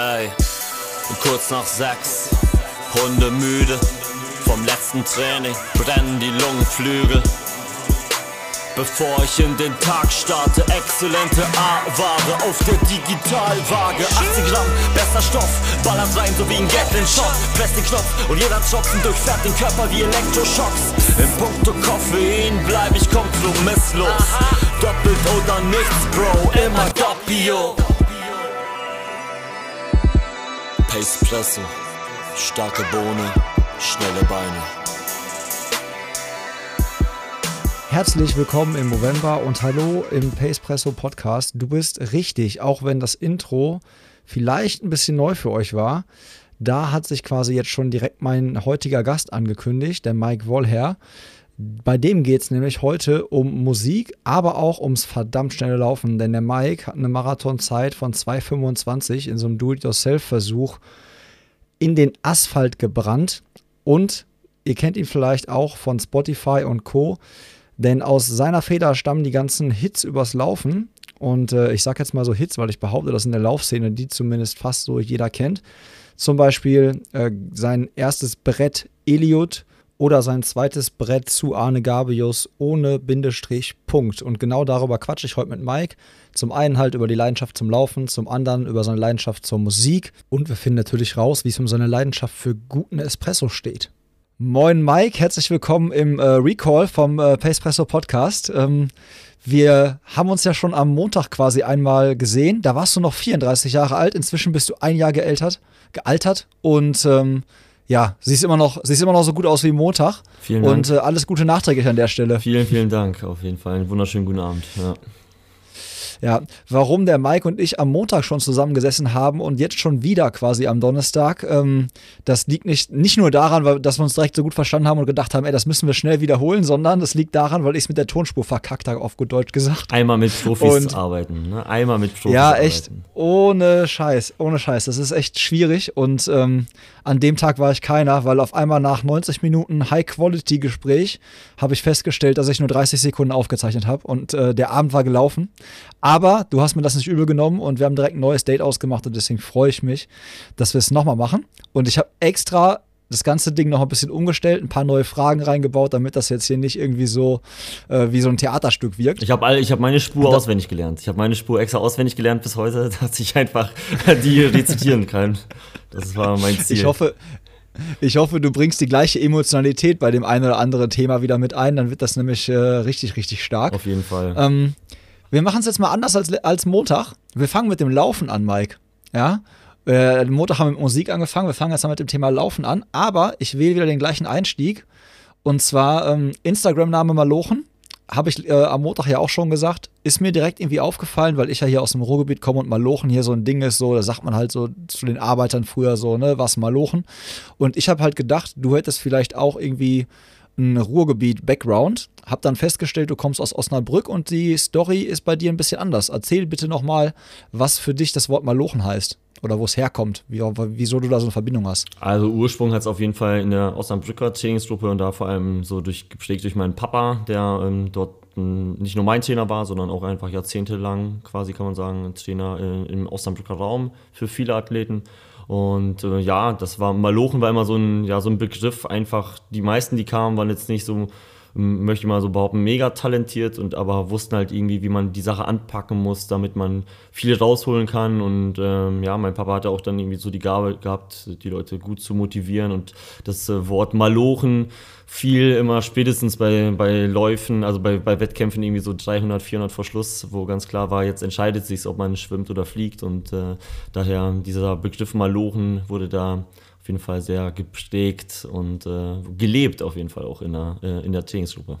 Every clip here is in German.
Ey, kurz nach sechs, Hunde müde, vom letzten Training brennen die Lungenflügel. Bevor ich in den Tag starte, exzellente A-Ware auf der Digitalwaage. 80 Gramm, bester Stoff, ballert rein so wie ein Gatling-Shot. Plastikknopf und jeder Tropfen durchfährt den Körper wie Elektroschocks. Im Puncto Koffein bleib ich kompromisslos. Doppelt oder nichts, Bro, immer Doppio. Pacepresso, starke Bohne, schnelle Beine. Herzlich willkommen im November und hallo im Pacepresso Podcast. Du bist richtig, auch wenn das Intro vielleicht ein bisschen neu für euch war. Da hat sich quasi jetzt schon direkt mein heutiger Gast angekündigt, der Mike Wollherr. Bei dem geht es nämlich heute um Musik, aber auch ums verdammt schnelle Laufen, denn der Mike hat eine Marathonzeit von 2,25 in so einem Do-it-yourself-Versuch in den Asphalt gebrannt. Und ihr kennt ihn vielleicht auch von Spotify und Co. Denn aus seiner Feder stammen die ganzen Hits übers Laufen. Und äh, ich sage jetzt mal so Hits, weil ich behaupte, dass in der Laufszene die zumindest fast so jeder kennt. Zum Beispiel äh, sein erstes Brett Eliot oder sein zweites Brett zu Arne Gabius ohne Bindestrich Punkt. Und genau darüber quatsche ich heute mit Mike. Zum einen halt über die Leidenschaft zum Laufen, zum anderen über seine Leidenschaft zur Musik und wir finden natürlich raus, wie es um seine Leidenschaft für guten Espresso steht. Moin Mike, herzlich willkommen im äh, Recall vom äh, Pacepresso Podcast. Ähm, wir haben uns ja schon am Montag quasi einmal gesehen. Da warst du noch 34 Jahre alt. Inzwischen bist du ein Jahr gealtert, gealtert und ähm, ja, siehst immer noch, siehst immer noch so gut aus wie Montag. Vielen Dank. Und äh, alles Gute nachträglich an der Stelle. Vielen, vielen Dank. Auf jeden Fall. Einen wunderschönen guten Abend. Ja. Ja, warum der Mike und ich am Montag schon zusammengesessen haben und jetzt schon wieder quasi am Donnerstag, ähm, das liegt nicht, nicht nur daran, weil, dass wir uns direkt so gut verstanden haben und gedacht haben, ey, das müssen wir schnell wiederholen, sondern das liegt daran, weil ich es mit der Tonspur verkackt habe, auf gut Deutsch gesagt. Einmal mit Profis und, arbeiten, ne? Einmal mit Profis Ja, arbeiten. echt, ohne Scheiß, ohne Scheiß. Das ist echt schwierig und ähm, an dem Tag war ich keiner, weil auf einmal nach 90 Minuten High-Quality-Gespräch habe ich festgestellt, dass ich nur 30 Sekunden aufgezeichnet habe und äh, der Abend war gelaufen. Aber du hast mir das nicht übel genommen und wir haben direkt ein neues Date ausgemacht und deswegen freue ich mich, dass wir es nochmal machen. Und ich habe extra das ganze Ding noch ein bisschen umgestellt, ein paar neue Fragen reingebaut, damit das jetzt hier nicht irgendwie so äh, wie so ein Theaterstück wirkt. Ich habe hab meine Spur auswendig gelernt. Ich habe meine Spur extra auswendig gelernt bis heute, dass ich einfach die rezitieren kann. Das war mein Ziel. Ich hoffe, ich hoffe, du bringst die gleiche Emotionalität bei dem einen oder anderen Thema wieder mit ein, dann wird das nämlich äh, richtig, richtig stark. Auf jeden Fall. Ähm, wir machen es jetzt mal anders als, als Montag. Wir fangen mit dem Laufen an, Mike. Ja. Äh, Montag haben wir mit Musik angefangen. Wir fangen jetzt mal mit dem Thema Laufen an. Aber ich wähle wieder den gleichen Einstieg. Und zwar ähm, Instagram-Name Malochen. Habe ich äh, am Montag ja auch schon gesagt. Ist mir direkt irgendwie aufgefallen, weil ich ja hier aus dem Ruhrgebiet komme und Malochen hier so ein Ding ist, so, da sagt man halt so zu den Arbeitern früher so, ne, was Malochen. Und ich habe halt gedacht, du hättest vielleicht auch irgendwie ein Ruhrgebiet-Background. Hab dann festgestellt, du kommst aus Osnabrück und die Story ist bei dir ein bisschen anders. Erzähl bitte nochmal, was für dich das Wort Malochen heißt oder wo es herkommt, wie, wieso du da so eine Verbindung hast. Also Ursprung hat es auf jeden Fall in der Osnabrücker Trainingsgruppe und da vor allem so durch, gepflegt durch meinen Papa, der ähm, dort ähm, nicht nur mein Trainer war, sondern auch einfach jahrzehntelang quasi kann man sagen, Trainer äh, im Osnabrücker Raum für viele Athleten. Und äh, ja, das war Malochen war immer so ein, ja, so ein Begriff. Einfach die meisten, die kamen, waren jetzt nicht so, möchte ich mal so behaupten, mega talentiert und aber wussten halt irgendwie, wie man die Sache anpacken muss, damit man viel rausholen kann. Und ähm, ja, mein Papa hatte auch dann irgendwie so die Gabe gehabt, die Leute gut zu motivieren. Und das äh, Wort Malochen viel immer spätestens bei, bei Läufen, also bei, bei Wettkämpfen irgendwie so 300, 400 vor Schluss, wo ganz klar war, jetzt entscheidet sich, ob man schwimmt oder fliegt und äh, daher dieser Begriff Malochen wurde da jeden Fall sehr geprägt und äh, gelebt auf jeden Fall auch in der, äh, in der Trainingsgruppe.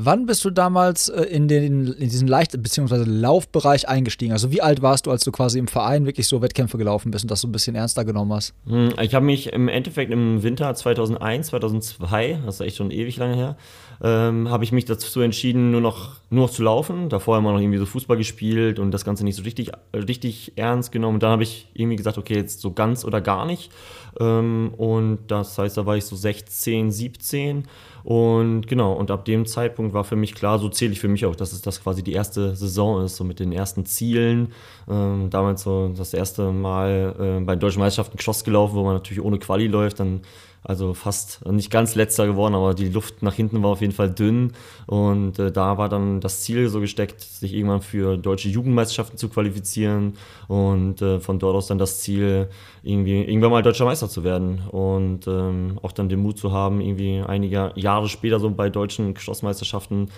Wann bist du damals äh, in, den, in diesen Leicht- bzw. Laufbereich eingestiegen? Also wie alt warst du, als du quasi im Verein wirklich so Wettkämpfe gelaufen bist und das so ein bisschen ernster genommen hast? Hm, ich habe mich im Endeffekt im Winter 2001, 2002, das ist echt schon ewig lange her, ähm, habe ich mich dazu entschieden, nur noch, nur noch zu laufen. Davor immer noch irgendwie so Fußball gespielt und das Ganze nicht so richtig, richtig ernst genommen. Und dann habe ich irgendwie gesagt, okay, jetzt so ganz oder gar nicht. Ähm, und das heißt, da war ich so 16, 17 Und genau, und ab dem Zeitpunkt war für mich klar, so zähle ich für mich auch, dass es das quasi die erste Saison ist, so mit den ersten Zielen. Ähm, damals so das erste Mal äh, bei Deutschen Meisterschaften Geschoss gelaufen, wo man natürlich ohne Quali läuft, dann also fast nicht ganz letzter geworden, aber die Luft nach hinten war auf jeden Fall dünn. Und äh, da war dann das Ziel so gesteckt, sich irgendwann für deutsche Jugendmeisterschaften zu qualifizieren. Und äh, von dort aus dann das Ziel, irgendwie irgendwann mal deutscher Meister zu werden. Und ähm, auch dann den Mut zu haben, irgendwie einige Jahre später so bei deutschen Geschossmeisterschaften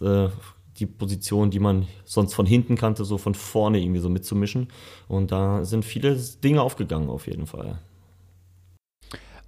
äh, die Position, die man sonst von hinten kannte, so von vorne irgendwie so mitzumischen. Und da sind viele Dinge aufgegangen auf jeden Fall.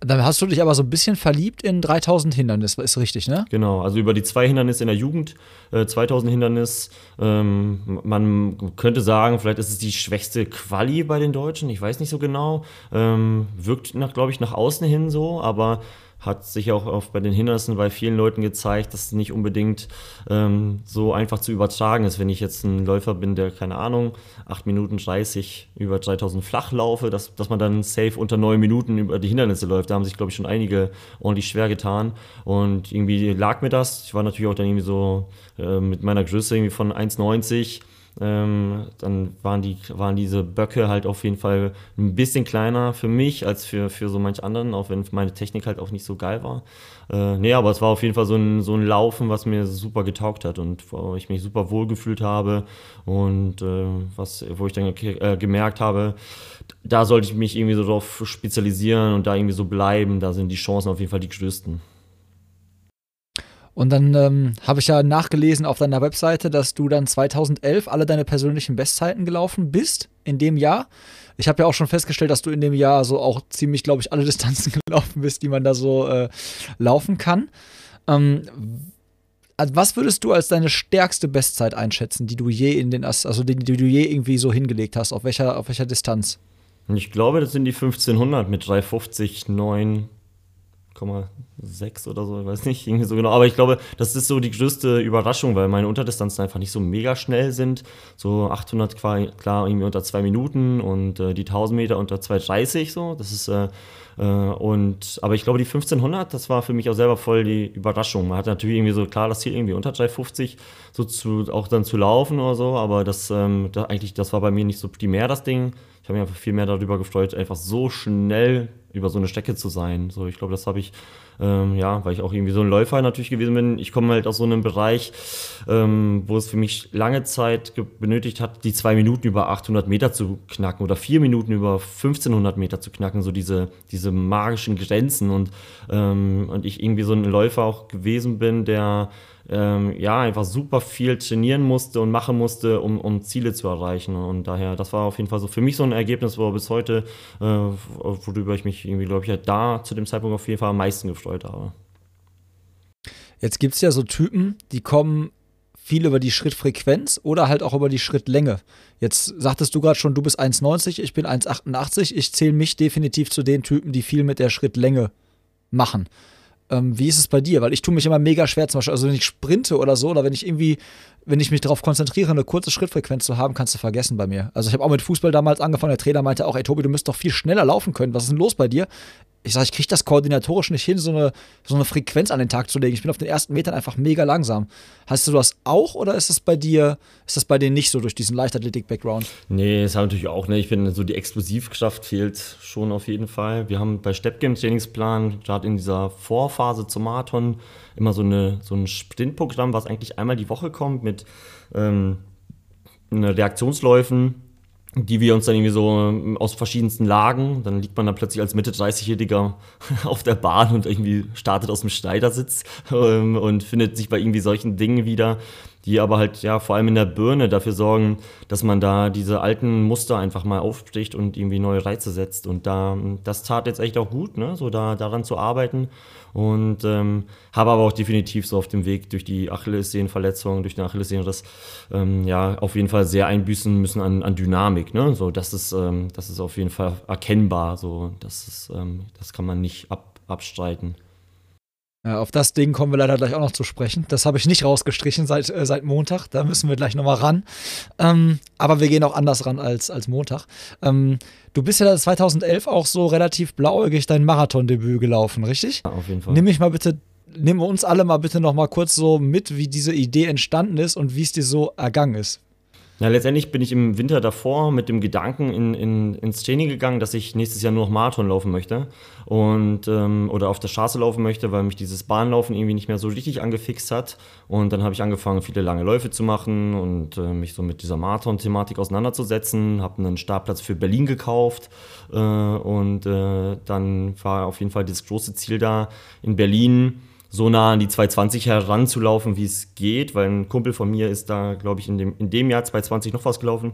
Dann hast du dich aber so ein bisschen verliebt in 3000 Hindernis, ist richtig, ne? Genau, also über die zwei Hindernisse in der Jugend, äh, 2000 Hindernis. Ähm, man könnte sagen, vielleicht ist es die schwächste Quali bei den Deutschen, ich weiß nicht so genau. Ähm, wirkt, glaube ich, nach außen hin so, aber hat sich auch oft bei den Hindernissen bei vielen Leuten gezeigt, dass es nicht unbedingt ähm, so einfach zu übertragen ist. Wenn ich jetzt ein Läufer bin, der, keine Ahnung, 8 Minuten 30 über 3000 flach laufe, dass, dass man dann safe unter 9 Minuten über die Hindernisse läuft. Da haben sich, glaube ich, schon einige ordentlich schwer getan. Und irgendwie lag mir das. Ich war natürlich auch dann irgendwie so äh, mit meiner Größe irgendwie von 1,90 ähm, dann waren, die, waren diese Böcke halt auf jeden Fall ein bisschen kleiner für mich als für, für so manch anderen, auch wenn meine Technik halt auch nicht so geil war. Äh, nee, aber es war auf jeden Fall so ein, so ein Laufen, was mir super getaugt hat und wo ich mich super wohl gefühlt habe und äh, was, wo ich dann äh, gemerkt habe, da sollte ich mich irgendwie so drauf spezialisieren und da irgendwie so bleiben. Da sind die Chancen auf jeden Fall die größten. Und dann ähm, habe ich ja nachgelesen auf deiner Webseite, dass du dann 2011 alle deine persönlichen Bestzeiten gelaufen bist in dem Jahr. Ich habe ja auch schon festgestellt, dass du in dem Jahr so auch ziemlich, glaube ich, alle Distanzen gelaufen bist, die man da so äh, laufen kann. Ähm, also was würdest du als deine stärkste Bestzeit einschätzen, die du je in den, also die, die du je irgendwie so hingelegt hast? Auf welcher, auf welcher Distanz? Ich glaube, das sind die 1500 mit 350, 9, 8,6 oder so, ich weiß nicht, irgendwie so genau. Aber ich glaube, das ist so die größte Überraschung, weil meine Unterdistanzen einfach nicht so mega schnell sind. So 800 klar irgendwie unter zwei Minuten und äh, die 1000 Meter unter 2,30 so. Das ist äh, äh, und aber ich glaube, die 1500, das war für mich auch selber voll die Überraschung. Man hat natürlich irgendwie so klar das Ziel irgendwie unter 350 so zu, auch dann zu laufen oder so, aber das ähm, da eigentlich das war bei mir nicht so primär das Ding. Ich habe mich einfach viel mehr darüber gefreut, einfach so schnell über so eine Strecke zu sein. So, ich glaube, das habe ich, ähm, ja, weil ich auch irgendwie so ein Läufer natürlich gewesen bin. Ich komme halt aus so einem Bereich, ähm, wo es für mich lange Zeit benötigt hat, die zwei Minuten über 800 Meter zu knacken oder vier Minuten über 1500 Meter zu knacken, so diese, diese magischen Grenzen und, ähm, und ich irgendwie so ein Läufer auch gewesen bin, der ähm, ja, einfach super viel trainieren musste und machen musste, um, um Ziele zu erreichen. Und daher, das war auf jeden Fall so für mich so ein Ergebnis, wo bis heute, äh, worüber ich mich irgendwie, glaube ich, da zu dem Zeitpunkt auf jeden Fall am meisten gefreut habe. Jetzt gibt es ja so Typen, die kommen viel über die Schrittfrequenz oder halt auch über die Schrittlänge. Jetzt sagtest du gerade schon, du bist 1,90, ich bin 1,88. Ich zähle mich definitiv zu den Typen, die viel mit der Schrittlänge machen. Ähm, wie ist es bei dir? Weil ich tue mich immer mega schwer, zum Beispiel, also wenn ich sprinte oder so, oder wenn ich irgendwie, wenn ich mich darauf konzentriere, eine kurze Schrittfrequenz zu haben, kannst du vergessen bei mir. Also ich habe auch mit Fußball damals angefangen, der Trainer meinte auch, ey Tobi, du müsst doch viel schneller laufen können. Was ist denn los bei dir? ich sage, ich kriege das koordinatorisch nicht hin, so eine, so eine Frequenz an den Tag zu legen. Ich bin auf den ersten Metern einfach mega langsam. Hast du das auch oder ist das bei dir, ist das bei dir nicht so durch diesen Leichtathletik-Background? Nee, das habe natürlich auch. Ne? Ich finde, so die Explosivkraft fehlt schon auf jeden Fall. Wir haben bei Steppgame Trainingsplan, gerade in dieser Vorphase zum Marathon, immer so, eine, so ein Sprintprogramm, was eigentlich einmal die Woche kommt mit ähm, Reaktionsläufen die wir uns dann irgendwie so ähm, aus verschiedensten Lagen, dann liegt man da plötzlich als Mitte 30-Jähriger auf der Bahn und irgendwie startet aus dem Schneidersitz ähm, und findet sich bei irgendwie solchen Dingen wieder, die aber halt ja vor allem in der Birne dafür sorgen, dass man da diese alten Muster einfach mal aufbricht und irgendwie neue Reize setzt. Und da, das tat jetzt echt auch gut, ne? so da daran zu arbeiten. Und ähm, habe aber auch definitiv so auf dem Weg durch die Achillessehnenverletzung, durch den Achillessehnenriss, ähm, ja, auf jeden Fall sehr einbüßen müssen an, an Dynamik. Ne? So, das ist, ähm, das ist auf jeden Fall erkennbar. So, das, ist, ähm, das kann man nicht ab, abstreiten. Ja, auf das Ding kommen wir leider gleich auch noch zu sprechen. Das habe ich nicht rausgestrichen seit, äh, seit Montag. Da müssen wir gleich nochmal ran. Ähm, aber wir gehen auch anders ran als, als Montag. Ähm, du bist ja 2011 auch so relativ blauäugig dein Marathondebüt gelaufen, richtig? Ja, auf jeden Fall. Nimm mich mal bitte nimm uns alle mal bitte noch mal kurz so mit, wie diese Idee entstanden ist und wie es dir so ergangen ist. Ja, letztendlich bin ich im Winter davor mit dem Gedanken in, in, ins Training gegangen, dass ich nächstes Jahr nur noch Marathon laufen möchte und ähm, oder auf der Straße laufen möchte, weil mich dieses Bahnlaufen irgendwie nicht mehr so richtig angefixt hat. Und dann habe ich angefangen, viele lange Läufe zu machen und äh, mich so mit dieser Marathon-Thematik auseinanderzusetzen. Habe einen Startplatz für Berlin gekauft äh, und äh, dann war auf jeden Fall dieses große Ziel da in Berlin so nah an die 220 heranzulaufen, wie es geht, weil ein Kumpel von mir ist da, glaube ich, in dem, in dem Jahr 220 noch was gelaufen.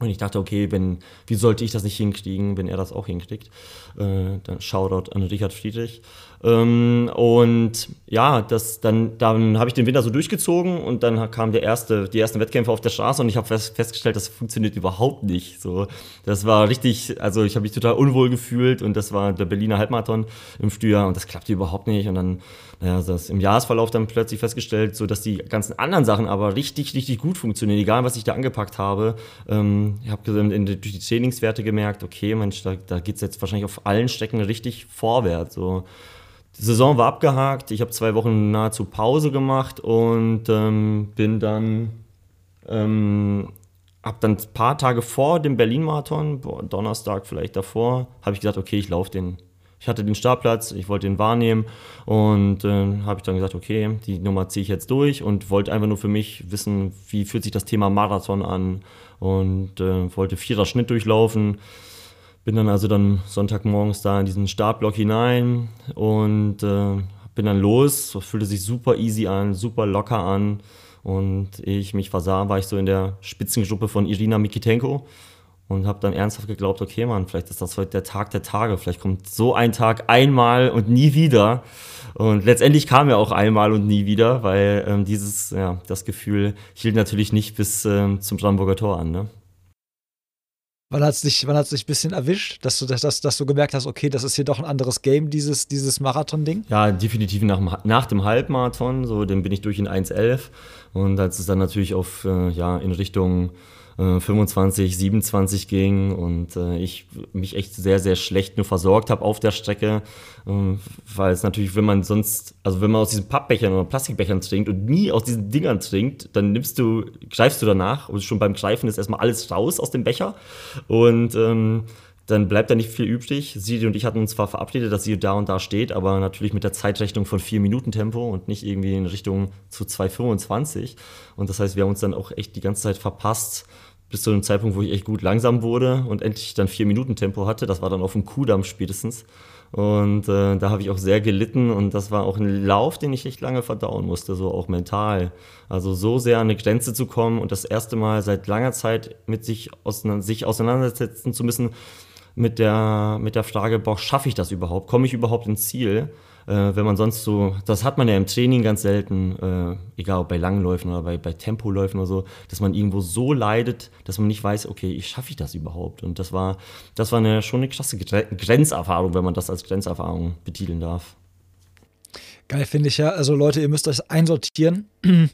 Und ich dachte, okay, wenn, wie sollte ich das nicht hinkriegen, wenn er das auch hinkriegt? Äh, dann Shoutout an Richard Friedrich. Ähm, und ja, das, dann, dann habe ich den Winter so durchgezogen und dann kam der erste, die ersten Wettkämpfe auf der Straße und ich habe fest, festgestellt, das funktioniert überhaupt nicht. So, das war richtig, also ich habe mich total unwohl gefühlt und das war der Berliner Halbmarathon im Frühjahr und das klappte überhaupt nicht. Und dann, naja, das im Jahresverlauf dann plötzlich festgestellt, so dass die ganzen anderen Sachen aber richtig, richtig gut funktionieren, egal was ich da angepackt habe. Ähm, ich habe durch die Trainingswerte gemerkt, okay, Mensch, da, da geht es jetzt wahrscheinlich auf allen Strecken richtig vorwärts. So. Die Saison war abgehakt, ich habe zwei Wochen nahezu Pause gemacht und ähm, bin dann, ähm, habe dann ein paar Tage vor dem Berlin-Marathon, Donnerstag vielleicht davor, habe ich gesagt, okay, ich laufe den. Ich hatte den Startplatz, ich wollte den wahrnehmen und äh, habe ich dann gesagt, okay, die Nummer ziehe ich jetzt durch und wollte einfach nur für mich wissen, wie fühlt sich das Thema Marathon an und äh, wollte vierer Schnitt durchlaufen bin dann also dann Sonntagmorgens da in diesen Startblock hinein und äh, bin dann los. Das fühlte sich super easy an, super locker an. Und ich mich versah, war ich so in der Spitzengruppe von Irina Mikitenko und habe dann ernsthaft geglaubt, okay, Mann, vielleicht ist das heute der Tag der Tage. Vielleicht kommt so ein Tag einmal und nie wieder. Und letztendlich kam er auch einmal und nie wieder, weil ähm, dieses, ja, das Gefühl hielt natürlich nicht bis ähm, zum Brandenburger Tor an. Ne? Wann hat es dich, wann hat's dich ein bisschen erwischt, dass du, dass, dass du gemerkt hast, okay, das ist hier doch ein anderes Game, dieses, dieses Marathon-Ding? Ja, definitiv nach, nach dem Halbmarathon, so, dann bin ich durch in 1,11 und als es dann natürlich auf, äh, ja, in Richtung 25, äh, 27 ging und äh, ich mich echt sehr, sehr schlecht nur versorgt habe auf der Strecke, äh, weil es natürlich, wenn man sonst, also wenn man aus diesen Pappbechern oder Plastikbechern trinkt und nie aus diesen Dingern trinkt, dann nimmst du, greifst du danach und schon beim Greifen ist erstmal alles raus aus dem Becher und ähm, dann bleibt da nicht viel übrig. Sie und ich hatten uns zwar verabredet, dass sie da und da steht, aber natürlich mit der Zeitrechnung von 4 Minuten Tempo und nicht irgendwie in Richtung zu 2,25. Und das heißt, wir haben uns dann auch echt die ganze Zeit verpasst, bis zu einem Zeitpunkt, wo ich echt gut langsam wurde und endlich dann 4 Minuten Tempo hatte. Das war dann auf dem Kudamm spätestens. Und äh, da habe ich auch sehr gelitten und das war auch ein Lauf, den ich echt lange verdauen musste, so auch mental. Also so sehr an eine Grenze zu kommen und das erste Mal seit langer Zeit mit sich, auseinander, sich auseinandersetzen zu müssen, mit der, mit der Frage, boah, schaffe ich das überhaupt? Komme ich überhaupt ins Ziel? Äh, wenn man sonst so, das hat man ja im Training ganz selten, äh, egal ob bei Langläufen oder bei, bei Tempoläufen oder so, dass man irgendwo so leidet, dass man nicht weiß, okay, ich schaffe ich das überhaupt? Und das war, das war eine, schon eine krasse Grenzerfahrung, wenn man das als Grenzerfahrung betiteln darf. Geil finde ich ja. Also Leute, ihr müsst euch einsortieren.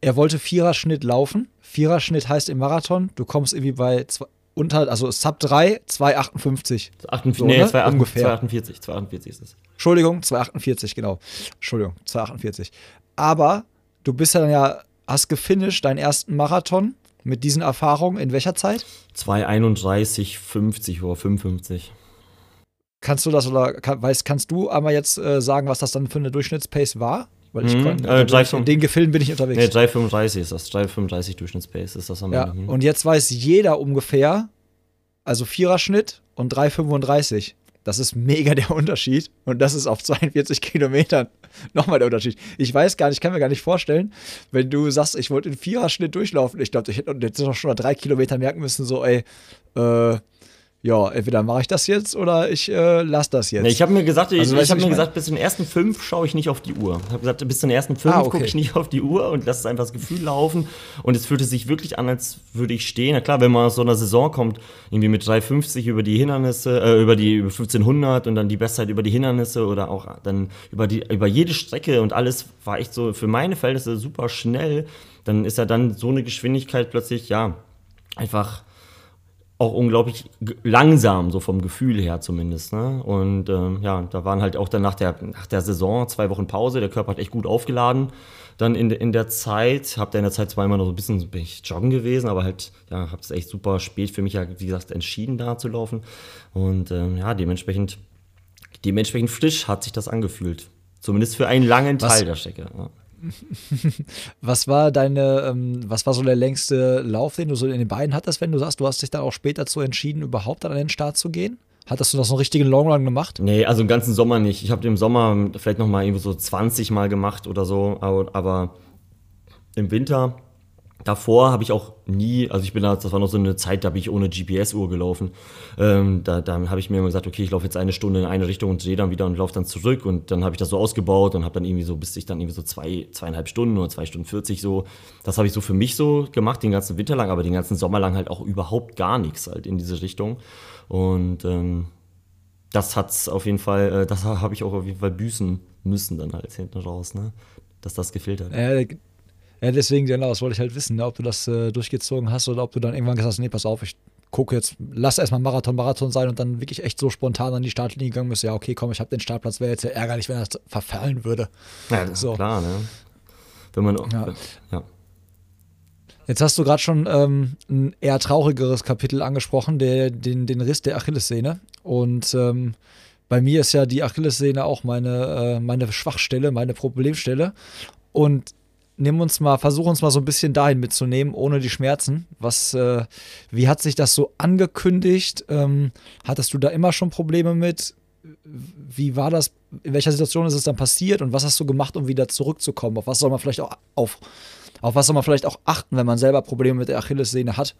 er wollte Viererschnitt laufen. Viererschnitt heißt im Marathon, du kommst irgendwie bei unter, also Sub 3, 2,58. So, nee, 2, ungefähr. 248, 248 ist es. Entschuldigung, 2,48, genau. Entschuldigung, 2,48. Aber du bist ja dann ja, hast gefinisht deinen ersten Marathon mit diesen Erfahrungen in welcher Zeit? 2,31, 50 oder 55. Kannst du das oder kann, weißt, kannst du einmal jetzt äh, sagen, was das dann für eine Durchschnittspace war? Weil ich mhm. äh, in den Gefilden bin ich unterwegs. Nee, 3,35 ist das. 3,35 Durchschnittspace ist das am ja, Ende. Und jetzt weiß jeder ungefähr, also Viererschnitt und 3,35. Das ist mega der Unterschied. Und das ist auf 42 Kilometern nochmal der Unterschied. Ich weiß gar nicht, ich kann mir gar nicht vorstellen, wenn du sagst, ich wollte in Viererschnitt durchlaufen. Ich glaube, ich hätte jetzt noch schon mal drei Kilometer merken müssen, so, ey, äh, ja, entweder mache ich das jetzt oder ich äh, lasse das jetzt. Nee, ich habe mir gesagt, ich, also, ich habe mir gesagt, bis zu den ersten fünf schaue ich nicht auf die Uhr. Ich habe gesagt, bis zu den ersten fünf ah, okay. gucke ich nicht auf die Uhr und lasse einfach das Gefühl laufen. Und es fühlte sich wirklich an, als würde ich stehen. Na klar, wenn man aus so einer Saison kommt, irgendwie mit 3,50 über die Hindernisse, äh, über die über 1500 und dann die Bestzeit über die Hindernisse oder auch dann über die über jede Strecke und alles war echt so für meine Verhältnisse super schnell. Dann ist ja dann so eine Geschwindigkeit plötzlich ja einfach auch unglaublich langsam, so vom Gefühl her zumindest. Ne? Und ähm, ja, da waren halt auch dann nach der, nach der Saison zwei Wochen Pause, der Körper hat echt gut aufgeladen. Dann in, in der Zeit, habe da in der Zeit zweimal noch so ein bisschen bin ich joggen gewesen, aber halt, ja, habe es echt super spät für mich ja, wie gesagt, entschieden, da zu laufen. Und ähm, ja, dementsprechend, dementsprechend frisch hat sich das angefühlt. Zumindest für einen langen Teil Was? der Strecke. Ja. was war deine, ähm, was war so der längste Lauf, den du so in den Beinen hattest, wenn du sagst, du hast dich dann auch später dazu entschieden, überhaupt an den Start zu gehen? Hattest du das so einen richtigen Longrun gemacht? Nee, also im ganzen Sommer nicht. Ich habe im Sommer vielleicht noch mal irgendwie so 20 Mal gemacht oder so, aber, aber im Winter Davor habe ich auch nie, also ich bin da, das war noch so eine Zeit, da bin ich ohne GPS-Uhr gelaufen. Ähm, da da habe ich mir immer gesagt, okay, ich laufe jetzt eine Stunde in eine Richtung und drehe dann wieder und laufe dann zurück. Und dann habe ich das so ausgebaut und habe dann irgendwie so, bis ich dann irgendwie so zwei, zweieinhalb Stunden oder zwei Stunden 40 so, das habe ich so für mich so gemacht, den ganzen Winter lang, aber den ganzen Sommer lang halt auch überhaupt gar nichts halt in diese Richtung. Und ähm, das hat's auf jeden Fall, äh, das habe ich auch auf jeden Fall büßen müssen dann halt hinten raus, ne? Dass das gefehlt hat. Äh, ja, deswegen, genau, das wollte ich halt wissen, ne, ob du das äh, durchgezogen hast oder ob du dann irgendwann gesagt hast, nee, pass auf, ich gucke jetzt, lass erstmal Marathon, Marathon sein und dann wirklich echt so spontan an die Startlinie gegangen bist, ja, okay, komm, ich habe den Startplatz, wäre jetzt ja ärgerlich, wenn das verfallen würde. Ja, das so. ist klar, ne? Wenn man, ja. ja. Jetzt hast du gerade schon ähm, ein eher traurigeres Kapitel angesprochen, der, den, den Riss der Achillessehne. Und ähm, bei mir ist ja die Achillessehne auch meine, äh, meine Schwachstelle, meine Problemstelle. Und nimm uns mal, versuch uns mal so ein bisschen dahin mitzunehmen, ohne die Schmerzen. Was, äh, wie hat sich das so angekündigt? Ähm, hattest du da immer schon Probleme mit? Wie war das? In welcher Situation ist es dann passiert und was hast du gemacht, um wieder zurückzukommen? Auf was soll man vielleicht auch auf, auf was soll man vielleicht auch achten, wenn man selber Probleme mit der Achillessehne hat?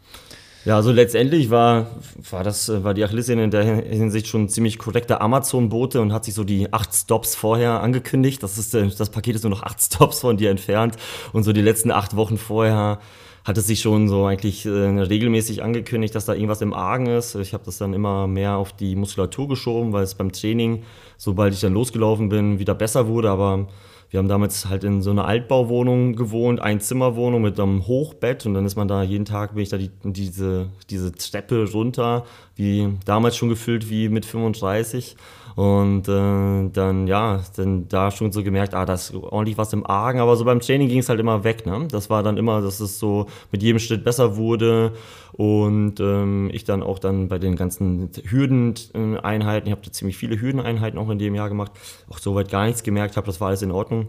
Ja, also letztendlich war, war, das, war die Achillessehne in der Hinsicht schon ein ziemlich korrekter Amazon-Bote und hat sich so die acht Stops vorher angekündigt. Das, ist, äh, das Paket ist nur noch acht Stops von dir entfernt. Und so die letzten acht Wochen vorher hat es sich schon so eigentlich äh, regelmäßig angekündigt, dass da irgendwas im Argen ist. Ich habe das dann immer mehr auf die Muskulatur geschoben, weil es beim Training, sobald ich dann losgelaufen bin, wieder besser wurde. Aber wir haben damals halt in so einer Altbauwohnung gewohnt, Einzimmerwohnung mit einem Hochbett und dann ist man da jeden Tag, bin ich da die, diese, diese Treppe runter, wie damals schon gefüllt wie mit 35 und äh, dann, ja, dann da schon so gemerkt, ah, da ist ordentlich was im Argen, aber so beim Training ging es halt immer weg, ne? Das war dann immer, dass es so mit jedem Schritt besser wurde und ähm, ich dann auch dann bei den ganzen Hürdeneinheiten, ich habe da ziemlich viele Hürdeneinheiten auch in dem Jahr gemacht, auch soweit gar nichts gemerkt habe, das war alles in Ordnung.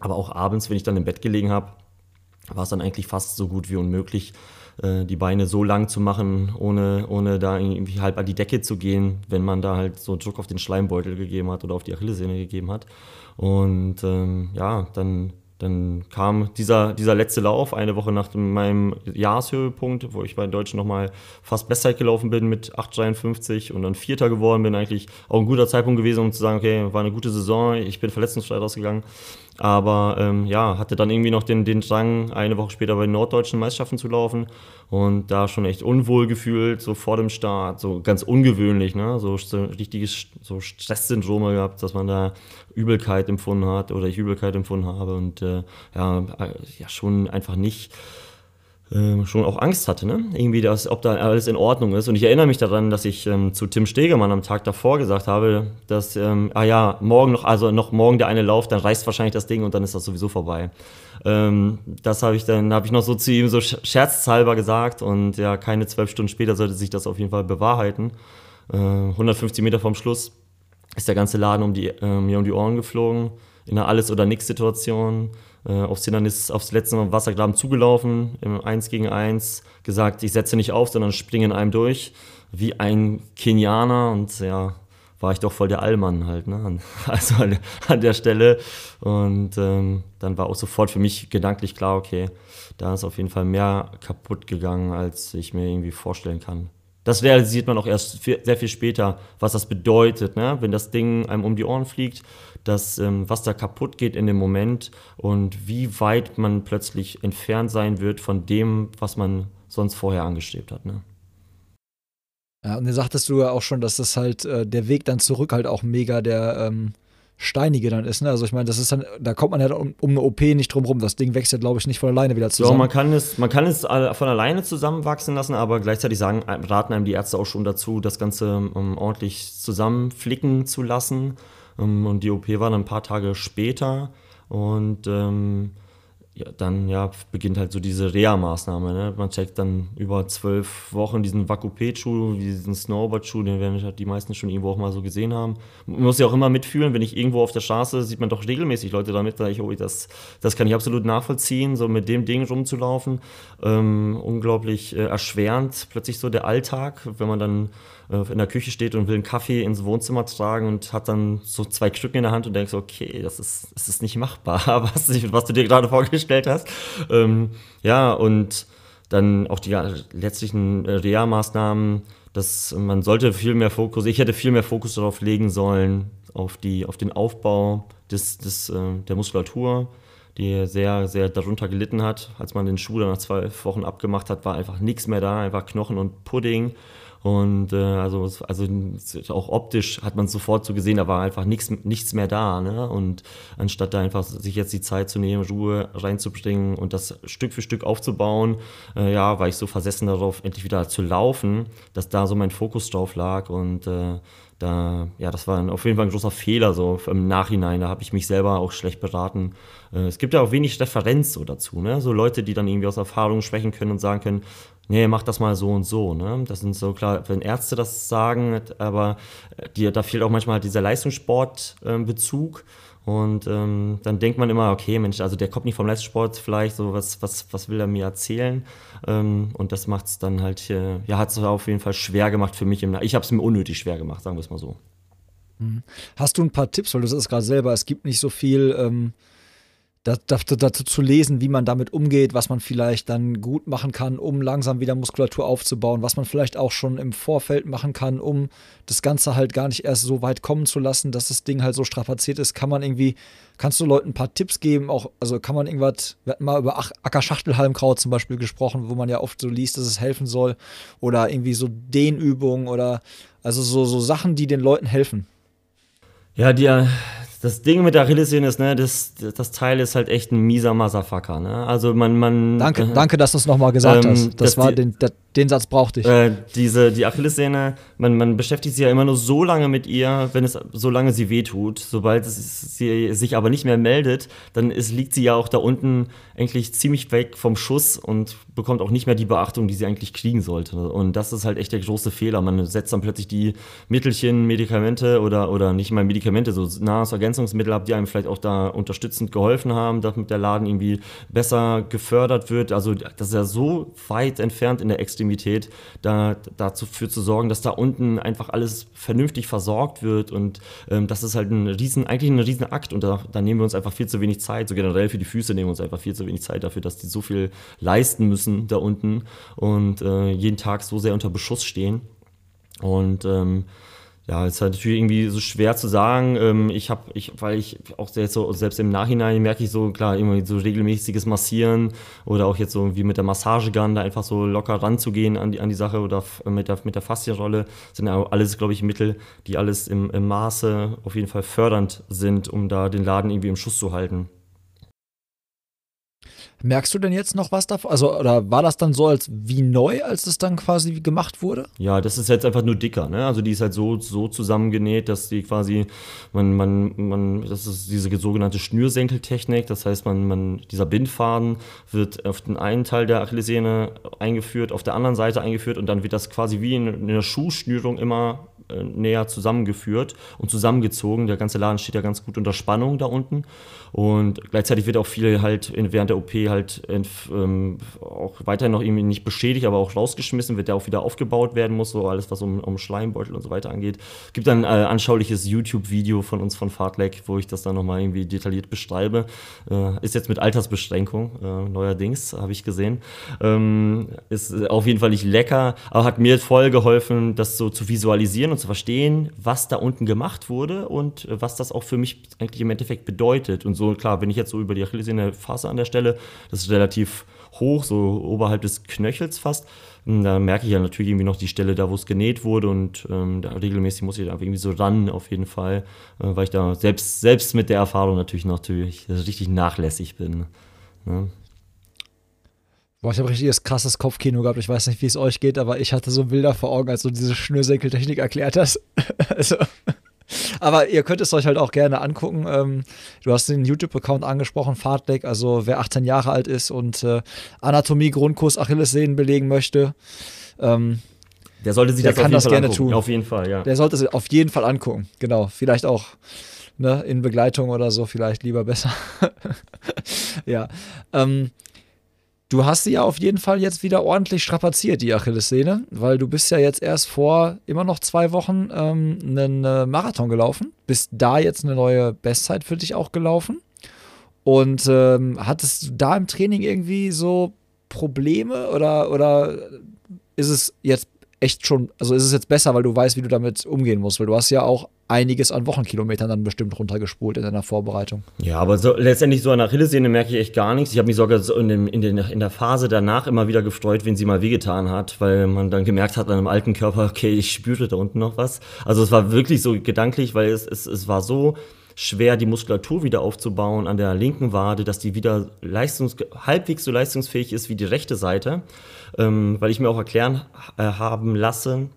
Aber auch abends, wenn ich dann im Bett gelegen habe, war es dann eigentlich fast so gut wie unmöglich, äh, die Beine so lang zu machen, ohne, ohne da irgendwie halb an die Decke zu gehen, wenn man da halt so Druck auf den Schleimbeutel gegeben hat oder auf die Achillessehne gegeben hat. Und ähm, ja, dann dann kam dieser, dieser letzte Lauf eine Woche nach meinem Jahreshöhepunkt, wo ich bei den Deutschen nochmal fast Bestzeit gelaufen bin mit 8,53 und dann Vierter geworden bin. Eigentlich auch ein guter Zeitpunkt gewesen, um zu sagen, okay, war eine gute Saison, ich bin verletzungsfrei rausgegangen. Aber ähm, ja, hatte dann irgendwie noch den, den Drang, eine Woche später bei den norddeutschen Meisterschaften zu laufen und da schon echt unwohl gefühlt, so vor dem Start, so ganz ungewöhnlich, ne? so, so richtiges so Stresssyndrome gehabt, dass man da Übelkeit empfunden hat oder ich Übelkeit empfunden habe und äh, ja, äh, ja, schon einfach nicht ähm, schon auch Angst hatte, ne? Irgendwie, dass, ob da alles in Ordnung ist. Und ich erinnere mich daran, dass ich ähm, zu Tim Stegemann am Tag davor gesagt habe, dass, ähm, ah ja, morgen noch, also noch morgen der eine Lauf, dann reißt wahrscheinlich das Ding und dann ist das sowieso vorbei. Ähm, das habe ich dann, habe ich noch so zu ihm so scherzhalber gesagt und ja, keine zwölf Stunden später sollte sich das auf jeden Fall bewahrheiten. Äh, 150 Meter vom Schluss ist der ganze Laden um die, äh, mir um die Ohren geflogen, in einer Alles-oder-Nix-Situation äh, aufs Hindernis, aufs letzte Wassergraben zugelaufen, im 1 gegen 1, gesagt, ich setze nicht auf, sondern springe in einem durch, wie ein Kenianer und ja, war ich doch voll der Allmann halt, ne? Also an der Stelle. Und ähm, dann war auch sofort für mich gedanklich klar, okay, da ist auf jeden Fall mehr kaputt gegangen, als ich mir irgendwie vorstellen kann. Das realisiert man auch erst sehr viel später, was das bedeutet, ne? wenn das Ding einem um die Ohren fliegt, dass, ähm, was da kaputt geht in dem Moment und wie weit man plötzlich entfernt sein wird von dem, was man sonst vorher angestrebt hat. Ne? Ja, und dann sagtest du ja auch schon, dass das halt äh, der Weg dann zurück halt auch mega der, ähm, Steinige dann ist. Ne? Also ich meine, das ist dann, da kommt man ja um, um eine OP nicht drum rum. Das Ding wächst ja, glaube ich, nicht von alleine wieder zusammen. Ja, man kann es, man kann es von alleine zusammenwachsen lassen, aber gleichzeitig sagen, raten einem die Ärzte auch schon dazu, das Ganze um, ähm, ordentlich zusammenflicken zu lassen. Um, ähm, und die OP war dann ein paar Tage später. Und ähm, ja, dann ja, beginnt halt so diese Reha-Maßnahme. Ne? Man checkt dann über zwölf Wochen diesen Vakupet-Schuh, diesen Snowboard-Schuh, den werden halt die meisten schon irgendwo auch mal so gesehen haben. Man muss ja auch immer mitfühlen, wenn ich irgendwo auf der Straße, sieht man doch regelmäßig Leute damit, da ich, oh, das, das kann ich absolut nachvollziehen, so mit dem Ding rumzulaufen. Ähm, unglaublich äh, erschwerend plötzlich so der Alltag, wenn man dann in der Küche steht und will einen Kaffee ins Wohnzimmer tragen und hat dann so zwei Stücken in der Hand und denkst, okay, das ist, das ist nicht machbar, was, was du dir gerade vorgestellt hast. Ähm, ja, und dann auch die letztlichen äh, Reha-Maßnahmen, dass man sollte viel mehr Fokus, ich hätte viel mehr Fokus darauf legen sollen, auf, die, auf den Aufbau des, des, äh, der Muskulatur, die sehr, sehr darunter gelitten hat. Als man den Schuh dann nach zwei Wochen abgemacht hat, war einfach nichts mehr da, einfach Knochen und Pudding. Und äh, also, also auch optisch hat man sofort so gesehen, da war einfach nichts, nichts mehr da. Ne? Und anstatt da einfach sich jetzt die Zeit zu nehmen, Ruhe reinzubringen und das Stück für Stück aufzubauen, äh, ja, war ich so versessen darauf, endlich wieder zu laufen, dass da so mein Fokus drauf lag. Und äh, da, ja, das war auf jeden Fall ein großer Fehler so im Nachhinein. Da habe ich mich selber auch schlecht beraten. Äh, es gibt ja auch wenig Referenz so dazu, ne? So Leute, die dann irgendwie aus Erfahrung sprechen können und sagen können, nee, mach das mal so und so. Ne? Das sind so klar, wenn Ärzte das sagen, aber äh, die, da fehlt auch manchmal halt dieser Leistungssportbezug. Ähm, und ähm, dann denkt man immer, okay, Mensch, also der kommt nicht vom Leistungssport, vielleicht so, was, was, was will er mir erzählen? Ähm, und das macht es dann halt, äh, ja, hat es auf jeden Fall schwer gemacht für mich. Ich habe es mir unnötig schwer gemacht, sagen wir es mal so. Mhm. Hast du ein paar Tipps, weil du sagst gerade selber, es gibt nicht so viel. Ähm dazu, dazu zu lesen, wie man damit umgeht, was man vielleicht dann gut machen kann, um langsam wieder Muskulatur aufzubauen, was man vielleicht auch schon im Vorfeld machen kann, um das Ganze halt gar nicht erst so weit kommen zu lassen, dass das Ding halt so strapaziert ist. Kann man irgendwie, kannst du Leuten ein paar Tipps geben? Auch, also kann man irgendwas, wir hatten mal über Ackerschachtelhalmkraut zum Beispiel gesprochen, wo man ja oft so liest, dass es helfen soll. Oder irgendwie so Dehnübungen oder also so, so Sachen, die den Leuten helfen. Ja, die, das Ding mit der Achillessehne ist, ne, das, das Teil ist halt echt ein mieser Motherfucker, ne? Also man, man. Danke, äh, danke, dass du es nochmal gesagt ähm, hast. Das war die, den, der, den Satz brauchte ich. Äh, diese, die Achillessehne, man, man beschäftigt sich ja immer nur so lange mit ihr, wenn es, solange sie wehtut. Sobald es, sie sich aber nicht mehr meldet, dann ist, liegt sie ja auch da unten eigentlich ziemlich weg vom Schuss und bekommt auch nicht mehr die Beachtung, die sie eigentlich kriegen sollte. Und das ist halt echt der große Fehler. Man setzt dann plötzlich die Mittelchen, Medikamente oder, oder nicht mal Medikamente, so Nahrungsergänzungsmittel ab, die einem vielleicht auch da unterstützend geholfen haben, damit der Laden irgendwie besser gefördert wird. Also das ist ja so weit entfernt in der Extremität Extremität, da, dafür zu sorgen, dass da unten einfach alles vernünftig versorgt wird und ähm, das ist halt ein riesen, eigentlich ein riesen Akt und da, da nehmen wir uns einfach viel zu wenig Zeit, so generell für die Füße nehmen wir uns einfach viel zu wenig Zeit dafür, dass die so viel leisten müssen da unten und äh, jeden Tag so sehr unter Beschuss stehen. Und ähm, ja, ist halt natürlich irgendwie so schwer zu sagen. Ähm, ich habe, ich, weil ich auch selbst, so, selbst im Nachhinein merke ich so, klar, irgendwie so regelmäßiges Massieren oder auch jetzt so wie mit der Massagegun da einfach so locker ranzugehen an die, an die Sache oder mit der, mit der Faszienrolle sind ja alles, glaube ich, Mittel, die alles im, im Maße auf jeden Fall fördernd sind, um da den Laden irgendwie im Schuss zu halten. Merkst du denn jetzt noch was davon? Also, oder war das dann so als wie neu, als es dann quasi gemacht wurde? Ja, das ist jetzt einfach nur dicker, ne? Also die ist halt so, so zusammengenäht, dass die quasi, man, man, man, das ist diese sogenannte Schnürsenkeltechnik. Das heißt, man, man, dieser Bindfaden wird auf den einen Teil der Achillessehne eingeführt, auf der anderen Seite eingeführt und dann wird das quasi wie in, in einer Schuhschnürung immer äh, näher zusammengeführt und zusammengezogen. Der ganze Laden steht ja ganz gut unter Spannung da unten. Und gleichzeitig wird auch viel halt während der OP halt ähm, auch weiterhin noch irgendwie nicht beschädigt, aber auch rausgeschmissen, wird der auch wieder aufgebaut werden muss, so alles, was um, um Schleimbeutel und so weiter angeht. Gibt ein äh, anschauliches YouTube-Video von uns von Fartlek, wo ich das dann nochmal irgendwie detailliert beschreibe. Äh, ist jetzt mit Altersbeschränkung, äh, neuerdings, habe ich gesehen. Ähm, ist auf jeden Fall nicht lecker, aber hat mir voll geholfen, das so zu visualisieren und zu verstehen, was da unten gemacht wurde und äh, was das auch für mich eigentlich im Endeffekt bedeutet. Und so, klar, wenn ich jetzt so über die Achillessehne fasse an der Stelle, das ist relativ hoch, so oberhalb des Knöchels fast. Und da merke ich ja natürlich irgendwie noch die Stelle da, wo es genäht wurde und ähm, da regelmäßig muss ich da irgendwie so ran auf jeden Fall, äh, weil ich da selbst, selbst mit der Erfahrung natürlich natürlich richtig nachlässig bin. Ne? Boah, ich habe richtiges krasses Kopfkino gehabt. Ich weiß nicht, wie es euch geht, aber ich hatte so Bilder vor Augen, als du diese Schnürsenkeltechnik erklärt hast. also, aber ihr könnt es euch halt auch gerne angucken. Ähm, du hast den YouTube-Account angesprochen, Fahrtdeck, also wer 18 Jahre alt ist und äh, Anatomie-Grundkurs Achillessehnen belegen möchte. Ähm, der sollte sich der das kann das Fall gerne angucken. tun. Auf jeden Fall, ja. Der sollte es auf jeden Fall angucken. Genau. Vielleicht auch ne, in Begleitung oder so, vielleicht lieber besser. ja. Ähm, Du hast sie ja auf jeden Fall jetzt wieder ordentlich strapaziert, die Achillessehne, weil du bist ja jetzt erst vor immer noch zwei Wochen ähm, einen äh, Marathon gelaufen, bist da jetzt eine neue Bestzeit für dich auch gelaufen und ähm, hattest du da im Training irgendwie so Probleme oder, oder ist es jetzt echt schon, also ist es jetzt besser, weil du weißt, wie du damit umgehen musst, weil du hast ja auch einiges an Wochenkilometern dann bestimmt runtergespult in deiner Vorbereitung. Ja, aber so, letztendlich so an der Achillessehne merke ich echt gar nichts. Ich habe mich sogar so in, dem, in, den, in, der Phase danach immer wieder gefreut, wenn sie mal wehgetan hat, weil man dann gemerkt hat an einem alten Körper, okay, ich spürte da unten noch was. Also es war wirklich so gedanklich, weil es, es, es war so schwer, die Muskulatur wieder aufzubauen an der linken Wade, dass die wieder leistungs halbwegs so leistungsfähig ist wie die rechte Seite. Ähm, weil ich mir auch erklären äh, haben lassen,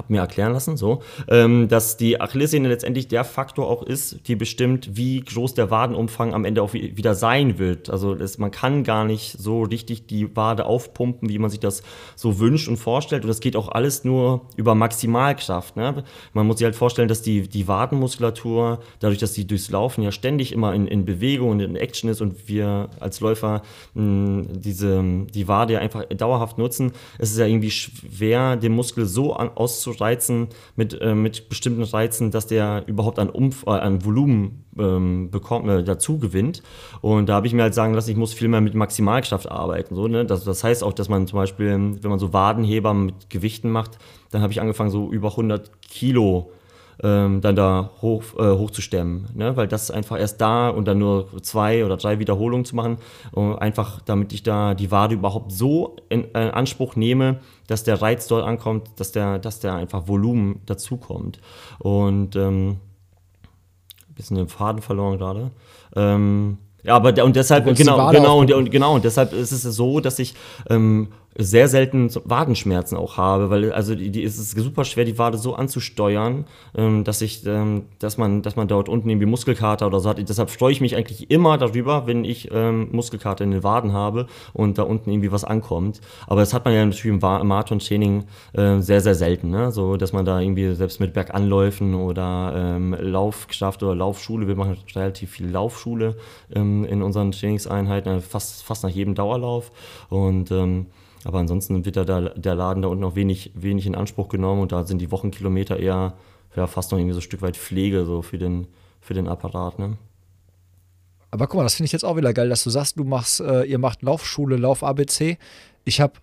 habe mir erklären lassen, so, ähm, dass die Achillessehne letztendlich der Faktor auch ist, die bestimmt, wie groß der Wadenumfang am Ende auch wieder sein wird. Also das, man kann gar nicht so richtig die Wade aufpumpen, wie man sich das so wünscht und vorstellt. Und das geht auch alles nur über Maximalkraft. Ne? Man muss sich halt vorstellen, dass die, die Wadenmuskulatur, dadurch, dass sie durchs Laufen ja ständig immer in, in Bewegung und in Action ist und wir als Läufer mh, diese, die Wade ja einfach dauerhaft nutzen, ist es ja irgendwie schwer, den Muskel so an, auszureizen mit, äh, mit bestimmten Reizen, dass der überhaupt an, Umf äh, an Volumen ähm, bekommt, äh, dazu gewinnt. Und da habe ich mir halt sagen lassen, ich muss viel mehr mit Maximalkraft arbeiten. So, ne? das, das heißt auch, dass man zum Beispiel, wenn man so Wadenheber mit Gewichten macht, dann habe ich angefangen, so über 100 Kilo ähm, dann da hoch, äh, hochzustemmen. Ne? Weil das einfach erst da und dann nur zwei oder drei Wiederholungen zu machen, uh, einfach damit ich da die Wade überhaupt so in, in äh, Anspruch nehme, dass der Reiz dort ankommt, dass der, dass der einfach Volumen dazukommt. Und ähm, ein bisschen den Faden verloren gerade. Ähm, ja, aber und deshalb, genau, genau, und, und, genau, und deshalb ist es so, dass ich ähm, sehr selten Wadenschmerzen auch habe, weil also die, die, es ist super schwer, die Wade so anzusteuern, ähm, dass ich, ähm, dass man, dass man dort unten irgendwie Muskelkater oder so hat. Deshalb freue ich mich eigentlich immer darüber, wenn ich ähm, Muskelkater in den Waden habe und da unten irgendwie was ankommt. Aber das hat man ja natürlich im, Marathon-Training äh, sehr, sehr selten, ne? so dass man da irgendwie selbst mit Berganläufen oder ähm, Laufkraft oder Laufschule, wir machen relativ viel Laufschule ähm, in unseren Trainingseinheiten, fast, fast nach jedem Dauerlauf und ähm, aber ansonsten wird da der, Laden da unten noch wenig, wenig in Anspruch genommen und da sind die Wochenkilometer eher ja, fast noch irgendwie so ein Stück weit Pflege so für den, für den Apparat. Ne? Aber guck mal, das finde ich jetzt auch wieder geil, dass du sagst, du machst, äh, ihr macht Laufschule, Lauf ABC. Ich habe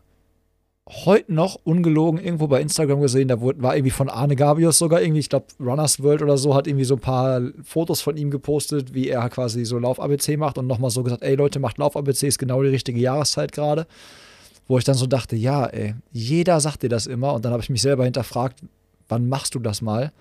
heute noch ungelogen irgendwo bei Instagram gesehen, da war irgendwie von Arne Gabius sogar irgendwie, ich glaube Runners World oder so, hat irgendwie so ein paar Fotos von ihm gepostet, wie er quasi so Lauf ABC macht und nochmal so gesagt, ey Leute, macht Lauf ABC, ist genau die richtige Jahreszeit gerade wo ich dann so dachte, ja, ey, jeder sagt dir das immer und dann habe ich mich selber hinterfragt, wann machst du das mal?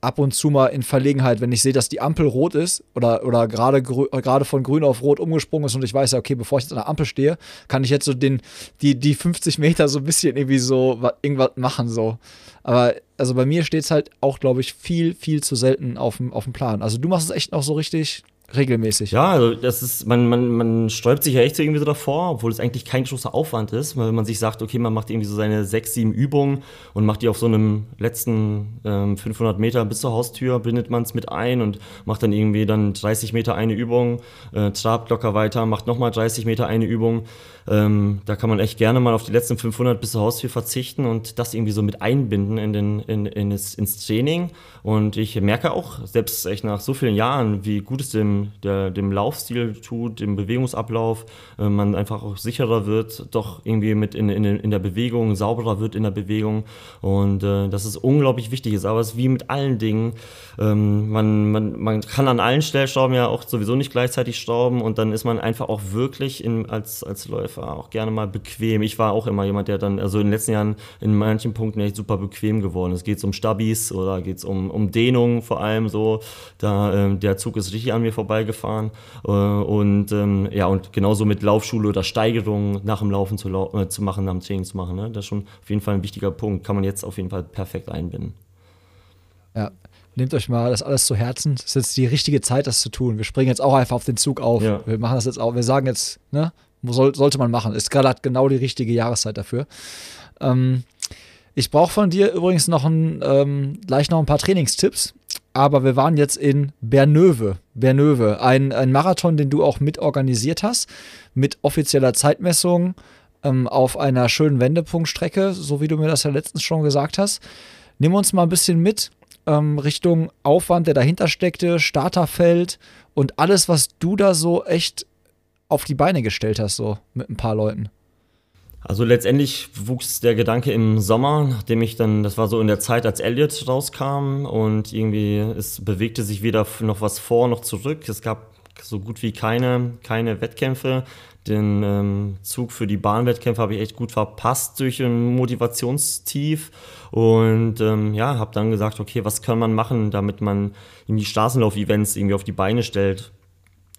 Ab und zu mal in Verlegenheit, wenn ich sehe, dass die Ampel rot ist oder, oder gerade gerade von grün auf rot umgesprungen ist und ich weiß ja, okay, bevor ich jetzt an der Ampel stehe, kann ich jetzt so den, die, die 50 Meter so ein bisschen irgendwie so irgendwas machen, so. Aber also bei mir steht es halt auch, glaube ich, viel, viel zu selten auf dem, auf dem Plan. Also du machst es echt noch so richtig regelmäßig. Ja, also das ist, man, man, man sträubt sich ja echt so irgendwie so davor, obwohl es eigentlich kein großer Aufwand ist, weil man sich sagt, okay, man macht irgendwie so seine sechs, sieben Übungen und macht die auf so einem letzten ähm, 500 Meter bis zur Haustür, bindet man es mit ein und macht dann irgendwie dann 30 Meter eine Übung, äh, trabt locker weiter, macht nochmal 30 Meter eine Übung. Ähm, da kann man echt gerne mal auf die letzten 500 bis zur Haustür verzichten und das irgendwie so mit einbinden in den, in, in das, ins Training. Und ich merke auch, selbst echt nach so vielen Jahren, wie gut es dem, der, dem Laufstil tut, dem Bewegungsablauf, äh, man einfach auch sicherer wird, doch irgendwie mit in, in, in der Bewegung, sauberer wird in der Bewegung. Und äh, das ist unglaublich wichtig ist. Aber es ist wie mit allen Dingen. Ähm, man, man, man kann an allen Stellschrauben ja auch sowieso nicht gleichzeitig schrauben und dann ist man einfach auch wirklich in, als, als Läufer auch gerne mal bequem. Ich war auch immer jemand, der dann, also in den letzten Jahren in manchen Punkten echt super bequem geworden ist. Geht es um Stabis oder geht es um, um Dehnung vor allem so. Da, ähm, der Zug ist richtig an mir vorbeigefahren. Äh, und ähm, ja, und genauso mit Laufschule oder Steigerung nach dem Laufen zu, lau äh, zu machen, nach dem Training zu machen. Ne? Das ist schon auf jeden Fall ein wichtiger Punkt. Kann man jetzt auf jeden Fall perfekt einbinden. Ja, nehmt euch mal das alles zu Herzen. Es ist jetzt die richtige Zeit, das zu tun. Wir springen jetzt auch einfach auf den Zug auf. Ja. Wir machen das jetzt auch. Wir sagen jetzt, ne, soll, sollte man machen. Ist gerade genau die richtige Jahreszeit dafür. Ähm, ich brauche von dir übrigens noch ein, ähm, gleich noch ein paar Trainingstipps. Aber wir waren jetzt in Bernöve. Bernöve, ein, ein Marathon, den du auch mitorganisiert hast, mit offizieller Zeitmessung ähm, auf einer schönen Wendepunktstrecke, so wie du mir das ja letztens schon gesagt hast. Nimm uns mal ein bisschen mit ähm, Richtung Aufwand, der dahinter steckte, Starterfeld und alles, was du da so echt auf die Beine gestellt hast, so mit ein paar Leuten. Also letztendlich wuchs der Gedanke im Sommer, nachdem ich dann, das war so in der Zeit, als Elliot rauskam und irgendwie es bewegte sich weder noch was vor noch zurück. Es gab so gut wie keine, keine Wettkämpfe. Den ähm, Zug für die Bahnwettkämpfe habe ich echt gut verpasst durch ein Motivationstief und ähm, ja, habe dann gesagt, okay, was kann man machen, damit man die Straßenlauf-Events irgendwie auf die Beine stellt.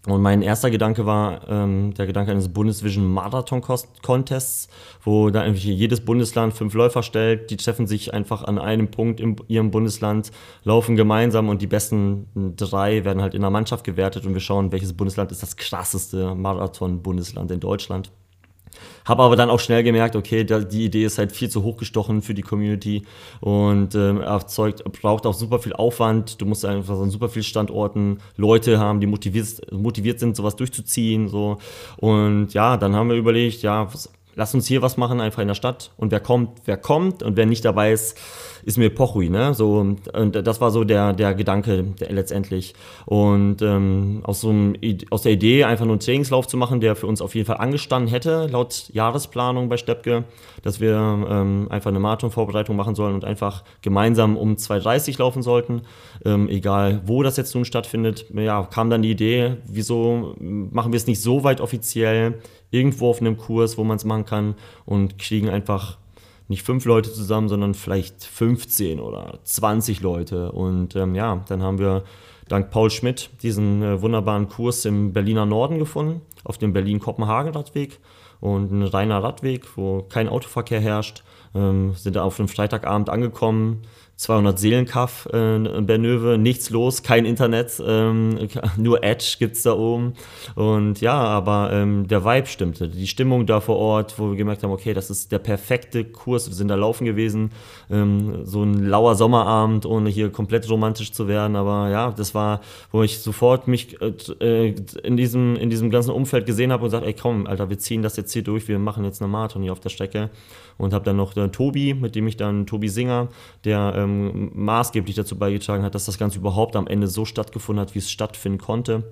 Und mein erster Gedanke war ähm, der Gedanke eines Bundesvision Marathon Contests, wo da irgendwie jedes Bundesland fünf Läufer stellt, die treffen sich einfach an einem Punkt in ihrem Bundesland, laufen gemeinsam und die besten drei werden halt in der Mannschaft gewertet und wir schauen, welches Bundesland ist das krasseste Marathon-Bundesland in Deutschland. Habe aber dann auch schnell gemerkt, okay, die Idee ist halt viel zu hochgestochen für die Community und ähm, erzeugt, braucht auch super viel Aufwand. Du musst einfach an super vielen Standorten Leute haben, die motiviert, motiviert sind, sowas durchzuziehen. So. Und ja, dann haben wir überlegt, ja, was, lass uns hier was machen, einfach in der Stadt. Und wer kommt, wer kommt. Und wer nicht dabei ist, ist mir Pochui. Ne? So, und das war so der, der Gedanke der, letztendlich. Und ähm, aus, so einem, aus der Idee, einfach nur einen Trainingslauf zu machen, der für uns auf jeden Fall angestanden hätte, laut Jahresplanung bei Steppke, dass wir ähm, einfach eine Marathonvorbereitung machen sollen und einfach gemeinsam um 2.30 laufen sollten. Ähm, egal, wo das jetzt nun stattfindet, ja, kam dann die Idee, wieso machen wir es nicht so weit offiziell, irgendwo auf einem Kurs, wo man es machen kann und kriegen einfach nicht fünf Leute zusammen, sondern vielleicht 15 oder 20 Leute. Und ähm, ja, dann haben wir dank Paul Schmidt diesen äh, wunderbaren Kurs im Berliner Norden gefunden, auf dem Berlin-Kopenhagen-Radweg und ein reiner Radweg, wo kein Autoverkehr herrscht. Ähm, sind da auf einem Freitagabend angekommen, 200 Seelenkaff äh, in Bernöve, nichts los, kein Internet, ähm, nur Edge gibt es da oben. Und ja, aber ähm, der Vibe stimmte, die Stimmung da vor Ort, wo wir gemerkt haben, okay, das ist der perfekte Kurs, wir sind da laufen gewesen, ähm, so ein lauer Sommerabend, ohne hier komplett romantisch zu werden, aber ja, das war, wo ich sofort mich äh, in, diesem, in diesem ganzen Umfeld gesehen habe und gesagt, ey komm, Alter, wir ziehen das jetzt hier durch, wir machen jetzt eine Marathon hier auf der Strecke. Und habe dann noch äh, Tobi, mit dem ich dann, Tobi Singer, der ähm, maßgeblich dazu beigetragen hat, dass das Ganze überhaupt am Ende so stattgefunden hat, wie es stattfinden konnte.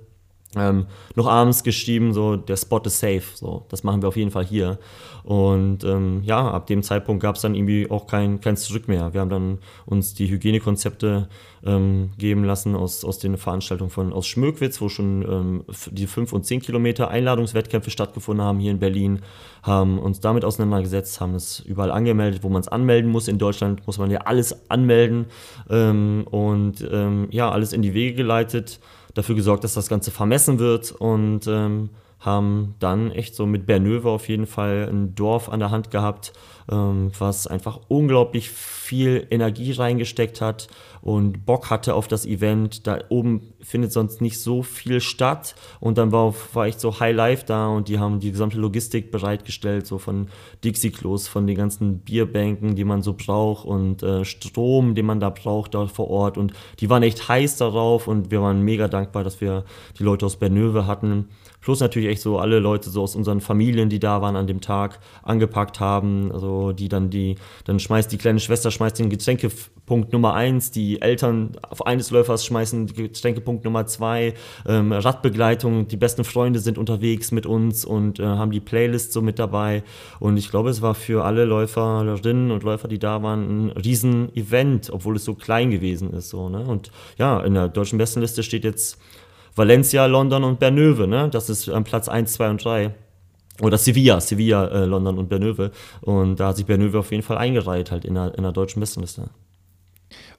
Ähm, noch abends geschrieben, so der Spot ist safe, so das machen wir auf jeden Fall hier. Und ähm, ja, ab dem Zeitpunkt gab es dann irgendwie auch kein, kein Zurück mehr. Wir haben dann uns die Hygienekonzepte ähm, geben lassen aus, aus den Veranstaltungen von aus Schmöckwitz, wo schon ähm, die 5 und 10 Kilometer Einladungswettkämpfe stattgefunden haben hier in Berlin, haben uns damit auseinandergesetzt, haben es überall angemeldet, wo man es anmelden muss. In Deutschland muss man ja alles anmelden ähm, und ähm, ja, alles in die Wege geleitet dafür gesorgt, dass das Ganze vermessen wird und ähm, haben dann echt so mit Bernöve auf jeden Fall ein Dorf an der Hand gehabt, ähm, was einfach unglaublich viel Energie reingesteckt hat und Bock hatte auf das Event. Da oben findet sonst nicht so viel statt. Und dann war, war echt so High Life da und die haben die gesamte Logistik bereitgestellt, so von Dixie-Klos, von den ganzen Bierbänken, die man so braucht und äh, Strom, den man da braucht dort vor Ort. Und die waren echt heiß darauf und wir waren mega dankbar, dass wir die Leute aus Bernöve hatten. Plus natürlich echt so alle Leute so aus unseren Familien, die da waren an dem Tag, angepackt haben. Also die dann die, dann schmeißt die kleine Schwester schmeißt den Getränkepunkt Nummer eins, die Eltern auf eines Läufers schmeißen Getränkepunkt Nummer zwei, ähm, Radbegleitung, die besten Freunde sind unterwegs mit uns und äh, haben die Playlist so mit dabei. Und ich glaube, es war für alle Läuferinnen und Läufer, die da waren, ein Riesen-Event, obwohl es so klein gewesen ist. So, ne? Und ja, in der deutschen Bestenliste steht jetzt Valencia, London und Bernöve, ne? Das ist ähm, Platz 1, 2 und 3. Oder Sevilla, Sevilla, äh, London und Bernöve. Und da hat sich Bernöve auf jeden Fall eingereiht, halt in der, in der deutschen Bestenliste.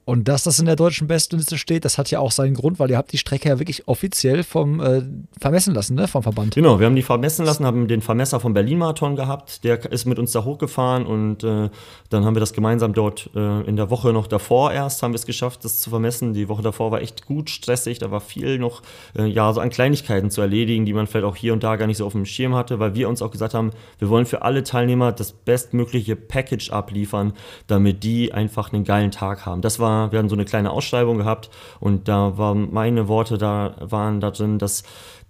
Und dass das in der deutschen Bestenliste steht, das hat ja auch seinen Grund, weil ihr habt die Strecke ja wirklich offiziell vom äh, vermessen lassen, ne? Vom Verband. Genau, wir haben die vermessen lassen, haben den Vermesser vom Berlin-Marathon gehabt, der ist mit uns da hochgefahren und äh, dann haben wir das gemeinsam dort äh, in der Woche noch davor erst, haben wir es geschafft, das zu vermessen. Die Woche davor war echt gut stressig, da war viel noch, äh, ja, so an Kleinigkeiten zu erledigen, die man vielleicht auch hier und da gar nicht so auf dem Schirm hatte, weil wir uns auch gesagt haben, wir wollen für alle Teilnehmer das bestmögliche Package abliefern, damit die einfach einen geilen Tag haben. Das war wir hatten so eine kleine Ausschreibung gehabt und da waren meine Worte da, waren da drin, dass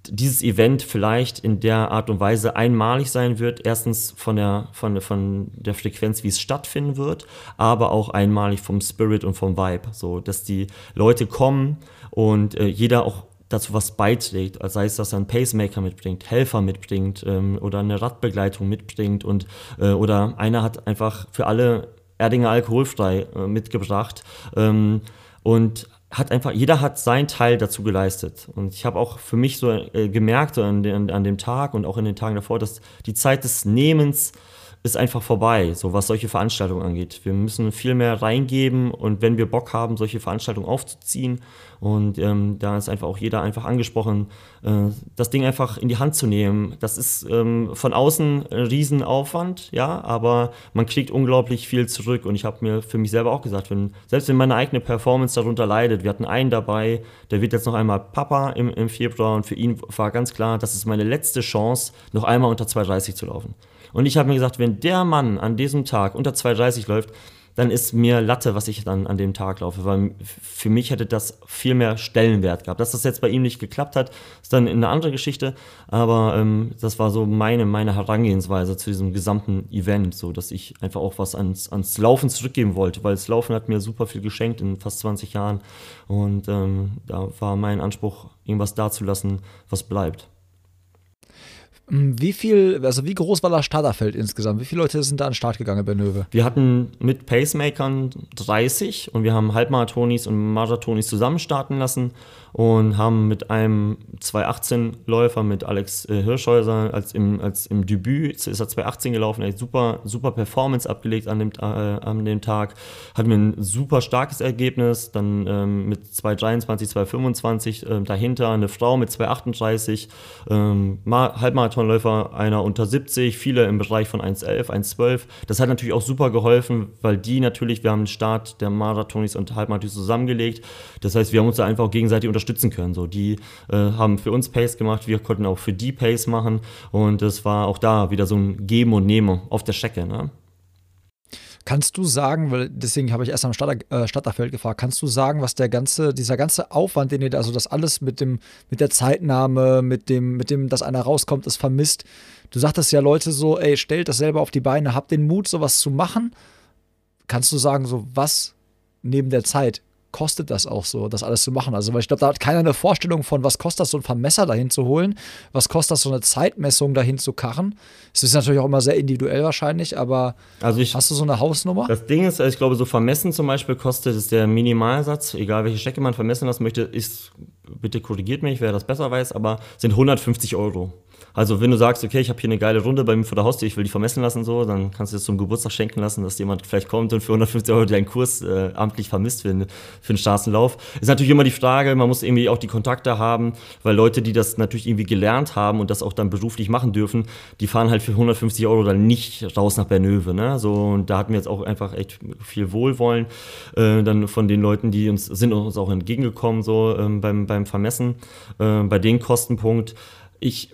dieses Event vielleicht in der Art und Weise einmalig sein wird. Erstens von der, von, von der Frequenz, wie es stattfinden wird, aber auch einmalig vom Spirit und vom Vibe. So, dass die Leute kommen und äh, jeder auch dazu was beiträgt, sei es, dass er einen Pacemaker mitbringt, Helfer mitbringt ähm, oder eine Radbegleitung mitbringt und äh, oder einer hat einfach für alle Erdinger alkoholfrei äh, mitgebracht. Ähm, und hat einfach, jeder hat seinen Teil dazu geleistet. Und ich habe auch für mich so äh, gemerkt an, den, an dem Tag und auch in den Tagen davor, dass die Zeit des Nehmens ist einfach vorbei, so was solche Veranstaltungen angeht. Wir müssen viel mehr reingeben und wenn wir Bock haben, solche Veranstaltungen aufzuziehen und ähm, da ist einfach auch jeder einfach angesprochen, äh, das Ding einfach in die Hand zu nehmen. Das ist ähm, von außen ein Riesenaufwand, ja, aber man kriegt unglaublich viel zurück und ich habe mir für mich selber auch gesagt, wenn, selbst wenn meine eigene Performance darunter leidet, wir hatten einen dabei, der wird jetzt noch einmal Papa im, im Februar und für ihn war ganz klar, das ist meine letzte Chance, noch einmal unter 2,30 zu laufen. Und ich habe mir gesagt, wenn der Mann an diesem Tag unter 2,30 läuft, dann ist mir Latte, was ich dann an dem Tag laufe, weil für mich hätte das viel mehr Stellenwert gehabt. Dass das jetzt bei ihm nicht geklappt hat, ist dann eine andere Geschichte, aber ähm, das war so meine, meine Herangehensweise zu diesem gesamten Event, so dass ich einfach auch was ans, ans Laufen zurückgeben wollte, weil das Laufen hat mir super viel geschenkt in fast 20 Jahren und ähm, da war mein Anspruch, irgendwas dazulassen, was bleibt. Hm, wie viel, also wie groß war das Starterfeld insgesamt? Wie viele Leute sind da an den Start gegangen bei Nöwe? Wir hatten mit Pacemakern 30 und wir haben Halbmarathonis und Marathonis zusammen starten lassen und haben mit einem 218-Läufer, mit Alex äh, Hirschhäuser, als im, als im Debüt ist er 218 gelaufen, er hat super, super Performance abgelegt an dem, äh, an dem Tag, hatten wir ein super starkes Ergebnis, dann ähm, mit 223, 225 äh, dahinter eine Frau mit 238, ähm, Halbmarathonläufer einer unter 70, viele im Bereich von 1,11, 1,12. Das hat natürlich auch super geholfen, weil die natürlich, wir haben den Start der Marathonis und Halbmarathons zusammengelegt. Das heißt, wir haben uns da einfach gegenseitig unterstützt unterstützen können. So, die äh, haben für uns Pace gemacht, wir konnten auch für die Pace machen und es war auch da wieder so ein Geben und Nehmen auf der Strecke. Ne? Kannst du sagen, weil deswegen habe ich erst am Starter, äh, Starterfeld gefragt, kannst du sagen, was der ganze, dieser ganze Aufwand, den ihr also das alles mit dem, mit der Zeitnahme, mit dem, mit dem, dass einer rauskommt, ist vermisst. Du sagtest ja Leute so, ey, stellt das selber auf die Beine, habt den Mut, sowas zu machen. Kannst du sagen, so was neben der Zeit kostet das auch so, das alles zu machen. Also, weil ich glaube, da hat keiner eine Vorstellung von, was kostet das, so ein Vermesser dahin zu holen, was kostet das, so eine Zeitmessung dahin zu karren. Es ist natürlich auch immer sehr individuell wahrscheinlich, aber also ich, hast du so eine Hausnummer? Das Ding ist, ich glaube, so vermessen zum Beispiel kostet es der Minimalsatz, egal welche Strecke man vermessen lassen möchte, ist, bitte korrigiert mich, wer das besser weiß, aber sind 150 Euro Also wenn du sagst, okay, ich habe hier eine geile Runde bei mir vor der Haustür, ich will die vermessen lassen, so, dann kannst du das zum Geburtstag schenken lassen, dass jemand vielleicht kommt und für 150 Euro deinen Kurs äh, amtlich vermisst für, für einen Straßenlauf. Ist natürlich immer die Frage, man muss irgendwie auch die Kontakte haben, weil Leute, die das natürlich irgendwie gelernt haben und das auch dann beruflich machen dürfen, die fahren halt für 150 Euro dann nicht raus nach Bernöve. Ne? So, und da hatten wir jetzt auch einfach echt viel Wohlwollen äh, dann von den Leuten, die uns sind uns auch entgegengekommen so ähm, beim, beim Vermessen, äh, bei den Kostenpunkt. Ich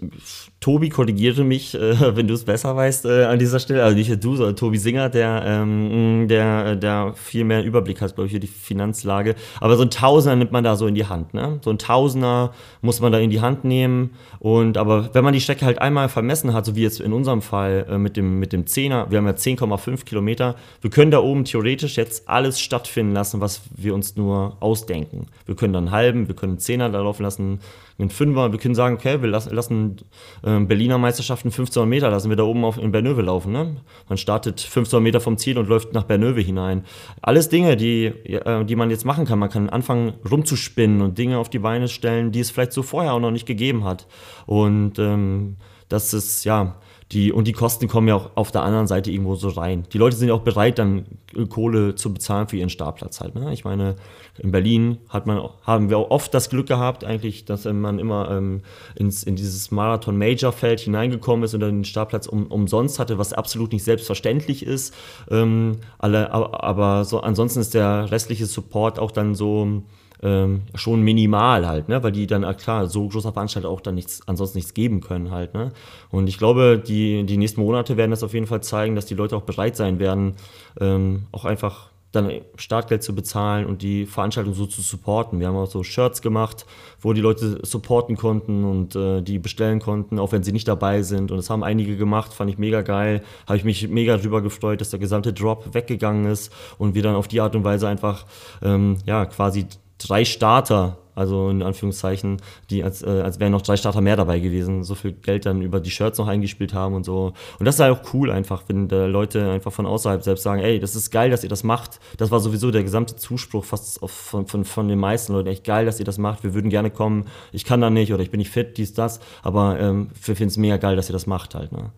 Tobi korrigierte mich, äh, wenn du es besser weißt, äh, an dieser Stelle. Also nicht du, sondern Tobi Singer, der, ähm, der, der viel mehr Überblick hat, glaube ich, für die Finanzlage. Aber so ein Tausender nimmt man da so in die Hand. Ne? So ein Tausender muss man da in die Hand nehmen. Und aber wenn man die Strecke halt einmal vermessen hat, so wie jetzt in unserem Fall äh, mit, dem, mit dem Zehner, wir haben ja 10,5 Kilometer, wir können da oben theoretisch jetzt alles stattfinden lassen, was wir uns nur ausdenken. Wir können dann einen halben, wir können einen Zehner da laufen lassen, einen Fünfer, wir können sagen, okay, wir lassen, lassen äh, äh, Berliner Meisterschaften 1500 Meter lassen wir da oben auf, in Bernöve laufen. Ne? Man startet 1500 Meter vom Ziel und läuft nach Bernöve hinein. Alles Dinge, die, äh, die man jetzt machen kann. Man kann anfangen rumzuspinnen und Dinge auf die Beine stellen, die es vielleicht so vorher auch noch nicht gegeben hat. Und ähm, das ist, ja, die, und die Kosten kommen ja auch auf der anderen Seite irgendwo so rein. Die Leute sind ja auch bereit, dann Kohle zu bezahlen für ihren Startplatz halt. Ne? Ich meine, in Berlin hat man, haben wir auch oft das Glück gehabt, eigentlich, dass man immer ähm, ins, in dieses Marathon-Major-Feld hineingekommen ist und dann den Startplatz um, umsonst hatte, was absolut nicht selbstverständlich ist. Ähm, alle, aber, aber so ansonsten ist der restliche Support auch dann so ähm, schon minimal halt, ne? weil die dann, klar, so großer Veranstalter auch dann nichts, ansonsten nichts geben können halt. Ne? Und ich glaube, die, die nächsten Monate werden das auf jeden Fall zeigen, dass die Leute auch bereit sein werden, ähm, auch einfach dann Startgeld zu bezahlen und die Veranstaltung so zu supporten. Wir haben auch so Shirts gemacht, wo die Leute supporten konnten und äh, die bestellen konnten, auch wenn sie nicht dabei sind. Und das haben einige gemacht, fand ich mega geil. Habe ich mich mega drüber gefreut, dass der gesamte Drop weggegangen ist und wir dann auf die Art und Weise einfach ähm, ja quasi drei Starter, also in Anführungszeichen, die als, äh, als wären noch drei Starter mehr dabei gewesen, so viel Geld dann über die Shirts noch eingespielt haben und so. Und das ist halt auch cool einfach, wenn äh, Leute einfach von außerhalb selbst sagen, ey, das ist geil, dass ihr das macht. Das war sowieso der gesamte Zuspruch fast von, von, von den meisten Leuten, echt geil, dass ihr das macht. Wir würden gerne kommen, ich kann da nicht oder ich bin nicht fit, dies, das, aber ähm, wir finden es mega geil, dass ihr das macht halt. Ne?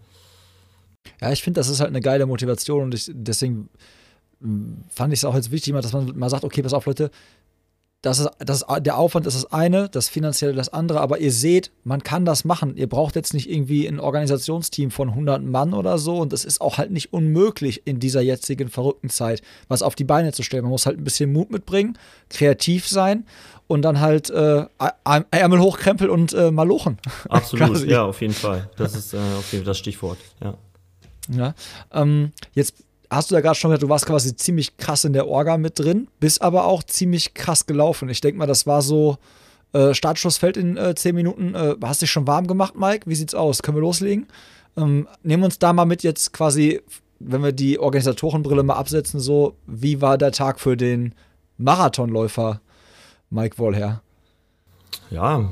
Ja, ich finde, das ist halt eine geile Motivation und ich, deswegen fand ich es auch jetzt wichtig, dass man mal sagt, okay, pass auf, Leute, das ist, das ist, der Aufwand ist das eine, das Finanzielle das andere, aber ihr seht, man kann das machen. Ihr braucht jetzt nicht irgendwie ein Organisationsteam von 100 Mann oder so und es ist auch halt nicht unmöglich in dieser jetzigen verrückten Zeit, was auf die Beine zu stellen. Man muss halt ein bisschen Mut mitbringen, kreativ sein und dann halt äh, Ärmel hochkrempeln und äh, malochen. Absolut, ja, auf jeden Fall. Das ist äh, auf jeden Fall das Stichwort, ja. Ja, ähm, jetzt hast du ja gerade schon gesagt, du warst quasi ziemlich krass in der Orga mit drin, bist aber auch ziemlich krass gelaufen. Ich denke mal, das war so, äh, Startschuss fällt in äh, 10 Minuten. Äh, hast dich schon warm gemacht, Mike? Wie sieht's aus? Können wir loslegen? Ähm, nehmen uns da mal mit jetzt quasi, wenn wir die Organisatorenbrille mal absetzen, so, wie war der Tag für den Marathonläufer Mike Wollher? Ja,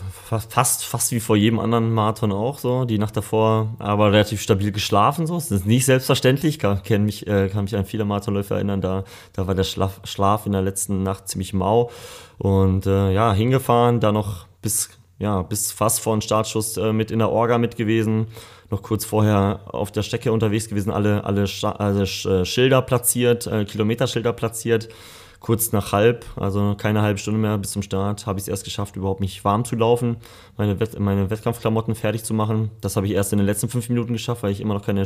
fast, fast wie vor jedem anderen Marathon auch so. Die Nacht davor aber relativ stabil geschlafen. So. Das ist nicht selbstverständlich. Ich kann mich, äh, kann mich an viele Marathonläufe erinnern. Da, da war der Schlaf, Schlaf in der letzten Nacht ziemlich mau. Und äh, ja, hingefahren, da noch bis, ja, bis fast vor den Startschuss äh, mit in der Orga mit gewesen. Noch kurz vorher auf der Strecke unterwegs gewesen, alle, alle, alle äh, Schilder platziert, äh, Kilometerschilder platziert kurz nach halb, also keine halbe Stunde mehr bis zum Start, habe ich es erst geschafft, überhaupt mich warm zu laufen, meine, Wett meine Wettkampfklamotten fertig zu machen. Das habe ich erst in den letzten fünf Minuten geschafft, weil ich immer noch keine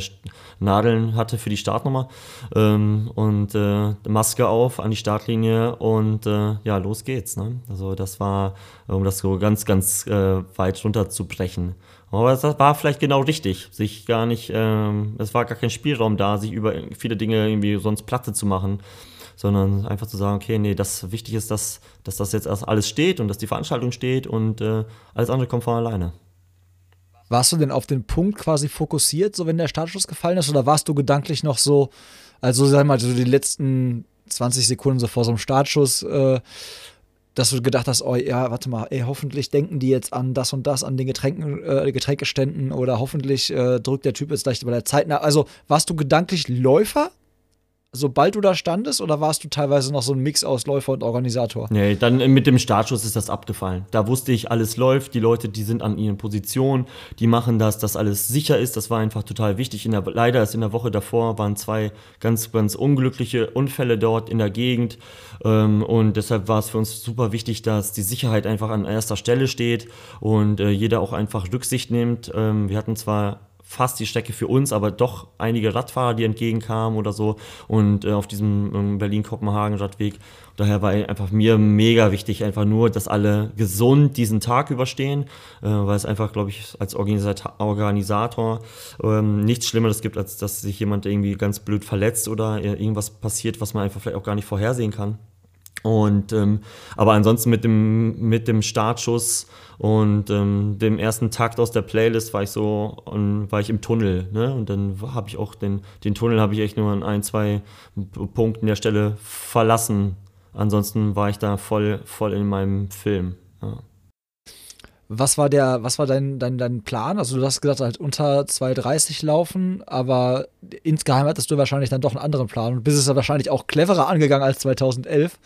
Nadeln hatte für die Startnummer. Ähm, und äh, Maske auf an die Startlinie und äh, ja, los geht's. Ne? Also das war, um das so ganz, ganz äh, weit runterzubrechen. Aber das war vielleicht genau richtig, sich gar nicht, ähm, es war gar kein Spielraum da, sich über viele Dinge irgendwie sonst Platte zu machen sondern einfach zu sagen, okay, nee, das wichtig ist, dass, dass das jetzt erst alles steht und dass die Veranstaltung steht und äh, alles andere kommt von alleine. Warst du denn auf den Punkt quasi fokussiert, so wenn der Startschuss gefallen ist, oder warst du gedanklich noch so, also sag mal, so die letzten 20 Sekunden so vor so einem Startschuss, äh, dass du gedacht hast, oh ja, warte mal, ey, hoffentlich denken die jetzt an das und das, an den Getränken, äh, Getränkeständen oder hoffentlich äh, drückt der Typ jetzt gleich bei der Zeit nach. Also warst du gedanklich Läufer sobald du da standest oder warst du teilweise noch so ein Mix aus Läufer und Organisator? Nee, dann mit dem Startschuss ist das abgefallen. Da wusste ich, alles läuft, die Leute, die sind an ihren Positionen, die machen das, dass alles sicher ist. Das war einfach total wichtig. In der, leider ist in der Woche davor waren zwei ganz, ganz unglückliche Unfälle dort in der Gegend. Ähm, und deshalb war es für uns super wichtig, dass die Sicherheit einfach an erster Stelle steht und äh, jeder auch einfach Rücksicht nimmt. Ähm, wir hatten zwar fast die Strecke für uns, aber doch einige Radfahrer, die entgegenkamen oder so und äh, auf diesem ähm, Berlin-Kopenhagen-Radweg. Daher war einfach mir mega wichtig, einfach nur, dass alle gesund diesen Tag überstehen, äh, weil es einfach, glaube ich, als Organisator, Organisator ähm, nichts Schlimmeres gibt, als dass sich jemand irgendwie ganz blöd verletzt oder irgendwas passiert, was man einfach vielleicht auch gar nicht vorhersehen kann. Und ähm, aber ansonsten mit dem mit dem Startschuss und ähm, dem ersten Takt aus der Playlist war ich so und war ich im Tunnel, ne? Und dann habe ich auch den den Tunnel habe ich echt nur an ein zwei Punkten der Stelle verlassen. Ansonsten war ich da voll voll in meinem Film. Ja. Was war der, was war dein, dein, dein Plan? Also du hast gesagt, halt unter 2,30 laufen, aber insgeheim hattest du wahrscheinlich dann doch einen anderen Plan und bist es wahrscheinlich auch cleverer angegangen als 2011.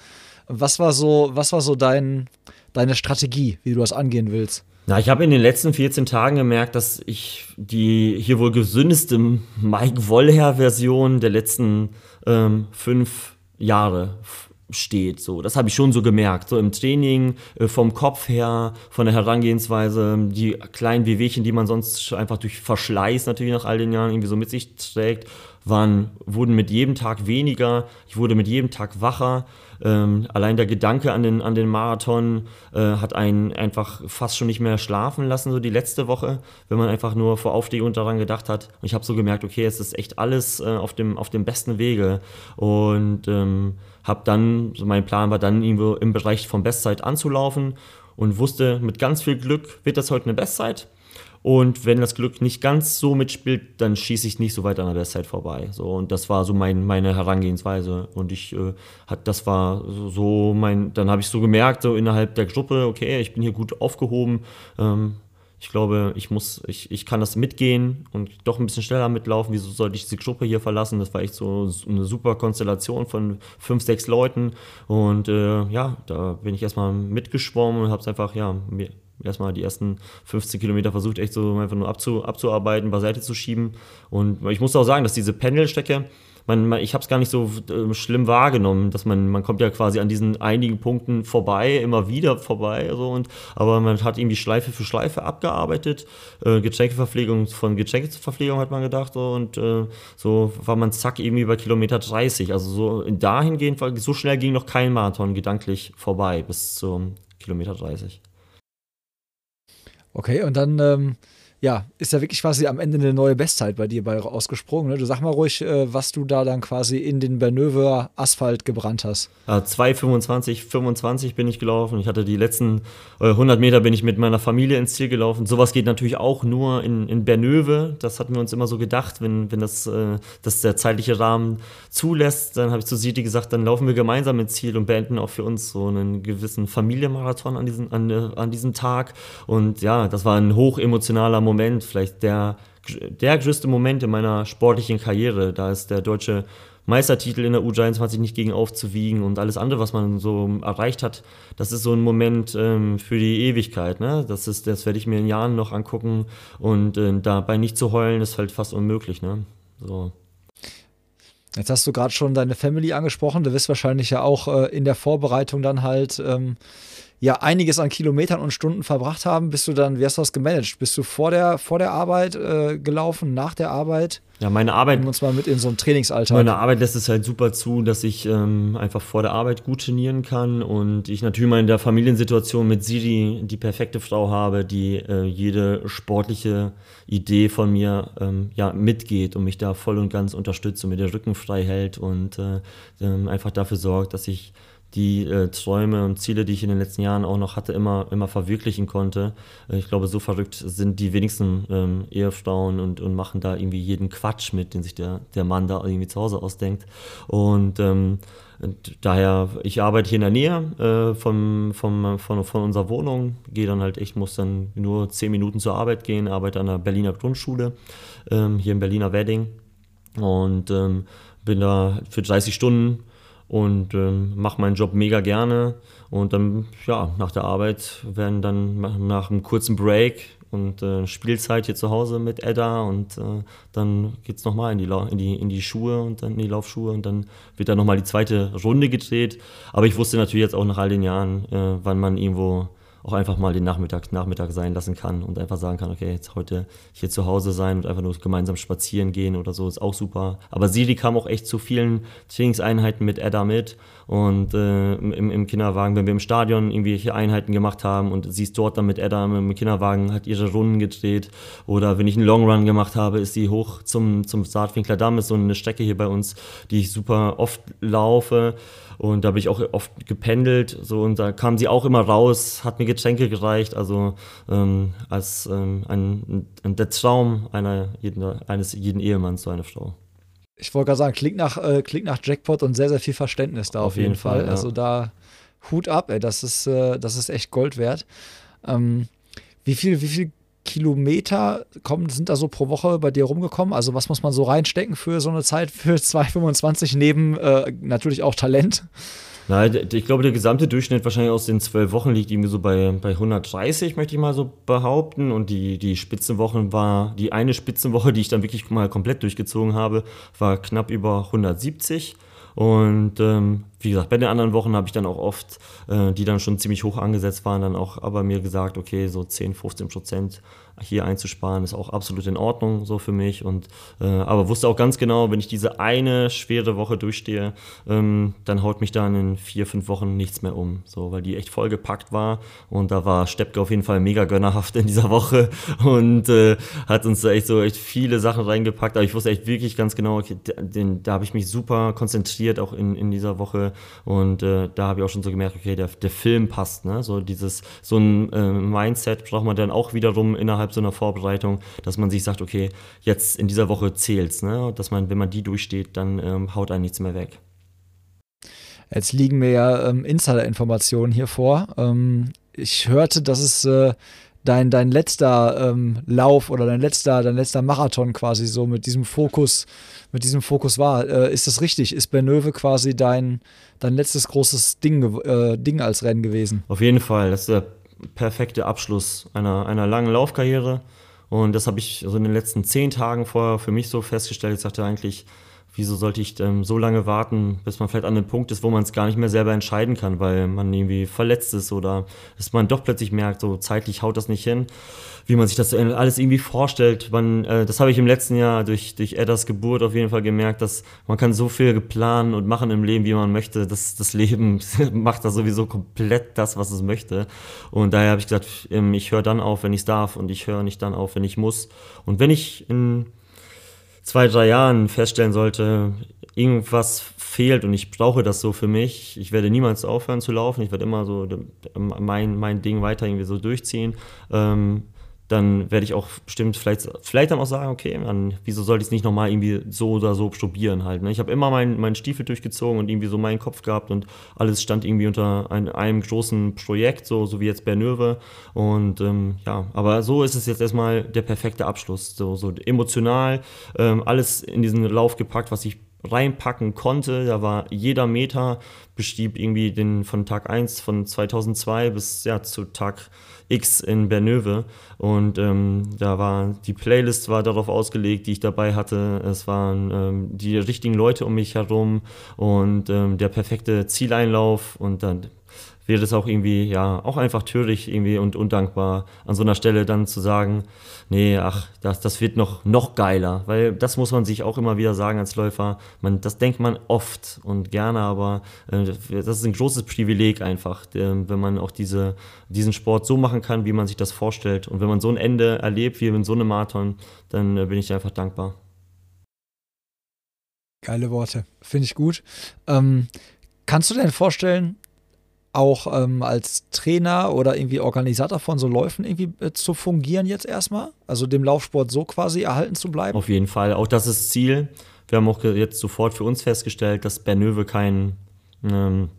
Was war so, was war so dein, deine Strategie, wie du das angehen willst? Na, ich habe in den letzten 14 Tagen gemerkt, dass ich die hier wohl gesündeste Mike Wollher-Version der letzten ähm, fünf Jahre steht. So, das habe ich schon so gemerkt. So im Training, äh, vom Kopf her, von der Herangehensweise, die kleinen Wehwehchen, die man sonst einfach durch Verschleiß natürlich nach all den Jahren irgendwie so mit sich trägt, waren, wurden mit jedem Tag weniger. Ich wurde mit jedem Tag wacher. Ähm, allein der Gedanke an den, an den Marathon äh, hat einen einfach fast schon nicht mehr schlafen lassen, so die letzte Woche, wenn man einfach nur vor Aufstehung daran gedacht hat. Und ich habe so gemerkt, okay, es ist echt alles äh, auf, dem, auf dem besten Wege. Und ähm, habe dann, so mein Plan war dann irgendwo im Bereich von Bestzeit anzulaufen und wusste, mit ganz viel Glück wird das heute eine Bestzeit. Und wenn das Glück nicht ganz so mitspielt, dann schieße ich nicht so weit an der Bestzeit vorbei. So, und das war so mein, meine Herangehensweise. Und ich äh, hat, das war so mein, dann habe ich so gemerkt, so innerhalb der Gruppe, okay, ich bin hier gut aufgehoben. Ähm, ich glaube, ich muss, ich, ich kann das mitgehen und doch ein bisschen schneller mitlaufen. Wieso sollte ich diese Gruppe hier verlassen? Das war echt so eine super Konstellation von fünf, sechs Leuten. Und äh, ja, da bin ich erstmal mitgeschwommen und habe es einfach, ja, mir erstmal die ersten 15 Kilometer versucht, echt so einfach nur abzu, abzuarbeiten, beiseite zu schieben. Und ich muss auch sagen, dass diese Pendelstrecke, man, man, ich habe es gar nicht so äh, schlimm wahrgenommen, dass man, man kommt ja quasi an diesen einigen Punkten vorbei, immer wieder vorbei, so und, aber man hat irgendwie Schleife für Schleife abgearbeitet, äh, Getränkeverpflegung von Getränkeverpflegung hat man gedacht so, und äh, so war man zack irgendwie bei Kilometer 30, also so dahingehend, so schnell ging noch kein Marathon gedanklich vorbei bis zum Kilometer 30. Okay, und dann ähm, ja, ist ja wirklich quasi am Ende eine neue Bestzeit bei dir bei ausgesprungen. Ne? Du sag mal ruhig, äh, was du da dann quasi in den Bernöver Asphalt gebrannt hast. Ja, 2,25, 25 bin ich gelaufen. Ich hatte die letzten äh, 100 Meter bin ich mit meiner Familie ins Ziel gelaufen. Sowas geht natürlich auch nur in, in Bernöve. Das hatten wir uns immer so gedacht, wenn, wenn das, äh, das der zeitliche Rahmen zulässt. Dann habe ich zu Siti gesagt, dann laufen wir gemeinsam ins Ziel und beenden auch für uns so einen gewissen Familienmarathon an, diesen, an, äh, an diesem Tag. Und ja, das war ein hochemotionaler Moment Moment, vielleicht der, der größte Moment in meiner sportlichen Karriere. Da ist der deutsche Meistertitel in der U23 nicht gegen aufzuwiegen und alles andere, was man so erreicht hat, das ist so ein Moment ähm, für die Ewigkeit. Ne? Das, ist, das werde ich mir in Jahren noch angucken und äh, dabei nicht zu heulen, ist halt fast unmöglich. Ne? So. Jetzt hast du gerade schon deine Family angesprochen. Du wirst wahrscheinlich ja auch äh, in der Vorbereitung dann halt ähm, ja einiges an Kilometern und Stunden verbracht haben, bist du dann, wie hast du das gemanagt? Bist du vor der, vor der Arbeit äh, gelaufen, nach der Arbeit? Ja, meine Arbeit. Nehmen uns mal mit in so einen Trainingsalltag. Meine Arbeit lässt es halt super zu, dass ich ähm, einfach vor der Arbeit gut trainieren kann und ich natürlich mal in der Familiensituation mit Siri die perfekte Frau habe, die äh, jede sportliche Idee von mir ähm, ja, mitgeht und mich da voll und ganz unterstützt und mir den Rücken frei hält und äh, ähm, einfach dafür sorgt, dass ich die äh, Träume und Ziele, die ich in den letzten Jahren auch noch hatte, immer, immer verwirklichen konnte. Äh, ich glaube, so verrückt sind die wenigsten ähm, Ehefrauen und, und machen da irgendwie jeden Quatsch mit, den sich der, der Mann da irgendwie zu Hause ausdenkt. Und ähm, daher, ich arbeite hier in der Nähe äh, von, von, von, von unserer Wohnung, gehe dann halt echt, muss dann nur zehn Minuten zur Arbeit gehen, arbeite an der Berliner Grundschule, ähm, hier in Berliner Wedding und ähm, bin da für 30 Stunden und ähm, mache meinen Job mega gerne. Und dann, ja, nach der Arbeit werden dann nach einem kurzen Break und äh, Spielzeit hier zu Hause mit Edda und äh, dann geht es nochmal in die, in, die, in die Schuhe und dann in die Laufschuhe und dann wird dann nochmal die zweite Runde gedreht. Aber ich wusste natürlich jetzt auch nach all den Jahren, äh, wann man irgendwo auch einfach mal den Nachmittag, Nachmittag sein lassen kann und einfach sagen kann, okay, jetzt heute hier zu Hause sein und einfach nur gemeinsam spazieren gehen oder so, ist auch super. Aber Siri kam auch echt zu vielen Trainingseinheiten mit Edda mit und äh, im, im, Kinderwagen, wenn wir im Stadion irgendwelche Einheiten gemacht haben und sie ist dort dann mit Edda im Kinderwagen, hat ihre Runden gedreht oder wenn ich einen Long Run gemacht habe, ist sie hoch zum, zum Saatwinkler Damm, ist so eine Strecke hier bei uns, die ich super oft laufe und da bin ich auch oft gependelt. So, und da kam sie auch immer raus, hat mir Getränke gereicht. Also ähm, als ähm, ein, ein, der Traum einer jeden, eines jeden Ehemanns, so eine Frau. Ich wollte gerade sagen, klingt nach, äh, klingt nach Jackpot und sehr, sehr viel Verständnis da auf, auf jeden, jeden, Fall. Fall ja. Also da Hut ab, ey, das ist, äh, das ist echt Gold wert. Ähm, wie viel, wie viel Kilometer kommen, sind da so pro Woche bei dir rumgekommen? Also was muss man so reinstecken für so eine Zeit für 2,25 neben äh, natürlich auch Talent? Nein, ich glaube, der gesamte Durchschnitt wahrscheinlich aus den zwölf Wochen liegt irgendwie so bei, bei 130, möchte ich mal so behaupten. Und die, die Spitzenwochen war, die eine Spitzenwoche, die ich dann wirklich mal komplett durchgezogen habe, war knapp über 170. Und ähm, wie gesagt, bei den anderen Wochen habe ich dann auch oft, äh, die dann schon ziemlich hoch angesetzt waren, dann auch aber mir gesagt, okay, so 10, 15 Prozent hier einzusparen, ist auch absolut in Ordnung so für mich. Und äh, aber wusste auch ganz genau, wenn ich diese eine schwere Woche durchstehe, ähm, dann haut mich dann in vier, fünf Wochen nichts mehr um. So, weil die echt vollgepackt war. Und da war Steppke auf jeden Fall mega gönnerhaft in dieser Woche und äh, hat uns da echt so echt viele Sachen reingepackt. Aber ich wusste echt wirklich ganz genau, okay, den, da habe ich mich super konzentriert, auch in, in dieser Woche. Und äh, da habe ich auch schon so gemerkt, okay, der, der Film passt. Ne? So dieses, so ein äh, Mindset braucht man dann auch wiederum innerhalb so einer Vorbereitung, dass man sich sagt, okay, jetzt in dieser Woche zählt's, ne? Dass man, wenn man die durchsteht, dann ähm, haut einen nichts mehr weg. Jetzt liegen mir ja ähm, Insider-Informationen hier vor. Ähm, ich hörte, dass es äh, dein, dein letzter ähm, Lauf oder dein letzter, dein letzter Marathon quasi so mit diesem Fokus, mit diesem Fokus war. Äh, ist das richtig? Ist Bernöve quasi dein, dein letztes großes Ding, äh, Ding als Rennen gewesen? Auf jeden Fall. Das ist der perfekte Abschluss einer, einer langen Laufkarriere. Und das habe ich so in den letzten zehn Tagen vorher für mich so festgestellt. Ich sagte eigentlich, wieso sollte ich ähm, so lange warten, bis man vielleicht an einem Punkt ist, wo man es gar nicht mehr selber entscheiden kann, weil man irgendwie verletzt ist oder dass man doch plötzlich merkt, so zeitlich haut das nicht hin, wie man sich das alles irgendwie vorstellt. Man, äh, das habe ich im letzten Jahr durch, durch Eddas Geburt auf jeden Fall gemerkt, dass man kann so viel planen und machen im Leben, wie man möchte. Das, das Leben macht da sowieso komplett das, was es möchte. Und daher habe ich gesagt, ähm, ich höre dann auf, wenn ich es darf und ich höre nicht dann auf, wenn ich muss. Und wenn ich in zwei, drei Jahren feststellen sollte, irgendwas fehlt und ich brauche das so für mich, ich werde niemals aufhören zu laufen, ich werde immer so mein, mein Ding weiter irgendwie so durchziehen. Ähm, dann werde ich auch bestimmt vielleicht, vielleicht dann auch sagen, okay, man, wieso sollte ich es nicht nochmal irgendwie so oder so probieren halt. Ne? Ich habe immer meinen mein Stiefel durchgezogen und irgendwie so meinen Kopf gehabt und alles stand irgendwie unter ein, einem großen Projekt, so, so wie jetzt Bernöwe. Und ähm, ja, aber so ist es jetzt erstmal der perfekte Abschluss. So, so emotional, ähm, alles in diesen Lauf gepackt, was ich reinpacken konnte. Da war jeder Meter bestieb irgendwie den von Tag 1 von 2002 bis ja zu Tag X in Bernöve und ähm, da war die Playlist war darauf ausgelegt, die ich dabei hatte. Es waren ähm, die richtigen Leute um mich herum und ähm, der perfekte Zieleinlauf und dann wäre es auch irgendwie, ja, auch einfach töricht irgendwie und undankbar, an so einer Stelle dann zu sagen, nee, ach, das, das wird noch, noch geiler. Weil das muss man sich auch immer wieder sagen als Läufer. Man, das denkt man oft und gerne, aber äh, das ist ein großes Privileg einfach, äh, wenn man auch diese, diesen Sport so machen kann, wie man sich das vorstellt. Und wenn man so ein Ende erlebt, wie in so einem Marathon, dann äh, bin ich einfach dankbar. Geile Worte, finde ich gut. Ähm, kannst du dir vorstellen, auch ähm, als Trainer oder irgendwie Organisator von so Läufen irgendwie äh, zu fungieren jetzt erstmal? Also dem Laufsport so quasi erhalten zu bleiben? Auf jeden Fall. Auch das ist Ziel. Wir haben auch jetzt sofort für uns festgestellt, dass Bernöve kein, ähm,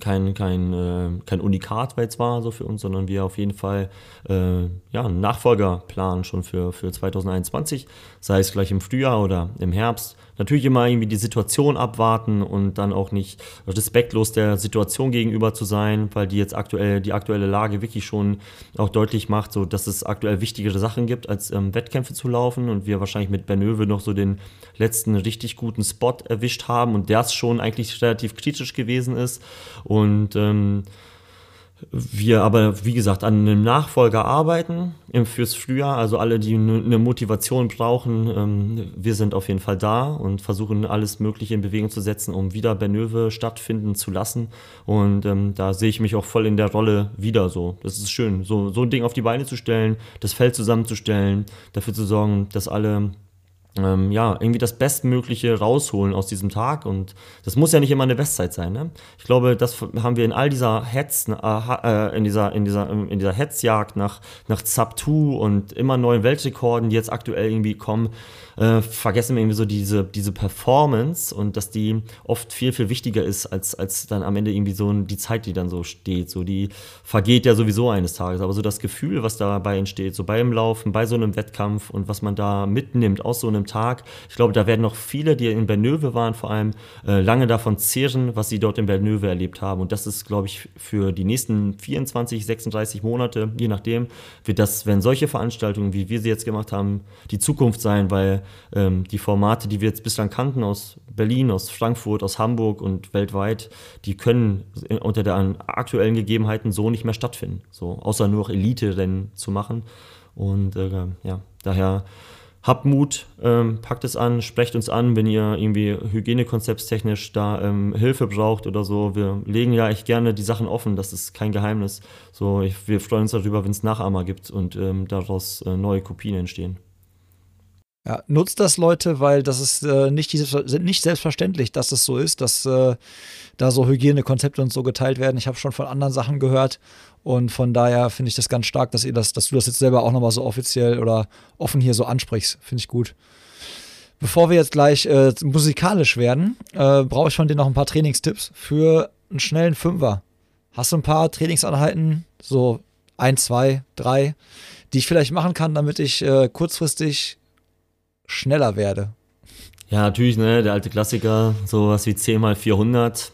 kein, kein, äh, kein Unikat es war so für uns, sondern wir auf jeden Fall äh, ja, einen Nachfolgerplan schon für, für 2021, sei es gleich im Frühjahr oder im Herbst natürlich immer irgendwie die Situation abwarten und dann auch nicht respektlos der Situation gegenüber zu sein, weil die jetzt aktuell, die aktuelle Lage wirklich schon auch deutlich macht, so dass es aktuell wichtigere Sachen gibt, als ähm, Wettkämpfe zu laufen und wir wahrscheinlich mit Bernöve noch so den letzten richtig guten Spot erwischt haben und das schon eigentlich relativ kritisch gewesen ist. Und ähm, wir aber, wie gesagt, an einem Nachfolger arbeiten fürs Frühjahr. Also alle, die eine Motivation brauchen, ähm, wir sind auf jeden Fall da und versuchen alles Mögliche in Bewegung zu setzen, um wieder Bernöve stattfinden zu lassen. Und ähm, da sehe ich mich auch voll in der Rolle wieder so. Das ist schön, so, so ein Ding auf die Beine zu stellen, das Feld zusammenzustellen, dafür zu sorgen, dass alle ähm, ja, irgendwie das Bestmögliche rausholen aus diesem Tag. Und das muss ja nicht immer eine Bestzeit sein. Ne? Ich glaube, das haben wir in all dieser Hetz, äh, äh in dieser, in dieser, in dieser Hetzjagd nach, nach Sub 2 und immer neuen Weltrekorden, die jetzt aktuell irgendwie kommen, äh, vergessen wir irgendwie so diese, diese Performance und dass die oft viel, viel wichtiger ist, als, als dann am Ende irgendwie so die Zeit, die dann so steht. So, die vergeht ja sowieso eines Tages. Aber so das Gefühl, was dabei entsteht, so beim Laufen, bei so einem Wettkampf und was man da mitnimmt aus so einem Tag, ich glaube, da werden noch viele, die in Bernöve waren, vor allem äh, lange davon zehren, was sie dort in Bernöve erlebt haben. Und das ist, glaube ich, für die nächsten 24, 36 Monate, je nachdem, wird das, wenn solche Veranstaltungen, wie wir sie jetzt gemacht haben, die Zukunft sein, weil ähm, die Formate, die wir jetzt bislang kannten aus Berlin, aus Frankfurt, aus Hamburg und weltweit, die können unter den aktuellen Gegebenheiten so nicht mehr stattfinden. So, außer nur noch Elite-Rennen zu machen. Und äh, ja, daher habt Mut, ähm, packt es an, sprecht uns an, wenn ihr irgendwie hygienekonzeptstechnisch da ähm, Hilfe braucht oder so. Wir legen ja echt gerne die Sachen offen, das ist kein Geheimnis. So, ich, wir freuen uns darüber, wenn es Nachahmer gibt und ähm, daraus äh, neue Kopien entstehen. Ja, nutzt das Leute, weil das ist äh, nicht, nicht selbstverständlich, dass es so ist, dass äh, da so Hygienekonzepte und so geteilt werden. Ich habe schon von anderen Sachen gehört und von daher finde ich das ganz stark, dass ihr das, dass du das jetzt selber auch nochmal so offiziell oder offen hier so ansprichst. Finde ich gut. Bevor wir jetzt gleich äh, musikalisch werden, äh, brauche ich von dir noch ein paar Trainingstipps für einen schnellen Fünfer. Hast du ein paar Trainingseinheiten, so ein, zwei, drei, die ich vielleicht machen kann, damit ich äh, kurzfristig schneller werde. Ja, natürlich, ne, der alte Klassiker, sowas wie 10 mal 400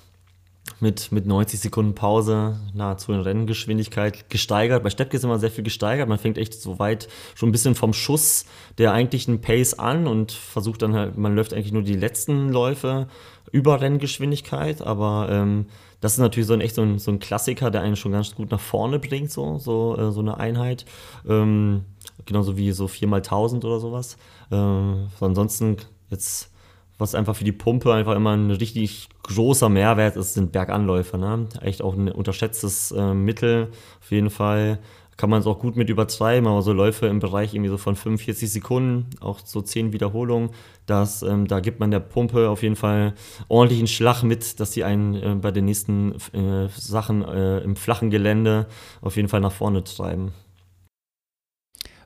mit, mit 90 Sekunden Pause nahezu in Renngeschwindigkeit gesteigert. Bei Steppke ist immer sehr viel gesteigert. Man fängt echt so weit schon ein bisschen vom Schuss der eigentlichen Pace an und versucht dann halt, man läuft eigentlich nur die letzten Läufe über Renngeschwindigkeit, aber ähm, das ist natürlich so ein echt so ein, so ein Klassiker, der einen schon ganz gut nach vorne bringt, so, so, äh, so eine Einheit. Ähm, genauso wie so 4 mal 1000 oder sowas. Ähm, ansonsten jetzt, was einfach für die Pumpe einfach immer ein richtig großer Mehrwert ist, sind Berganläufe. Ne? Echt auch ein unterschätztes äh, Mittel. Auf jeden Fall kann man es auch gut mit übertreiben, aber so Läufe im Bereich irgendwie so von 45 Sekunden, auch so 10 Wiederholungen, das, ähm, da gibt man der Pumpe auf jeden Fall ordentlichen Schlag mit, dass sie einen äh, bei den nächsten äh, Sachen äh, im flachen Gelände auf jeden Fall nach vorne treiben.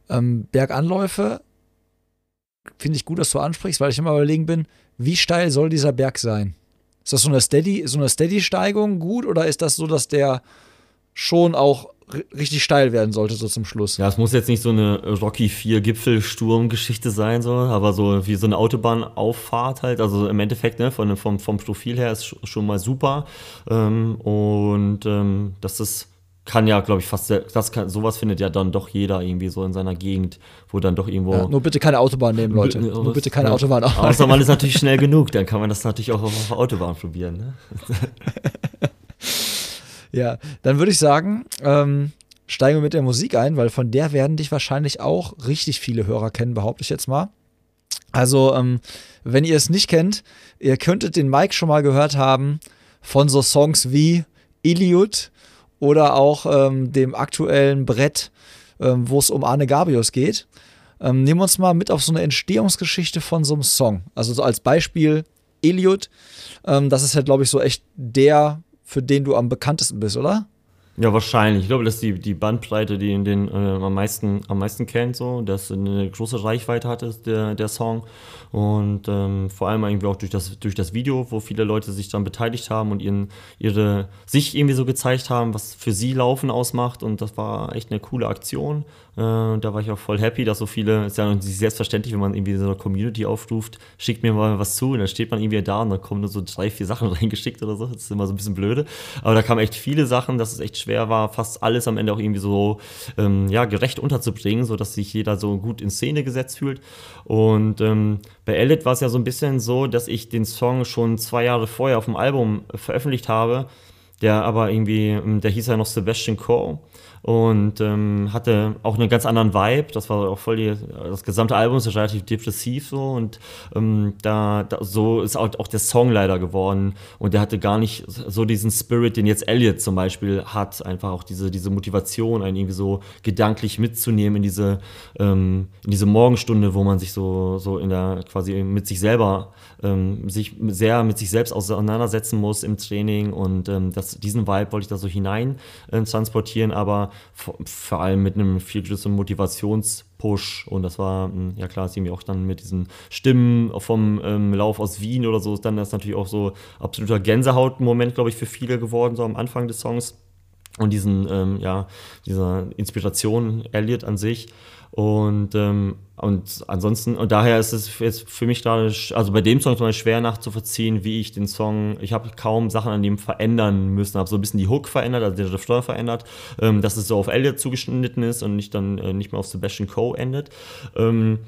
Ähm, Berganläufe finde ich gut, dass du ansprichst, weil ich immer überlegen bin, wie steil soll dieser Berg sein? Ist das so eine Steady, so eine Steady-Steigung gut oder ist das so, dass der schon auch richtig steil werden sollte, so zum Schluss. Ja, es muss jetzt nicht so eine Rocky 4 Gipfelsturm-Geschichte sein, so, aber so wie so eine Autobahnauffahrt halt. Also im Endeffekt, ne, von, vom, vom Profil her ist schon mal super. Ähm, und ähm, das ist kann ja, glaube ich, fast, das kann, sowas findet ja dann doch jeder irgendwie so in seiner Gegend, wo dann doch irgendwo. Ja, nur bitte keine Autobahn nehmen, Leute. nur bitte keine ja, Autobahn. Außer man ist natürlich schnell genug, dann kann man das natürlich auch auf der Autobahn probieren. Ne? Ja, dann würde ich sagen, ähm, steigen wir mit der Musik ein, weil von der werden dich wahrscheinlich auch richtig viele Hörer kennen, behaupte ich jetzt mal. Also, ähm, wenn ihr es nicht kennt, ihr könntet den Mike schon mal gehört haben von so Songs wie Iliud oder auch ähm, dem aktuellen Brett, ähm, wo es um Arne Gabius geht. Ähm, nehmen wir uns mal mit auf so eine Entstehungsgeschichte von so einem Song. Also so als Beispiel Iliud. Ähm, das ist halt, glaube ich, so echt der für den du am bekanntesten bist, oder? Ja, wahrscheinlich. Ich glaube, dass die, die Bandbreite, die in den äh, am, meisten, am meisten kennt, so, dass eine große Reichweite hatte, der, der Song. Und ähm, vor allem irgendwie auch durch das, durch das Video, wo viele Leute sich dann beteiligt haben und ihren, ihre sich irgendwie so gezeigt haben, was für sie Laufen ausmacht. Und das war echt eine coole Aktion. Äh, da war ich auch voll happy, dass so viele, ist ja nicht selbstverständlich, wenn man irgendwie so eine Community aufruft, schickt mir mal was zu und dann steht man irgendwie da und dann kommen nur so drei, vier Sachen reingeschickt oder so. Das ist immer so ein bisschen blöde. Aber da kamen echt viele Sachen, dass es echt schwer war, fast alles am Ende auch irgendwie so ähm, ja, gerecht unterzubringen, sodass sich jeder so gut in Szene gesetzt fühlt. Und ähm, bei Elliot war es ja so ein bisschen so, dass ich den Song schon zwei Jahre vorher auf dem Album veröffentlicht habe, der aber irgendwie, ähm, der hieß ja noch Sebastian Coe und ähm, hatte auch einen ganz anderen Vibe. Das war auch voll die, das gesamte Album ist relativ depressiv so. Und ähm, da, da, so ist auch, auch der Song leider geworden. Und der hatte gar nicht so diesen Spirit, den jetzt Elliot zum Beispiel hat, einfach auch diese, diese Motivation, einen irgendwie so gedanklich mitzunehmen in diese, ähm, in diese Morgenstunde, wo man sich so, so in der quasi mit sich selber ähm, sich sehr mit sich selbst auseinandersetzen muss im Training. Und ähm, das, diesen Vibe wollte ich da so hinein äh, transportieren, aber vor allem mit einem viel größeren Motivationspush. Und das war, hm, ja klar, irgendwie auch dann mit diesen Stimmen vom ähm, Lauf aus Wien oder so, ist dann das natürlich auch so absoluter Gänsehaut-Moment, glaube ich, für viele geworden, so am Anfang des Songs. Und diesen, ähm, ja, dieser Inspiration Elliot an sich und, ähm, und ansonsten, und daher ist es jetzt für mich gerade, also bei dem Song zum Beispiel schwer nachzuvollziehen, wie ich den Song, ich habe kaum Sachen an dem verändern müssen, habe so ein bisschen die Hook verändert, also der Steuer verändert, ähm, dass es so auf Elliot zugeschnitten ist und nicht dann äh, nicht mehr auf Sebastian Coe endet. Ähm,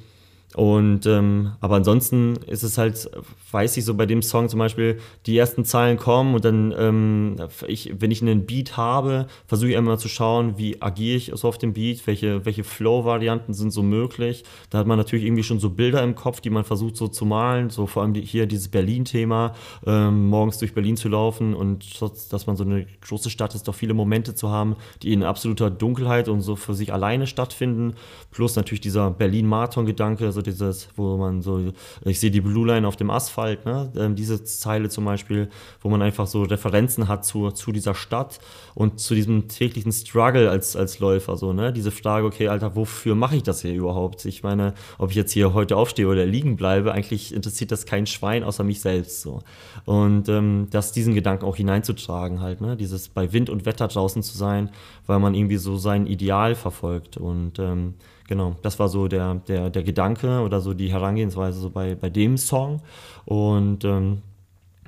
und ähm, aber ansonsten ist es halt, weiß ich so bei dem Song zum Beispiel, die ersten Zeilen kommen und dann, ähm, ich, wenn ich einen Beat habe, versuche ich immer zu schauen, wie agiere ich so auf dem Beat, welche, welche Flow-Varianten sind so möglich. Da hat man natürlich irgendwie schon so Bilder im Kopf, die man versucht so zu malen, so vor allem die, hier dieses Berlin-Thema, ähm, morgens durch Berlin zu laufen und trotz, dass man so eine große Stadt ist, doch viele Momente zu haben, die in absoluter Dunkelheit und so für sich alleine stattfinden, plus natürlich dieser Berlin-Marathon-Gedanke, so dieses, wo man so, ich sehe die Blue Line auf dem Asphalt, ne? Ähm, diese Zeile zum Beispiel, wo man einfach so Referenzen hat zu, zu dieser Stadt und zu diesem täglichen Struggle als, als Läufer, so, ne? Diese Frage, okay, Alter, wofür mache ich das hier überhaupt? Ich meine, ob ich jetzt hier heute aufstehe oder liegen bleibe, eigentlich interessiert das kein Schwein außer mich selbst, so. Und ähm, das, diesen Gedanken auch hineinzutragen halt, ne? Dieses bei Wind und Wetter draußen zu sein, weil man irgendwie so sein Ideal verfolgt und ähm, Genau, das war so der, der, der Gedanke oder so die Herangehensweise so bei, bei dem Song. Und ähm,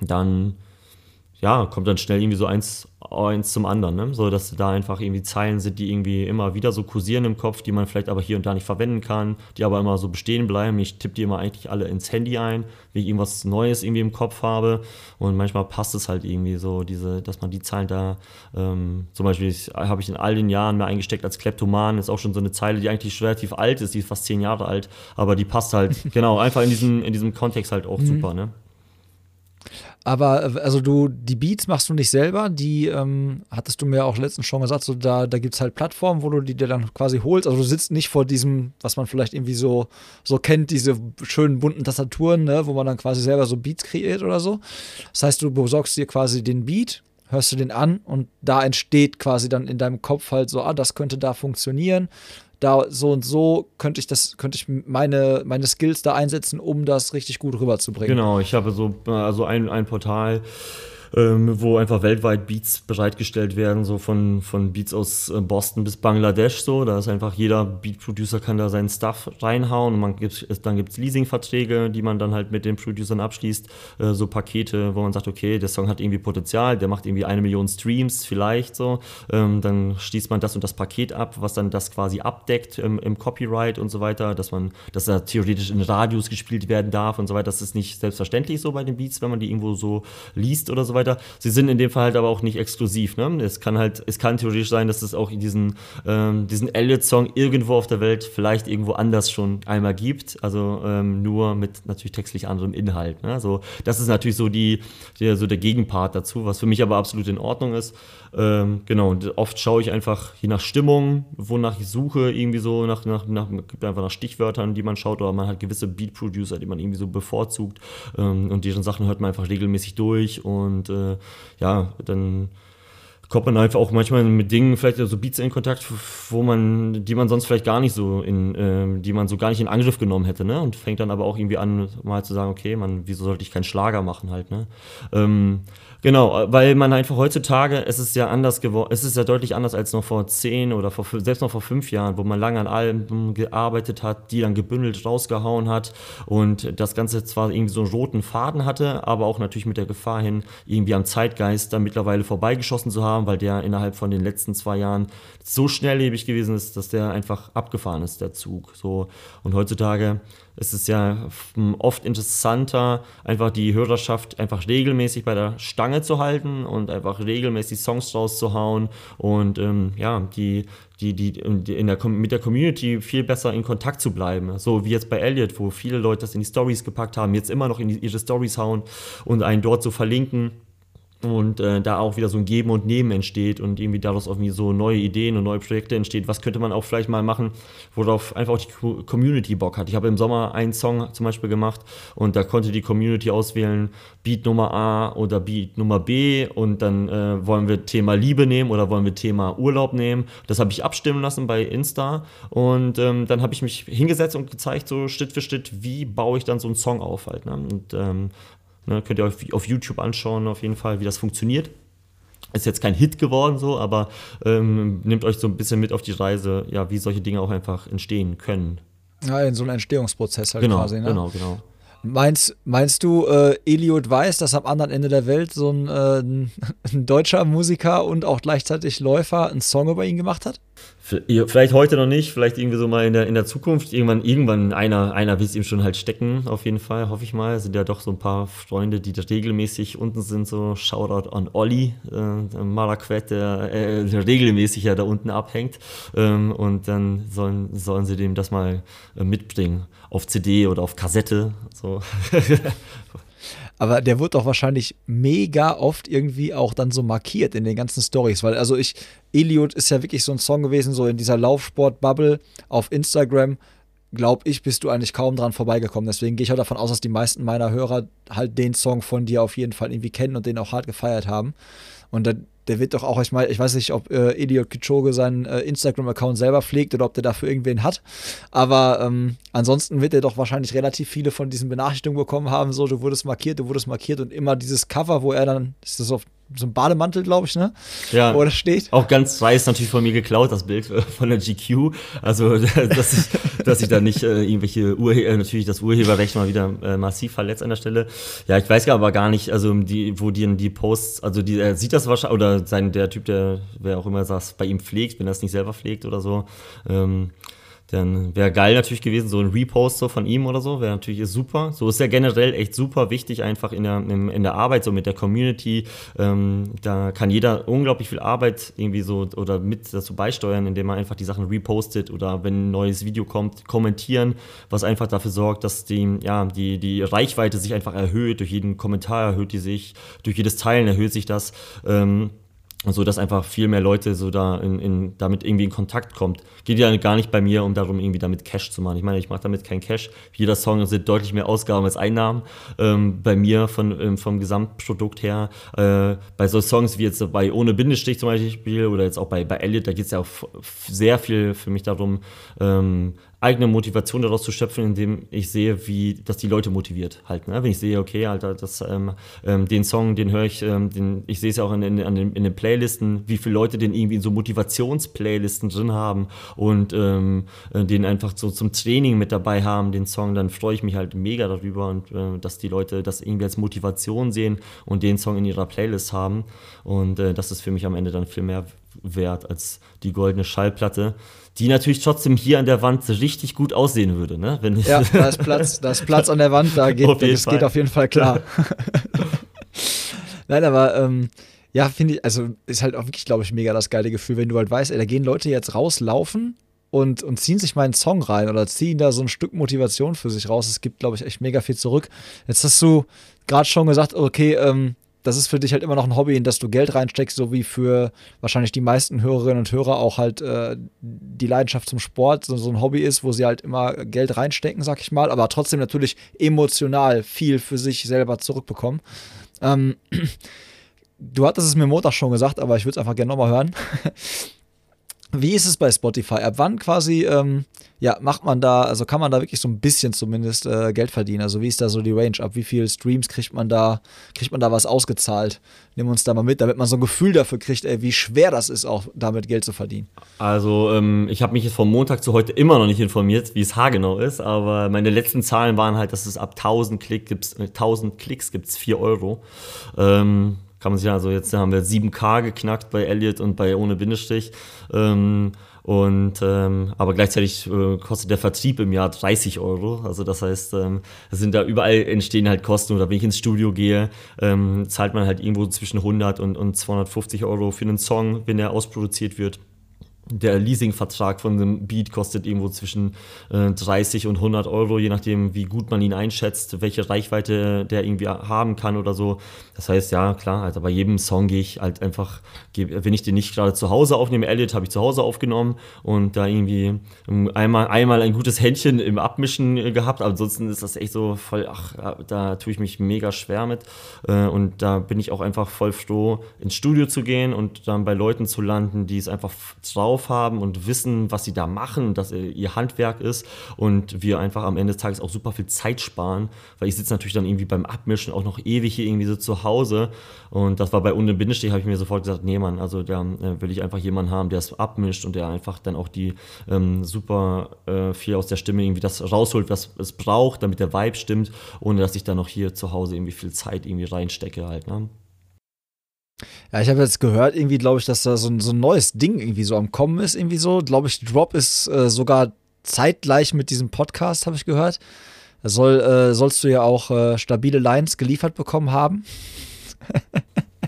dann ja, kommt dann schnell irgendwie so eins, eins zum anderen, ne? So dass da einfach irgendwie Zeilen sind, die irgendwie immer wieder so kursieren im Kopf, die man vielleicht aber hier und da nicht verwenden kann, die aber immer so bestehen bleiben. Ich tippe die immer eigentlich alle ins Handy ein, wie ich irgendwas Neues irgendwie im Kopf habe. Und manchmal passt es halt irgendwie so, diese, dass man die Zeilen da, ähm, zum Beispiel habe ich in all den Jahren mehr eingesteckt als Kleptoman, ist auch schon so eine Zeile, die eigentlich relativ alt ist, die ist fast zehn Jahre alt, aber die passt halt, genau, einfach in diesem, in diesem Kontext halt auch mhm. super, ne? Aber äh, also du, die Beats machst du nicht selber, die ähm, hattest du mir auch letztens schon gesagt, so da, da gibt es halt Plattformen, wo du die dir dann quasi holst. Also du sitzt nicht vor diesem, was man vielleicht irgendwie so, so kennt, diese schönen bunten Tastaturen, ne, wo man dann quasi selber so Beats kreiert oder so. Das heißt, du besorgst dir quasi den Beat, hörst du den an und da entsteht quasi dann in deinem Kopf halt so, ah, das könnte da funktionieren da so und so könnte ich das, könnte ich meine, meine Skills da einsetzen, um das richtig gut rüberzubringen. Genau, ich habe so also ein, ein Portal, ähm, wo einfach weltweit Beats bereitgestellt werden, so von, von Beats aus äh, Boston bis Bangladesch so. Da ist einfach jeder Beat-Producer kann da seinen Stuff reinhauen und man gibt, dann gibt es Leasing-Verträge, die man dann halt mit den Producern abschließt, äh, so Pakete, wo man sagt, okay, der Song hat irgendwie Potenzial, der macht irgendwie eine Million Streams vielleicht so. Ähm, dann schließt man das und das Paket ab, was dann das quasi abdeckt ähm, im Copyright und so weiter, dass man, dass er theoretisch in Radios gespielt werden darf und so weiter. Das ist nicht selbstverständlich so bei den Beats, wenn man die irgendwo so liest oder so weiter. Sie sind in dem Fall halt aber auch nicht exklusiv. Ne? Es kann halt, es kann theoretisch sein, dass es auch diesen, ähm, diesen Elliot-Song irgendwo auf der Welt vielleicht irgendwo anders schon einmal gibt. Also ähm, nur mit natürlich textlich anderem Inhalt. Ne? So, das ist natürlich so die, die, so der Gegenpart dazu, was für mich aber absolut in Ordnung ist. Ähm, genau, und oft schaue ich einfach je nach Stimmung, wonach ich suche, irgendwie so nach, nach, nach, gibt einfach nach Stichwörtern, die man schaut, oder man hat gewisse Beat-Producer, die man irgendwie so bevorzugt. Ähm, und deren Sachen hört man einfach regelmäßig durch und äh, ja, dann kommt man einfach auch manchmal mit Dingen vielleicht so Beats in Kontakt, wo man, die man sonst vielleicht gar nicht so in, äh, die man so gar nicht in Angriff genommen hätte, ne? Und fängt dann aber auch irgendwie an, mal zu sagen, okay, man, wieso sollte ich keinen Schlager machen halt, ne? Ähm, Genau, weil man einfach heutzutage, es ist ja anders geworden, es ist ja deutlich anders als noch vor zehn oder vor, selbst noch vor fünf Jahren, wo man lange an Alben gearbeitet hat, die dann gebündelt rausgehauen hat und das Ganze zwar irgendwie so einen roten Faden hatte, aber auch natürlich mit der Gefahr hin, irgendwie am Zeitgeist dann mittlerweile vorbeigeschossen zu haben, weil der innerhalb von den letzten zwei Jahren so schnelllebig gewesen ist, dass der einfach abgefahren ist, der Zug. So. Und heutzutage es ist ja oft interessanter, einfach die Hörerschaft einfach regelmäßig bei der Stange zu halten und einfach regelmäßig Songs rauszuhauen und ähm, ja, die, die, die, in der, mit der Community viel besser in Kontakt zu bleiben. So wie jetzt bei Elliot, wo viele Leute das in die Stories gepackt haben, jetzt immer noch in die, ihre Stories hauen und einen dort so verlinken und äh, da auch wieder so ein Geben und Nehmen entsteht und irgendwie daraus irgendwie so neue Ideen und neue Projekte entsteht. Was könnte man auch vielleicht mal machen, worauf einfach auch die Community Bock hat. Ich habe im Sommer einen Song zum Beispiel gemacht und da konnte die Community auswählen, Beat Nummer A oder Beat Nummer B und dann äh, wollen wir Thema Liebe nehmen oder wollen wir Thema Urlaub nehmen. Das habe ich abstimmen lassen bei Insta und ähm, dann habe ich mich hingesetzt und gezeigt, so Schritt für Schritt, wie baue ich dann so einen Song auf halt. Ne? Und ähm, Ne, könnt ihr euch auf YouTube anschauen, auf jeden Fall, wie das funktioniert. Ist jetzt kein Hit geworden, so, aber ähm, nehmt euch so ein bisschen mit auf die Reise, ja, wie solche Dinge auch einfach entstehen können. Ja, in so einem Entstehungsprozess halt genau, quasi, ne? Genau, genau. Meinst, meinst du, äh, Eliot weiß, dass am anderen Ende der Welt so ein, äh, ein, deutscher Musiker und auch gleichzeitig Läufer einen Song über ihn gemacht hat? Vielleicht heute noch nicht, vielleicht irgendwie so mal in der, in der Zukunft. Irgendwann, irgendwann einer, einer will es ihm schon halt stecken, auf jeden Fall, hoffe ich mal. Es sind ja doch so ein paar Freunde, die regelmäßig unten sind, so Shoutout an Olli, äh, Malaquette, der, äh, der regelmäßig ja da unten abhängt. Ähm, und dann sollen, sollen sie dem das mal äh, mitbringen auf CD oder auf Kassette. So. Aber der wird doch wahrscheinlich mega oft irgendwie auch dann so markiert in den ganzen Stories, weil also ich, Eliot ist ja wirklich so ein Song gewesen, so in dieser Laufsport-Bubble auf Instagram, glaube ich, bist du eigentlich kaum dran vorbeigekommen. Deswegen gehe ich auch davon aus, dass die meisten meiner Hörer halt den Song von dir auf jeden Fall irgendwie kennen und den auch hart gefeiert haben. Und dann der wird doch auch, ich meine, ich weiß nicht, ob äh, Eliot Kichoge seinen äh, Instagram-Account selber pflegt oder ob der dafür irgendwen hat. Aber ähm, ansonsten wird er doch wahrscheinlich relativ viele von diesen Benachrichtigungen bekommen haben, so, du wurdest markiert, du wurdest markiert und immer dieses Cover, wo er dann, ist das auf so ein Bademantel, glaube ich, ne? Ja. Wo das steht. Auch ganz weiß natürlich von mir geklaut, das Bild äh, von der GQ. Also, dass ich, dass ich da nicht äh, irgendwelche Urheber, äh, natürlich das Urheberrecht mal wieder äh, massiv verletzt an der Stelle. Ja, ich weiß aber gar nicht, also die, wo die die Posts, also die, er sieht das wahrscheinlich, oder sein, der Typ, der, wer auch immer das bei ihm pflegt, wenn er es nicht selber pflegt oder so. Ähm, dann wäre geil natürlich gewesen, so ein Repost so von ihm oder so, wäre natürlich super. So ist ja generell echt super wichtig, einfach in der, in, in der Arbeit, so mit der Community. Ähm, da kann jeder unglaublich viel Arbeit irgendwie so oder mit dazu beisteuern, indem man einfach die Sachen repostet oder wenn ein neues Video kommt, kommentieren, was einfach dafür sorgt, dass die, ja, die, die Reichweite sich einfach erhöht. Durch jeden Kommentar erhöht die sich, durch jedes Teilen erhöht sich das. Ähm, so dass einfach viel mehr Leute so da in, in, damit irgendwie in Kontakt kommt. Geht ja gar nicht bei mir, um darum irgendwie damit Cash zu machen. Ich meine, ich mache damit kein Cash. Jeder Song sind deutlich mehr Ausgaben als Einnahmen. Ähm, bei mir von, ähm, vom Gesamtprodukt her. Äh, bei so Songs wie jetzt bei Ohne Bindestrich zum Beispiel oder jetzt auch bei, bei Elliot, da geht es ja auch sehr viel für mich darum, ähm, eigene Motivation daraus zu schöpfen, indem ich sehe, wie das die Leute motiviert halt. Ne? Wenn ich sehe, okay, Alter, das, ähm, ähm, den Song, den höre ich, ähm, den, ich sehe es ja auch in, in, in, den, in den Playlisten, wie viele Leute den irgendwie in so Motivationsplaylisten drin haben und ähm, äh, den einfach so zum Training mit dabei haben, den Song, dann freue ich mich halt mega darüber und äh, dass die Leute das irgendwie als Motivation sehen und den Song in ihrer Playlist haben. Und äh, das ist für mich am Ende dann viel mehr wert als die goldene Schallplatte, die natürlich trotzdem hier an der Wand richtig gut aussehen würde. Ne? Wenn ja, da ist Platz, da ist Platz an der Wand, da geht, das Fall. geht auf jeden Fall klar. Nein, aber ähm, ja, finde ich, also ist halt auch wirklich, glaube ich, mega das geile Gefühl, wenn du halt weißt, ey, da gehen Leute jetzt rauslaufen und, und ziehen sich mal einen Song rein oder ziehen da so ein Stück Motivation für sich raus. Es gibt, glaube ich, echt mega viel zurück. Jetzt hast du gerade schon gesagt, okay, ähm, das ist für dich halt immer noch ein Hobby, in das du Geld reinsteckst, so wie für wahrscheinlich die meisten Hörerinnen und Hörer auch halt äh, die Leidenschaft zum Sport so, so, ein Hobby ist, wo sie halt immer Geld reinstecken, sag ich mal, aber trotzdem natürlich emotional viel für sich selber zurückbekommen. Ähm, du hattest es mir Montag schon gesagt, aber ich würde es einfach gerne nochmal hören. Wie ist es bei Spotify? Ab wann quasi, ähm, ja, macht man da, also kann man da wirklich so ein bisschen zumindest äh, Geld verdienen? Also wie ist da so die Range? Ab wie viele Streams kriegt man da, kriegt man da was ausgezahlt? Nimm uns da mal mit, damit man so ein Gefühl dafür kriegt, ey, wie schwer das ist, auch damit Geld zu verdienen. Also ähm, ich habe mich jetzt von Montag zu heute immer noch nicht informiert, wie es haargenau ist, aber meine letzten Zahlen waren halt, dass es ab 1000 Klick gibt's, 1000 Klicks gibt es 4 Euro. Ähm, kann man sich also jetzt haben wir 7K geknackt bei Elliot und bei ohne Bindestrich. Ähm, und ähm, aber gleichzeitig äh, kostet der Vertrieb im Jahr 30 Euro. Also das heißt, ähm, sind da überall entstehen halt Kosten. Oder wenn ich ins Studio gehe, ähm, zahlt man halt irgendwo zwischen 100 und, und 250 Euro für einen Song, wenn er ausproduziert wird der Leasingvertrag von dem Beat kostet irgendwo zwischen äh, 30 und 100 Euro, je nachdem, wie gut man ihn einschätzt, welche Reichweite der irgendwie haben kann oder so. Das heißt, ja, klar, also bei jedem Song gehe ich halt einfach, wenn ich den nicht gerade zu Hause aufnehme, Elliot habe ich zu Hause aufgenommen und da irgendwie ähm, einmal, einmal ein gutes Händchen im Abmischen äh, gehabt, ansonsten ist das echt so voll, ach, da tue ich mich mega schwer mit äh, und da bin ich auch einfach voll froh, ins Studio zu gehen und dann bei Leuten zu landen, die es einfach drauf drauf haben und wissen, was sie da machen, dass ihr Handwerk ist und wir einfach am Ende des Tages auch super viel Zeit sparen, weil ich sitze natürlich dann irgendwie beim Abmischen auch noch ewig hier irgendwie so zu Hause und das war bei Unten Bindestich, habe ich mir sofort gesagt, nee Mann, also da äh, will ich einfach jemanden haben, der es abmischt und der einfach dann auch die ähm, super äh, viel aus der Stimme irgendwie das rausholt, was es braucht, damit der Vibe stimmt, ohne dass ich dann noch hier zu Hause irgendwie viel Zeit irgendwie reinstecke halt, ne? Ja, ich habe jetzt gehört, irgendwie glaube ich, dass da so ein, so ein neues Ding irgendwie so am Kommen ist, irgendwie so. Glaube ich, Drop ist äh, sogar zeitgleich mit diesem Podcast, habe ich gehört. Da soll, äh, sollst du ja auch äh, stabile Lines geliefert bekommen haben.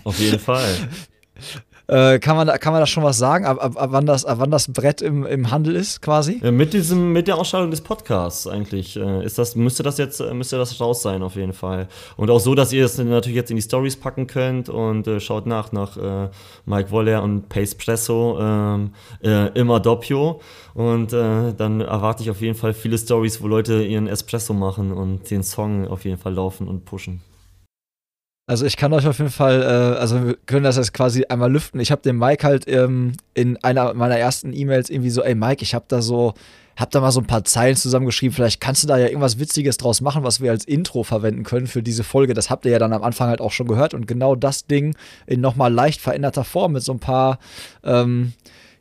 Auf jeden Fall. Äh, kann, man, kann man da schon was sagen, ab, ab, ab, wann, das, ab wann das Brett im, im Handel ist, quasi? Ja, mit, diesem, mit der Ausstrahlung des Podcasts eigentlich. Äh, ist das, müsste das jetzt äh, müsste das raus sein, auf jeden Fall. Und auch so, dass ihr es natürlich jetzt in die Stories packen könnt und äh, schaut nach, nach äh, Mike Woller und Pace Presso, ähm, äh, immer Doppio. Und dann erwarte ich auf jeden Fall viele Stories, wo Leute ihren Espresso machen und den Song auf jeden Fall laufen und pushen. Also ich kann euch auf jeden Fall, äh, also wir können das jetzt quasi einmal lüften. Ich habe dem Mike halt ähm, in einer meiner ersten E-Mails irgendwie so, ey Mike, ich habe da so, hab da mal so ein paar Zeilen zusammengeschrieben. Vielleicht kannst du da ja irgendwas Witziges draus machen, was wir als Intro verwenden können für diese Folge. Das habt ihr ja dann am Anfang halt auch schon gehört. Und genau das Ding in nochmal leicht veränderter Form mit so ein paar, ähm,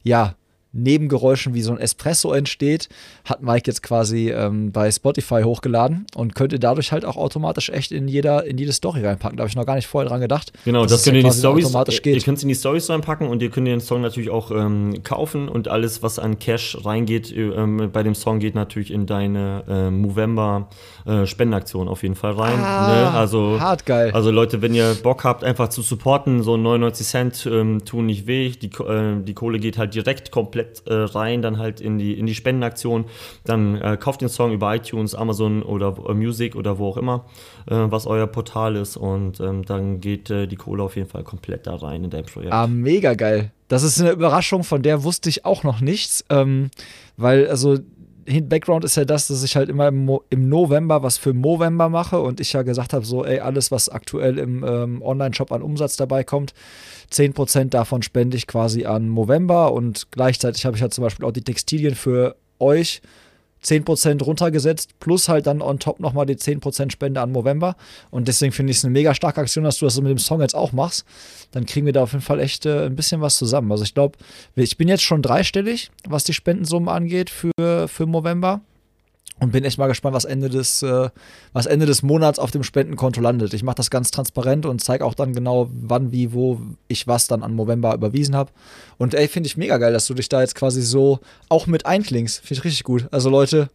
ja, Nebengeräuschen wie so ein Espresso entsteht, hat Mike jetzt quasi ähm, bei Spotify hochgeladen und könnte dadurch halt auch automatisch echt in jeder in jede Story reinpacken. Da habe ich noch gar nicht vorher dran gedacht. Genau, das könnt ihr in die Stories automatisch geht. Ihr könnt es in die Stories reinpacken und ihr könnt den Song natürlich auch ähm, kaufen und alles, was an Cash reingeht ähm, bei dem Song, geht natürlich in deine äh, Movember äh, Spendenaktion auf jeden Fall rein. Ah, ne? Also hart geil. Also Leute, wenn ihr Bock habt, einfach zu supporten, so 99 Cent ähm, tun nicht weh. Die, äh, die Kohle geht halt direkt komplett komplett äh, rein, dann halt in die, in die Spendenaktion. Dann äh, kauft den Song über iTunes, Amazon oder äh, Music oder wo auch immer, äh, was euer Portal ist. Und ähm, dann geht äh, die Kohle auf jeden Fall komplett da rein in dein Projekt. Ah, mega geil. Das ist eine Überraschung, von der wusste ich auch noch nichts. Ähm, weil, also Background ist ja das, dass ich halt immer im, Mo im November was für Movember mache und ich ja gesagt habe, so, ey, alles, was aktuell im ähm, Online-Shop an Umsatz dabei kommt, 10% davon spende ich quasi an Movember und gleichzeitig habe ich halt zum Beispiel auch die Textilien für euch 10% runtergesetzt, plus halt dann on top nochmal die 10% Spende an Movember. Und deswegen finde ich es eine mega starke Aktion, dass du das mit dem Song jetzt auch machst. Dann kriegen wir da auf jeden Fall echt äh, ein bisschen was zusammen. Also ich glaube, ich bin jetzt schon dreistellig, was die Spendensumme angeht für, für Movember. Und bin echt mal gespannt, was Ende des, äh, was Ende des Monats auf dem Spendenkonto landet. Ich mache das ganz transparent und zeige auch dann genau, wann, wie, wo ich was dann an November überwiesen habe. Und ey, finde ich mega geil, dass du dich da jetzt quasi so auch mit einklingst. Finde ich richtig gut. Also Leute,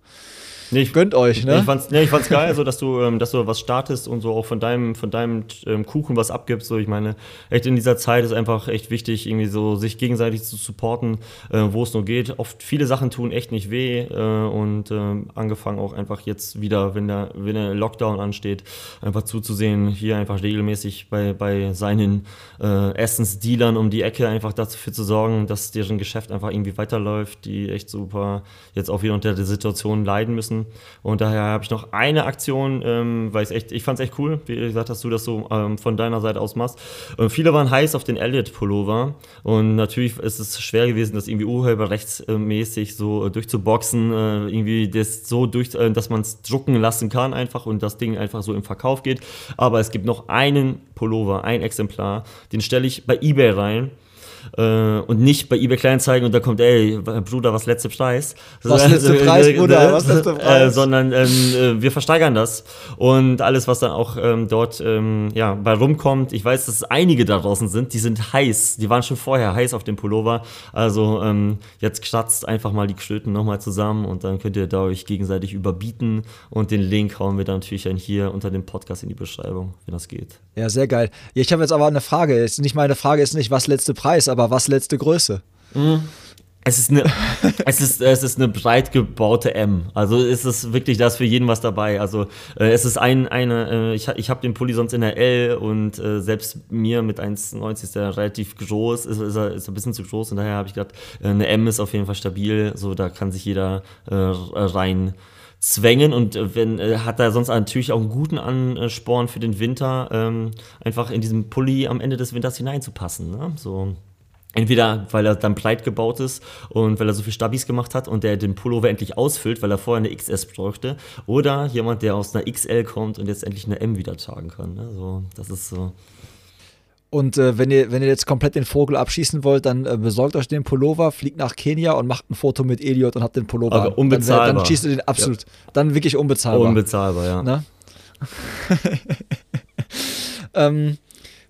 Nee, ich, Gönnt euch, ne? Ich fand's, nee, ich fand's geil, so, dass du, ähm, dass du was startest und so auch von deinem, von deinem ähm, Kuchen was abgibst. So, ich meine, echt in dieser Zeit ist einfach echt wichtig, irgendwie so sich gegenseitig zu supporten, äh, wo es nur geht. Oft viele Sachen tun echt nicht weh äh, und äh, angefangen auch einfach jetzt wieder, wenn der, wenn der Lockdown ansteht, einfach zuzusehen, hier einfach regelmäßig bei, bei seinen äh, Essensdealern um die Ecke einfach dafür zu sorgen, dass deren Geschäft einfach irgendwie weiterläuft, die echt super jetzt auch wieder unter der Situation leiden müssen müssen. Und daher habe ich noch eine Aktion, ähm, weil ich echt, ich fand es echt cool, wie gesagt, dass du das so ähm, von deiner Seite aus machst. Und viele waren heiß auf den Elliot-Pullover. Und natürlich ist es schwer gewesen, das irgendwie urheberrechtsmäßig so äh, durchzuboxen, äh, irgendwie das so durch, äh, dass man es drucken lassen kann einfach und das Ding einfach so im Verkauf geht. Aber es gibt noch einen Pullover, ein Exemplar, den stelle ich bei eBay rein äh, und nicht bei eBay Kleinanzeigen und da kommt, ey, Bruder, was letzte Preis? Was letzte Preis, Bruder, was letzte äh, Preis? Äh, sondern ähm, äh, wir versteigern das und alles, was dann auch ähm, dort ähm, ja, bei rumkommt, ich weiß, dass es einige da draußen sind, die sind heiß, die waren schon vorher heiß auf dem Pullover, also ähm, jetzt kratzt einfach mal die Klöten nochmal zusammen und dann könnt ihr da euch gegenseitig überbieten und den Link hauen wir dann natürlich dann hier unter dem Podcast in die Beschreibung, wenn das geht. Ja, sehr geil. Ja, ich habe jetzt aber eine Frage, ist nicht meine Frage ist nicht, was letzte Preis, aber was letzte Größe? Mhm. Es ist, eine, es, ist, es ist eine breit gebaute M. Also ist es wirklich da ist für jeden was dabei. Also äh, es ist ein, eine, äh, ich, ich habe den Pulli sonst in der L und äh, selbst mir mit 1,90 ist der relativ groß, ist, ist, er, ist ein bisschen zu groß und daher habe ich gedacht, äh, eine M ist auf jeden Fall stabil, so da kann sich jeder äh, rein zwängen und äh, wenn hat er sonst natürlich auch einen guten Ansporn für den Winter, ähm, einfach in diesem Pulli am Ende des Winters hineinzupassen. Ne? So. Entweder weil er dann breit gebaut ist und weil er so viel Stabis gemacht hat und der den Pullover endlich ausfüllt, weil er vorher eine XS bräuchte, oder jemand, der aus einer XL kommt und jetzt endlich eine M wieder tragen kann. Ne? So, das ist so. Und äh, wenn, ihr, wenn ihr jetzt komplett den Vogel abschießen wollt, dann äh, besorgt euch den Pullover, fliegt nach Kenia und macht ein Foto mit Eliot und habt den Pullover. Aber unbezahlbar. Dann, dann schießt ihr den absolut. Ja. Dann wirklich unbezahlbar. Unbezahlbar, ja. Ne? ähm,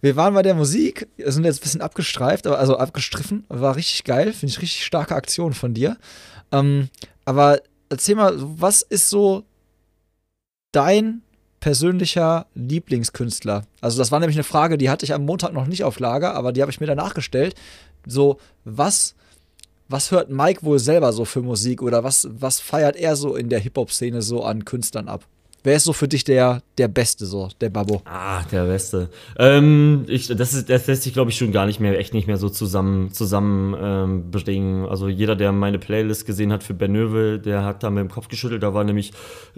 wir waren bei der Musik, sind jetzt ein bisschen abgestreift, also abgestriffen. War richtig geil, finde ich richtig starke Aktion von dir. Ähm, aber erzähl mal, was ist so dein persönlicher Lieblingskünstler? Also, das war nämlich eine Frage, die hatte ich am Montag noch nicht auf Lager, aber die habe ich mir danach gestellt. So, was, was hört Mike wohl selber so für Musik oder was, was feiert er so in der Hip-Hop-Szene so an Künstlern ab? Wer ist so für dich der, der Beste, so, der Babbo? Ah, der Beste. Ähm, ich, das, ist, das lässt sich, glaube ich, schon gar nicht mehr, echt nicht mehr so zusammen, zusammen ähm, bringen. Also jeder, der meine Playlist gesehen hat für Bernöwe, der hat da mit dem Kopf geschüttelt. Da war nämlich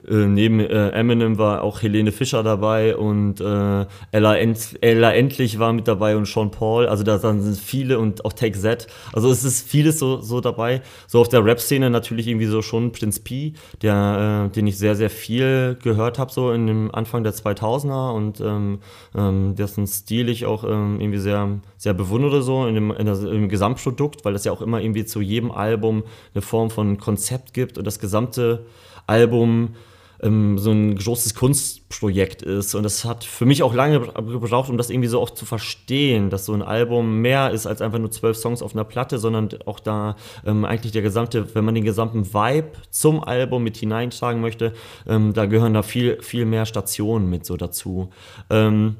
äh, neben äh, Eminem war auch Helene Fischer dabei und äh, Ella, Ent, Ella Endlich war mit dabei und Sean Paul. Also da sind viele und auch Take Z. Also es ist vieles so, so dabei. So auf der Rap-Szene natürlich irgendwie so schon Prince P, der, äh, den ich sehr, sehr viel gehört gehört habe, so in dem Anfang der 2000er und ähm, ähm, dessen Stil ich auch ähm, irgendwie sehr, sehr bewundere, so in dem, in der, im Gesamtprodukt, weil es ja auch immer irgendwie zu jedem Album eine Form von Konzept gibt und das gesamte Album ähm, so ein großes Kunstprojekt ist. Und das hat für mich auch lange gebraucht, um das irgendwie so auch zu verstehen, dass so ein Album mehr ist als einfach nur zwölf Songs auf einer Platte, sondern auch da ähm, eigentlich der gesamte, wenn man den gesamten Vibe zum Album mit hineintragen möchte, ähm, da gehören da viel, viel mehr Stationen mit so dazu. Ähm,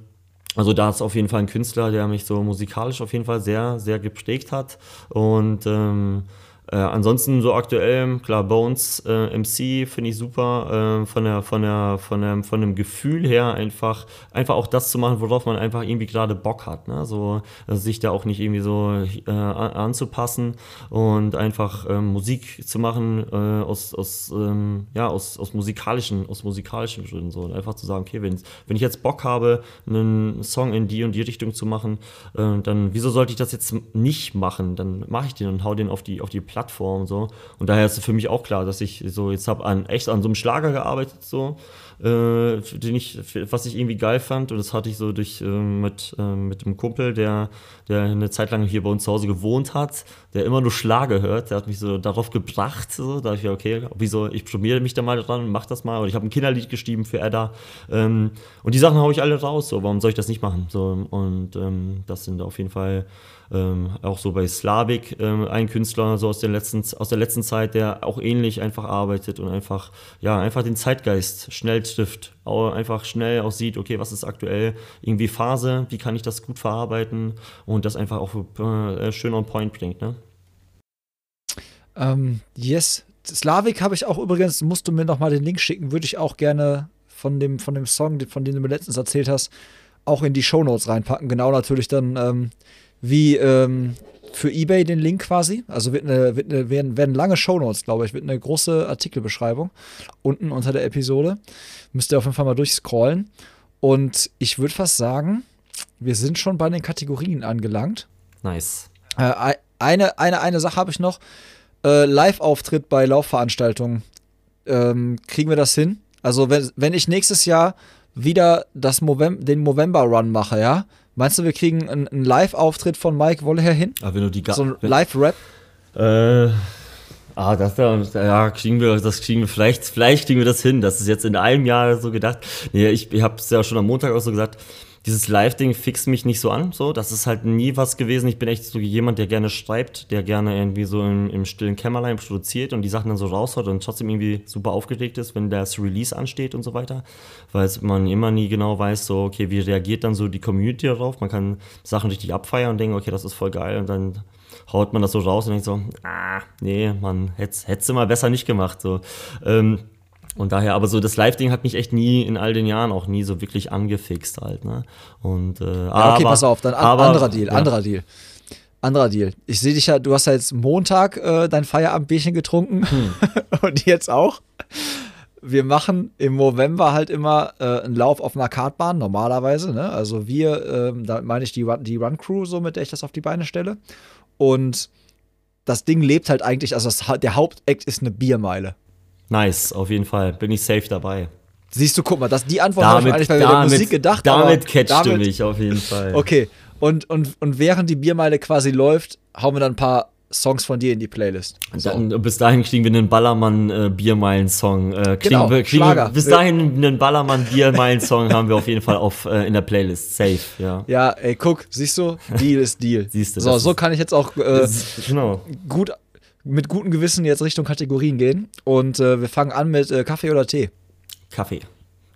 also da ist auf jeden Fall ein Künstler, der mich so musikalisch auf jeden Fall sehr, sehr geprägt hat. Und ähm, äh, ansonsten so aktuell, klar, Bones äh, MC finde ich super, äh, von, der, von, der, von, der, von dem Gefühl her einfach, einfach auch das zu machen, worauf man einfach irgendwie gerade Bock hat. Ne? So, also sich da auch nicht irgendwie so äh, anzupassen und einfach ähm, Musik zu machen äh, aus, aus, ähm, ja, aus, aus, musikalischen, aus musikalischen Gründen. So. Und einfach zu sagen, okay, wenn, wenn ich jetzt Bock habe, einen Song in die und die Richtung zu machen, äh, dann wieso sollte ich das jetzt nicht machen? Dann mache ich den und hau den auf die, auf die Plattform Plattform so. Und daher ist es für mich auch klar, dass ich so jetzt habe an echt an so einem Schlager gearbeitet so, äh, den ich was ich irgendwie geil fand. Und das hatte ich so durch äh, mit äh, mit einem Kumpel, der der eine Zeit lang hier bei uns zu Hause gewohnt hat, der immer nur Schlager hört, der hat mich so darauf gebracht, so, da ich ja okay, wieso ich probiere mich da mal dran, mach das mal. Und ich habe ein Kinderlied geschrieben für Edda. Ähm, und die Sachen haue ich alle raus, so. Warum soll ich das nicht machen? So und ähm, das sind auf jeden Fall ähm, auch so bei Slavik ähm, ein Künstler so aus, den letzten, aus der letzten Zeit, der auch ähnlich einfach arbeitet und einfach, ja, einfach den Zeitgeist schnell trifft. Einfach schnell auch sieht, okay, was ist aktuell irgendwie Phase, wie kann ich das gut verarbeiten und das einfach auch äh, schön on point bringt, ne? Ähm, yes. Slavik habe ich auch übrigens, musst du mir noch mal den Link schicken, würde ich auch gerne von dem, von dem Song, von dem du mir letztens erzählt hast, auch in die Shownotes reinpacken. Genau natürlich dann ähm, wie, ähm, für eBay den Link quasi. Also wird eine, wird eine, werden, werden lange Shownotes, glaube ich. Wird eine große Artikelbeschreibung unten unter der Episode. Müsst ihr auf jeden Fall mal durchscrollen. Und ich würde fast sagen, wir sind schon bei den Kategorien angelangt. Nice. Äh, eine, eine, eine Sache habe ich noch. Äh, Live-Auftritt bei Laufveranstaltungen. Ähm, kriegen wir das hin? Also, wenn, wenn ich nächstes Jahr wieder das Movem den Movember-Run mache, ja? Meinst du, wir kriegen einen, einen Live-Auftritt von Mike Wolleher hin? Aber wenn du die so ein Live-Rap? Äh. Ah, das da, ja, kriegen wir, das kriegen wir vielleicht, vielleicht kriegen wir das hin. Das ist jetzt in einem Jahr so gedacht. Nee, ich, ich habe es ja schon am Montag auch so gesagt dieses Live-Ding fixt mich nicht so an. So, das ist halt nie was gewesen. Ich bin echt so jemand, der gerne schreibt, der gerne irgendwie so im, im stillen Kämmerlein produziert und die Sachen dann so raushaut und trotzdem irgendwie super aufgeregt ist, wenn das Release ansteht und so weiter. Weil man immer nie genau weiß, so, okay, wie reagiert dann so die Community darauf? Man kann Sachen richtig abfeiern und denken, okay, das ist voll geil und dann haut man das so raus und denkt so, ah, nee, man hätte es mal besser nicht gemacht. So. Ähm, und daher, aber so das Live-Ding hat mich echt nie in all den Jahren auch nie so wirklich angefixt halt. Ne? Und, äh, ja, okay, aber, pass auf, dann aber, anderer Deal, ja. anderer Deal. Anderer Deal. Ich sehe dich ja, du hast ja jetzt Montag äh, dein Feierabendbierchen getrunken hm. und jetzt auch. Wir machen im November halt immer äh, einen Lauf auf einer Kartbahn, normalerweise. Ne? Also wir, äh, da meine ich die, die Run Crew, so mit der ich das auf die Beine stelle. Und das Ding lebt halt eigentlich, also das, der Hauptakt ist eine Biermeile. Nice, auf jeden Fall. Bin ich safe dabei. Siehst du, guck mal, das, die Antwort habe ich eigentlich bei der Musik gedacht. Damit catcht damit, du mich auf jeden Fall. Okay, und, und, und während die Biermeile quasi läuft, hauen wir dann ein paar Songs von dir in die Playlist. So. Dann, bis dahin kriegen wir einen Ballermann-Biermeilen-Song. Äh, äh, genau, wir, wir, bis dahin einen Ballermann-Biermeilen-Song haben wir auf jeden Fall auf, äh, in der Playlist. Safe, ja. Ja, ey, guck, siehst du? Deal ist Deal. Siehst du. So, so kann ich jetzt auch äh, genau. gut mit gutem Gewissen jetzt Richtung Kategorien gehen. Und äh, wir fangen an mit äh, Kaffee oder Tee. Kaffee.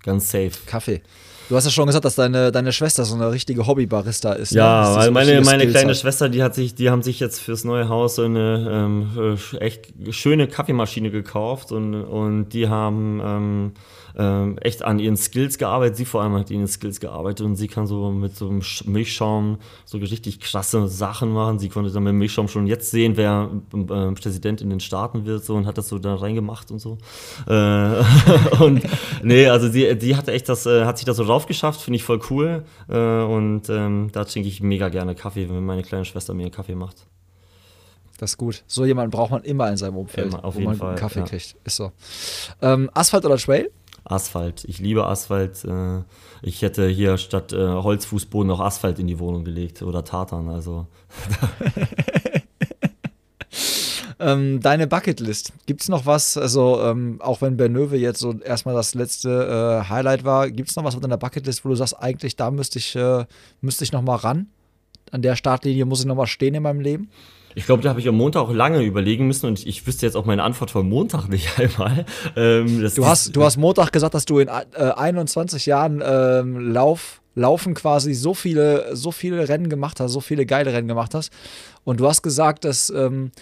Ganz safe. Kaffee. Du hast ja schon gesagt, dass deine, deine Schwester so eine richtige Hobbybarista ist. Ne? Ja, ne? weil so meine, meine kleine hat. Schwester, die hat sich, die haben sich jetzt fürs neue Haus so eine ähm, äh, echt schöne Kaffeemaschine gekauft und, und die haben ähm, ähm, echt an ihren Skills gearbeitet. Sie vor allem hat ihren Skills gearbeitet und sie kann so mit so einem Milchschaum so richtig krasse Sachen machen. Sie konnte dann mit dem Milchschaum schon jetzt sehen, wer äh, Präsident in den Staaten wird so und hat das so da reingemacht und so. Äh, und nee, also sie, die hatte echt das, äh, hat sich das so raufgeschafft, finde ich voll cool. Äh, und ähm, da trinke ich mega gerne Kaffee, wenn meine kleine Schwester mir einen Kaffee macht. Das ist gut. So jemanden braucht man immer in seinem Umfeld, immer, wo man Fall, Kaffee ja. kriegt. Ist so. Ähm, Asphalt oder Trail? Asphalt. Ich liebe Asphalt. Äh, ich hätte hier statt äh, Holzfußboden noch Asphalt in die Wohnung gelegt oder Tartan. Also. ähm, deine Bucketlist. Gibt es noch was, also ähm, auch wenn Bernöwe jetzt so erstmal das letzte äh, Highlight war, gibt es noch was auf deiner Bucketlist, wo du sagst, eigentlich da müsste ich, äh, müsste ich noch mal ran? An der Startlinie muss ich noch mal stehen in meinem Leben? Ich glaube, da habe ich am Montag auch lange überlegen müssen und ich, ich wüsste jetzt auch meine Antwort von Montag nicht einmal. Ähm, du, hast, du hast Montag gesagt, dass du in äh, 21 Jahren ähm, Lauf, Laufen quasi so viele, so viele Rennen gemacht hast, so viele geile Rennen gemacht hast. Und du hast gesagt, dass ähm,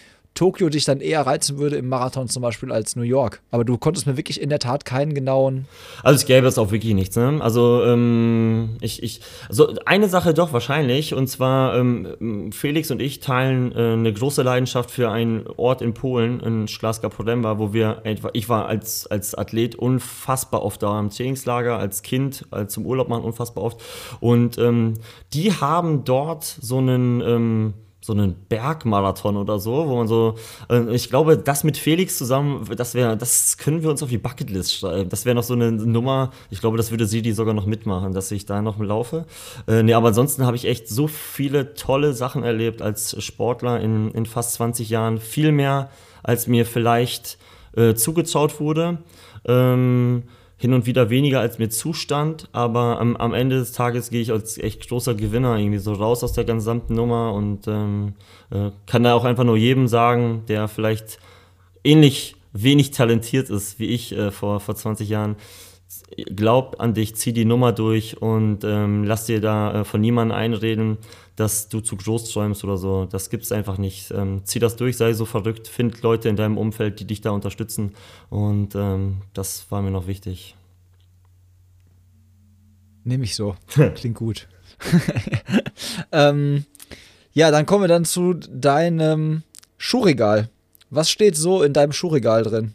Tokio dich dann eher reizen würde im Marathon zum Beispiel als New York. Aber du konntest mir wirklich in der Tat keinen genauen. Also es gäbe es auch wirklich nichts. Ne? Also ähm, ich, ich, also eine Sache doch wahrscheinlich. Und zwar ähm, Felix und ich teilen äh, eine große Leidenschaft für einen Ort in Polen, in Szklarska Podemba, wo wir etwa, ich war als, als Athlet unfassbar oft da im Trainingslager, als Kind, als zum Urlaub machen unfassbar oft. Und ähm, die haben dort so einen ähm, so einen Bergmarathon oder so, wo man so, äh, ich glaube, das mit Felix zusammen, das wäre, das können wir uns auf die Bucketlist schreiben. Das wäre noch so eine Nummer, ich glaube, das würde sie die sogar noch mitmachen, dass ich da noch laufe. Äh, nee, aber ansonsten habe ich echt so viele tolle Sachen erlebt als Sportler in, in fast 20 Jahren. Viel mehr, als mir vielleicht äh, zugetraut wurde. Ähm, hin und wieder weniger als mir zustand, aber am, am Ende des Tages gehe ich als echt großer Gewinner irgendwie so raus aus der gesamten Nummer und ähm, äh, kann da auch einfach nur jedem sagen, der vielleicht ähnlich wenig talentiert ist wie ich äh, vor, vor 20 Jahren, glaub an dich, zieh die Nummer durch und ähm, lass dir da äh, von niemandem einreden, dass du zu groß träumst oder so. Das gibt es einfach nicht. Ähm, zieh das durch, sei so verrückt, find Leute in deinem Umfeld, die dich da unterstützen. Und ähm, das war mir noch wichtig. Nehme ich so. Klingt gut. ähm, Ja, dann kommen wir dann zu deinem Schuhregal. Was steht so in deinem Schuhregal drin?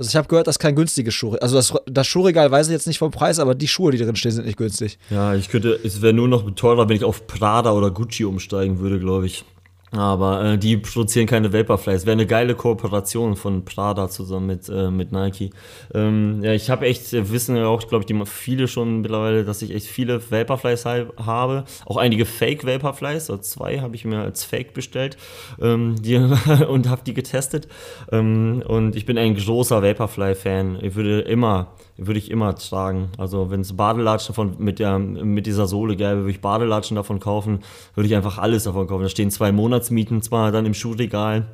Also ich habe gehört, das ist kein günstiges Schuhregal. Also das, das, Schuhregal weiß ich jetzt nicht vom Preis, aber die Schuhe, die drin stehen, sind nicht günstig. Ja, ich könnte, es wäre nur noch teurer, wenn ich auf Prada oder Gucci umsteigen würde, glaube ich. Aber äh, die produzieren keine Vaporflies. Wäre eine geile Kooperation von Prada zusammen mit, äh, mit Nike. Ähm, ja, ich habe echt, äh, wissen ja auch, glaube ich, die viele schon mittlerweile, dass ich echt viele Vaporflies habe. Auch einige Fake Vaporflies, also zwei habe ich mir als Fake bestellt ähm, die, und habe die getestet. Ähm, und ich bin ein großer Vaporfly-Fan. Ich würde immer würde ich immer tragen. Also wenn es Badelatschen von, mit, der, mit dieser Sohle gäbe, würde ich Badelatschen davon kaufen, würde ich einfach alles davon kaufen. Da stehen zwei Monatsmieten zwar dann im Schuhregal,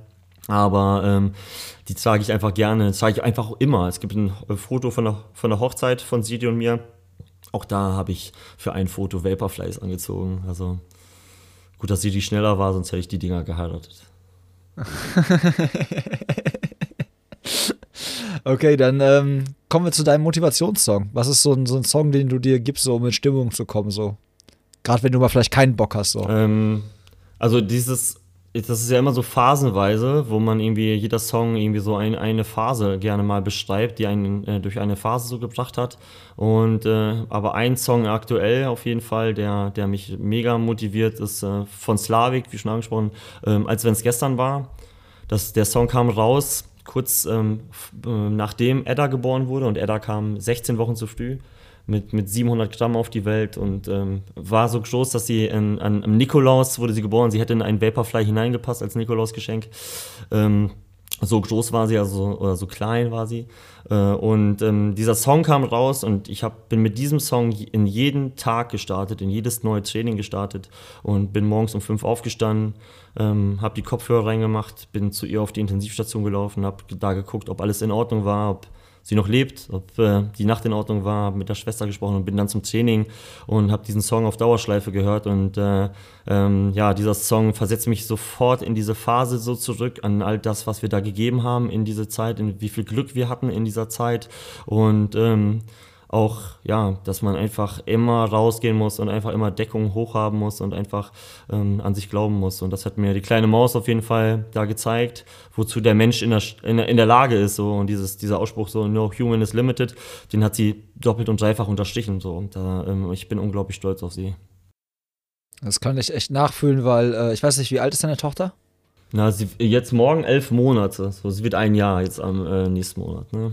aber ähm, die trage ich einfach gerne, das trage ich einfach immer. Es gibt ein Foto von der, von der Hochzeit von Sidi und mir. Auch da habe ich für ein Foto Vaporflies angezogen. Also gut, dass Sidi schneller war, sonst hätte ich die Dinger geheiratet. Okay, dann ähm, kommen wir zu deinem Motivationssong. Was ist so ein, so ein Song, den du dir gibst, so um in Stimmung zu kommen, so? Gerade wenn du mal vielleicht keinen Bock hast, so. Ähm, also dieses, das ist ja immer so phasenweise, wo man irgendwie, jeder Song irgendwie so ein, eine Phase gerne mal beschreibt, die einen äh, durch eine Phase so gebracht hat. Und äh, aber ein Song aktuell auf jeden Fall, der, der mich mega motiviert, ist äh, von Slavik, wie schon angesprochen, ähm, als wenn es gestern war. Das, der Song kam raus kurz ähm, äh, nachdem Edda geboren wurde und Edda kam 16 Wochen zu früh mit, mit 700 Gramm auf die Welt und ähm, war so groß, dass sie in, an, am Nikolaus wurde sie geboren. Sie hätte in einen Vaporfly hineingepasst als Nikolausgeschenk. Ähm, so groß war sie, also oder so klein war sie. Äh, und ähm, dieser Song kam raus und ich hab, bin mit diesem Song in jeden Tag gestartet, in jedes neue Training gestartet und bin morgens um fünf aufgestanden, ähm, habe die Kopfhörer reingemacht, bin zu ihr auf die Intensivstation gelaufen, habe da geguckt, ob alles in Ordnung war, ob sie noch lebt, ob äh, die Nacht in Ordnung war, mit der Schwester gesprochen und bin dann zum Training und habe diesen Song auf Dauerschleife gehört und äh, ähm, ja, dieser Song versetzt mich sofort in diese Phase so zurück an all das, was wir da gegeben haben in diese Zeit, in wie viel Glück wir hatten in dieser Zeit und ähm, auch, ja, dass man einfach immer rausgehen muss und einfach immer Deckung hochhaben muss und einfach ähm, an sich glauben muss. Und das hat mir die kleine Maus auf jeden Fall da gezeigt, wozu der Mensch in der, in der, in der Lage ist. So. Und dieses, dieser Ausspruch, so, no human is limited, den hat sie doppelt und dreifach unterstrichen. So. Und da, ähm, ich bin unglaublich stolz auf sie. Das kann ich echt nachfühlen, weil äh, ich weiß nicht, wie alt ist deine Tochter? Na, sie, jetzt morgen elf Monate. So, sie wird ein Jahr jetzt am äh, nächsten Monat. Ne?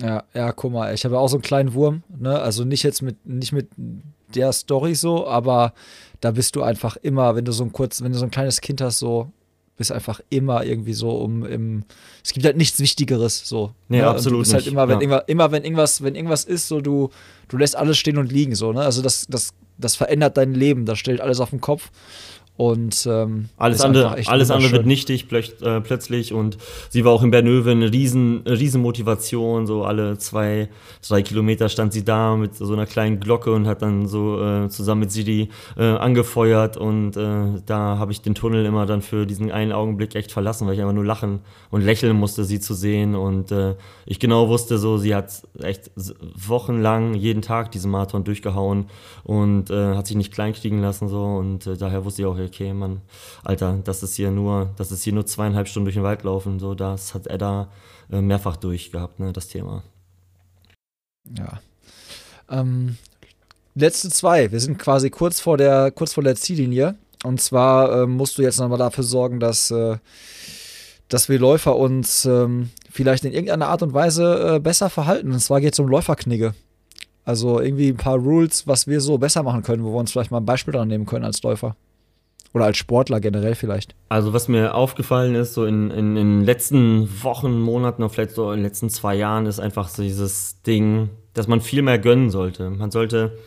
Ja, ja, guck mal, ich habe auch so einen kleinen Wurm, ne? Also nicht jetzt mit, nicht mit der Story so, aber da bist du einfach immer, wenn du so ein kurz, wenn du so ein kleines Kind hast, so, bist einfach immer irgendwie so um im. Es gibt halt nichts Wichtigeres, so. Nee, ne? absolut. du bist halt immer, wenn ja. irgendwas, immer, wenn irgendwas, wenn irgendwas ist, so du, du lässt alles stehen und liegen, so, ne? Also das, das, das verändert dein Leben, das stellt alles auf den Kopf. Und ähm, alles andere, alles andere wird nichtig plö äh, plötzlich. Und sie war auch in Bernöwe eine riesen, riesen Motivation. So alle zwei, drei Kilometer stand sie da mit so einer kleinen Glocke und hat dann so äh, zusammen mit Sidi äh, angefeuert. Und äh, da habe ich den Tunnel immer dann für diesen einen Augenblick echt verlassen, weil ich einfach nur lachen und lächeln musste, sie zu sehen. Und äh, ich genau wusste so, sie hat echt wochenlang jeden Tag diesen Marathon durchgehauen und äh, hat sich nicht kleinkriegen lassen so. Und daher wusste ich auch, okay, Mann, Alter, das ist hier nur, das ist hier nur zweieinhalb Stunden durch den Wald laufen. So, das hat Edda äh, mehrfach durchgehabt, ne, das Thema. Ja. Ähm, letzte zwei. Wir sind quasi kurz vor der, kurz vor der Ziellinie. Und zwar äh, musst du jetzt nochmal dafür sorgen, dass, äh, dass wir Läufer uns ähm, vielleicht in irgendeiner Art und Weise äh, besser verhalten. Und zwar geht es um Läuferknigge. Also irgendwie ein paar Rules, was wir so besser machen können, wo wir uns vielleicht mal ein Beispiel dran nehmen können als Läufer. Oder als Sportler generell vielleicht? Also was mir aufgefallen ist, so in, in, in den letzten Wochen, Monaten, oder vielleicht so in den letzten zwei Jahren, ist einfach so dieses Ding, dass man viel mehr gönnen sollte. Man sollte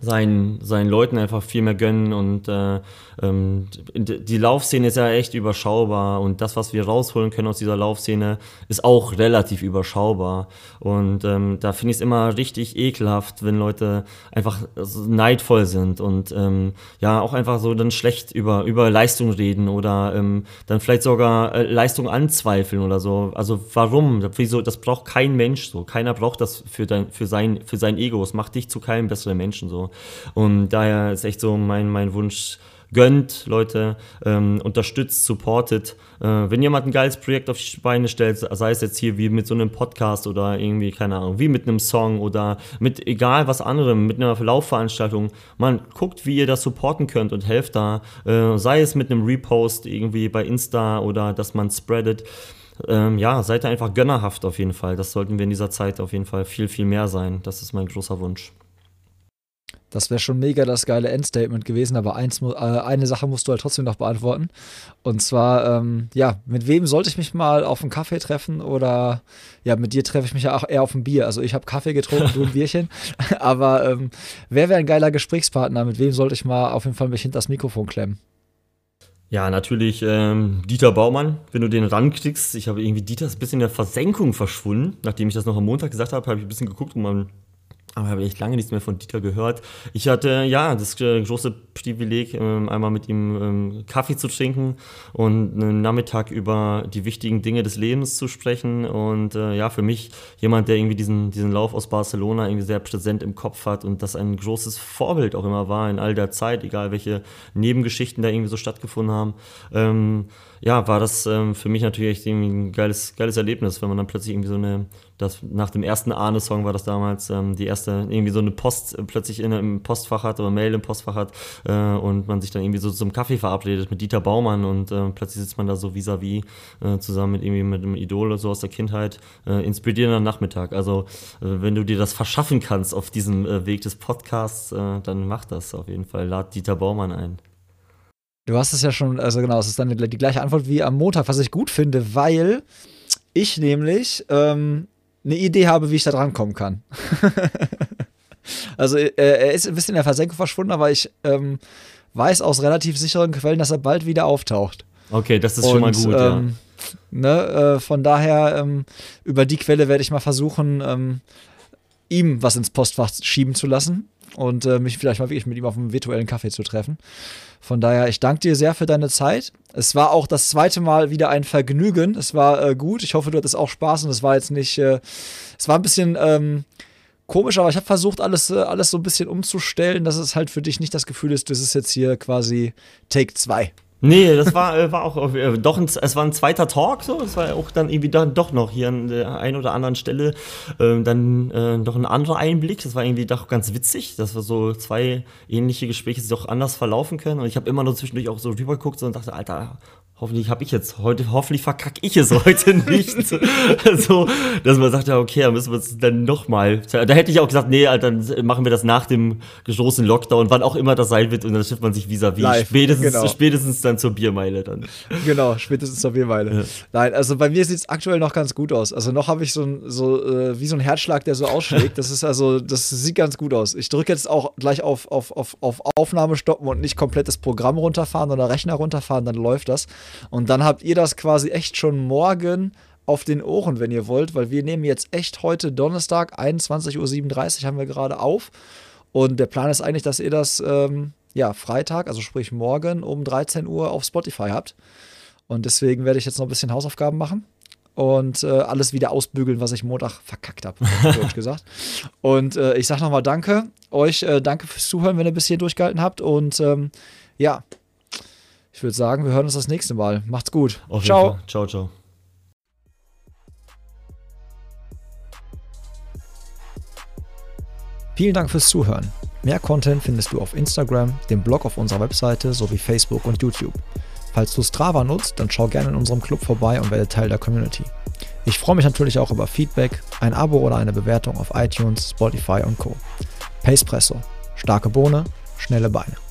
seinen, seinen Leuten einfach viel mehr gönnen und äh, ähm, die Laufszene ist ja echt überschaubar und das, was wir rausholen können aus dieser Laufszene, ist auch relativ überschaubar und ähm, da finde ich es immer richtig ekelhaft, wenn Leute einfach neidvoll sind und ähm, ja auch einfach so dann schlecht über, über Leistung reden oder ähm, dann vielleicht sogar äh, Leistung anzweifeln oder so. Also warum? Wieso? Das braucht kein Mensch so. Keiner braucht das für, dein, für, sein, für sein Ego. Es macht dich zu keinem besseren Menschen so. Und daher ist echt so mein, mein Wunsch, gönnt, Leute, ähm, unterstützt, supportet. Äh, wenn jemand ein geiles Projekt auf die Beine stellt, sei es jetzt hier wie mit so einem Podcast oder irgendwie, keine Ahnung, wie mit einem Song oder mit egal was anderem, mit einer Laufveranstaltung, man guckt, wie ihr das supporten könnt und helft da, äh, sei es mit einem Repost irgendwie bei Insta oder dass man spreadet. Ähm, ja, seid einfach gönnerhaft auf jeden Fall. Das sollten wir in dieser Zeit auf jeden Fall viel, viel mehr sein. Das ist mein großer Wunsch. Das wäre schon mega das geile Endstatement gewesen, aber eins, äh, eine Sache musst du halt trotzdem noch beantworten. Und zwar, ähm, ja, mit wem sollte ich mich mal auf einen Kaffee treffen oder ja, mit dir treffe ich mich ja auch eher auf ein Bier. Also ich habe Kaffee getrunken, du ein Bierchen. aber ähm, wer wäre ein geiler Gesprächspartner? Mit wem sollte ich mal auf jeden Fall mich hinter das Mikrofon klemmen? Ja, natürlich ähm, Dieter Baumann, wenn du den rankriegst. Ich habe irgendwie Dieter ist ein bisschen in der Versenkung verschwunden. Nachdem ich das noch am Montag gesagt habe, habe ich ein bisschen geguckt, um mal aber habe echt lange nichts mehr von Dieter gehört. Ich hatte ja das äh, große Privileg, ähm, einmal mit ihm ähm, Kaffee zu trinken und einen Nachmittag über die wichtigen Dinge des Lebens zu sprechen. Und äh, ja, für mich jemand, der irgendwie diesen, diesen Lauf aus Barcelona irgendwie sehr präsent im Kopf hat und das ein großes Vorbild auch immer war in all der Zeit, egal welche Nebengeschichten da irgendwie so stattgefunden haben. Ähm, ja, war das ähm, für mich natürlich echt irgendwie ein geiles, geiles Erlebnis, wenn man dann plötzlich irgendwie so eine, das nach dem ersten Ahne-Song war das damals, ähm, die erste, irgendwie so eine Post äh, plötzlich in, im Postfach hat oder Mail im Postfach hat äh, und man sich dann irgendwie so zum Kaffee verabredet mit Dieter Baumann und äh, plötzlich sitzt man da so vis-à-vis -vis, äh, zusammen mit irgendwie mit einem Idol so aus der Kindheit. Äh, inspirierender Nachmittag. Also, wenn du dir das verschaffen kannst auf diesem Weg des Podcasts, dann mach das auf jeden Fall. Lad Dieter Baumann ein. Du hast es ja schon, also genau, es ist dann die, die gleiche Antwort wie am Montag, was ich gut finde, weil ich nämlich ähm, eine Idee habe, wie ich da drankommen kann. also äh, er ist ein bisschen in der Versenkung verschwunden, aber ich ähm, weiß aus relativ sicheren Quellen, dass er bald wieder auftaucht. Okay, das ist Und, schon mal gut, ja. Ähm, ne, äh, von daher, ähm, über die Quelle werde ich mal versuchen, ähm, ihm was ins Postfach schieben zu lassen und äh, mich vielleicht mal wirklich mit ihm auf einem virtuellen Kaffee zu treffen. Von daher, ich danke dir sehr für deine Zeit. Es war auch das zweite Mal wieder ein Vergnügen. Es war äh, gut. Ich hoffe, du hattest auch Spaß und es war jetzt nicht. Äh, es war ein bisschen ähm, komisch, aber ich habe versucht, alles, äh, alles so ein bisschen umzustellen, dass es halt für dich nicht das Gefühl ist, das ist jetzt hier quasi Take 2. Nee, das war, äh, war auch äh, doch ein, es war ein zweiter Talk, so. Es war auch dann irgendwie dann doch noch hier an der einen oder anderen Stelle äh, dann äh, noch ein anderer Einblick. Das war irgendwie doch ganz witzig, dass wir so zwei ähnliche Gespräche sich auch anders verlaufen können. Und ich habe immer nur zwischendurch auch so rübergeguckt und dachte, Alter, hoffentlich habe ich jetzt heute, hoffentlich verkacke ich es heute nicht. so, dass man sagt, ja, okay, dann müssen wir es dann nochmal. Da hätte ich auch gesagt, nee, dann machen wir das nach dem geschlossenen Lockdown, wann auch immer das sein wird, und dann trifft man sich vis-à-vis. -vis. Spätestens, genau. spätestens dann zur Biermeile dann. Genau, spätestens zur Biermeile. Ja. Nein, also bei mir sieht es aktuell noch ganz gut aus. Also noch habe ich so ein, so, äh, wie so ein Herzschlag, der so ausschlägt. Das ist also, das sieht ganz gut aus. Ich drücke jetzt auch gleich auf, auf, auf, auf Aufnahme stoppen und nicht komplett das Programm runterfahren oder Rechner runterfahren, dann läuft das. Und dann habt ihr das quasi echt schon morgen auf den Ohren, wenn ihr wollt, weil wir nehmen jetzt echt heute Donnerstag, 21.37 Uhr haben wir gerade auf. Und der Plan ist eigentlich, dass ihr das ähm, ja, Freitag, also sprich morgen um 13 Uhr auf Spotify habt. Und deswegen werde ich jetzt noch ein bisschen Hausaufgaben machen und äh, alles wieder ausbügeln, was ich Montag verkackt habe, deutsch gesagt. Und äh, ich sage nochmal Danke. Euch äh, danke fürs Zuhören, wenn ihr bis hier durchgehalten habt. Und ähm, ja, ich würde sagen, wir hören uns das nächste Mal. Macht's gut. Auf ciao. Ciao, ciao. Vielen Dank fürs Zuhören. Mehr Content findest du auf Instagram, dem Blog auf unserer Webseite sowie Facebook und YouTube. Falls du Strava nutzt, dann schau gerne in unserem Club vorbei und werde Teil der Community. Ich freue mich natürlich auch über Feedback, ein Abo oder eine Bewertung auf iTunes, Spotify und Co. Pacepresso. Starke Bohne, schnelle Beine.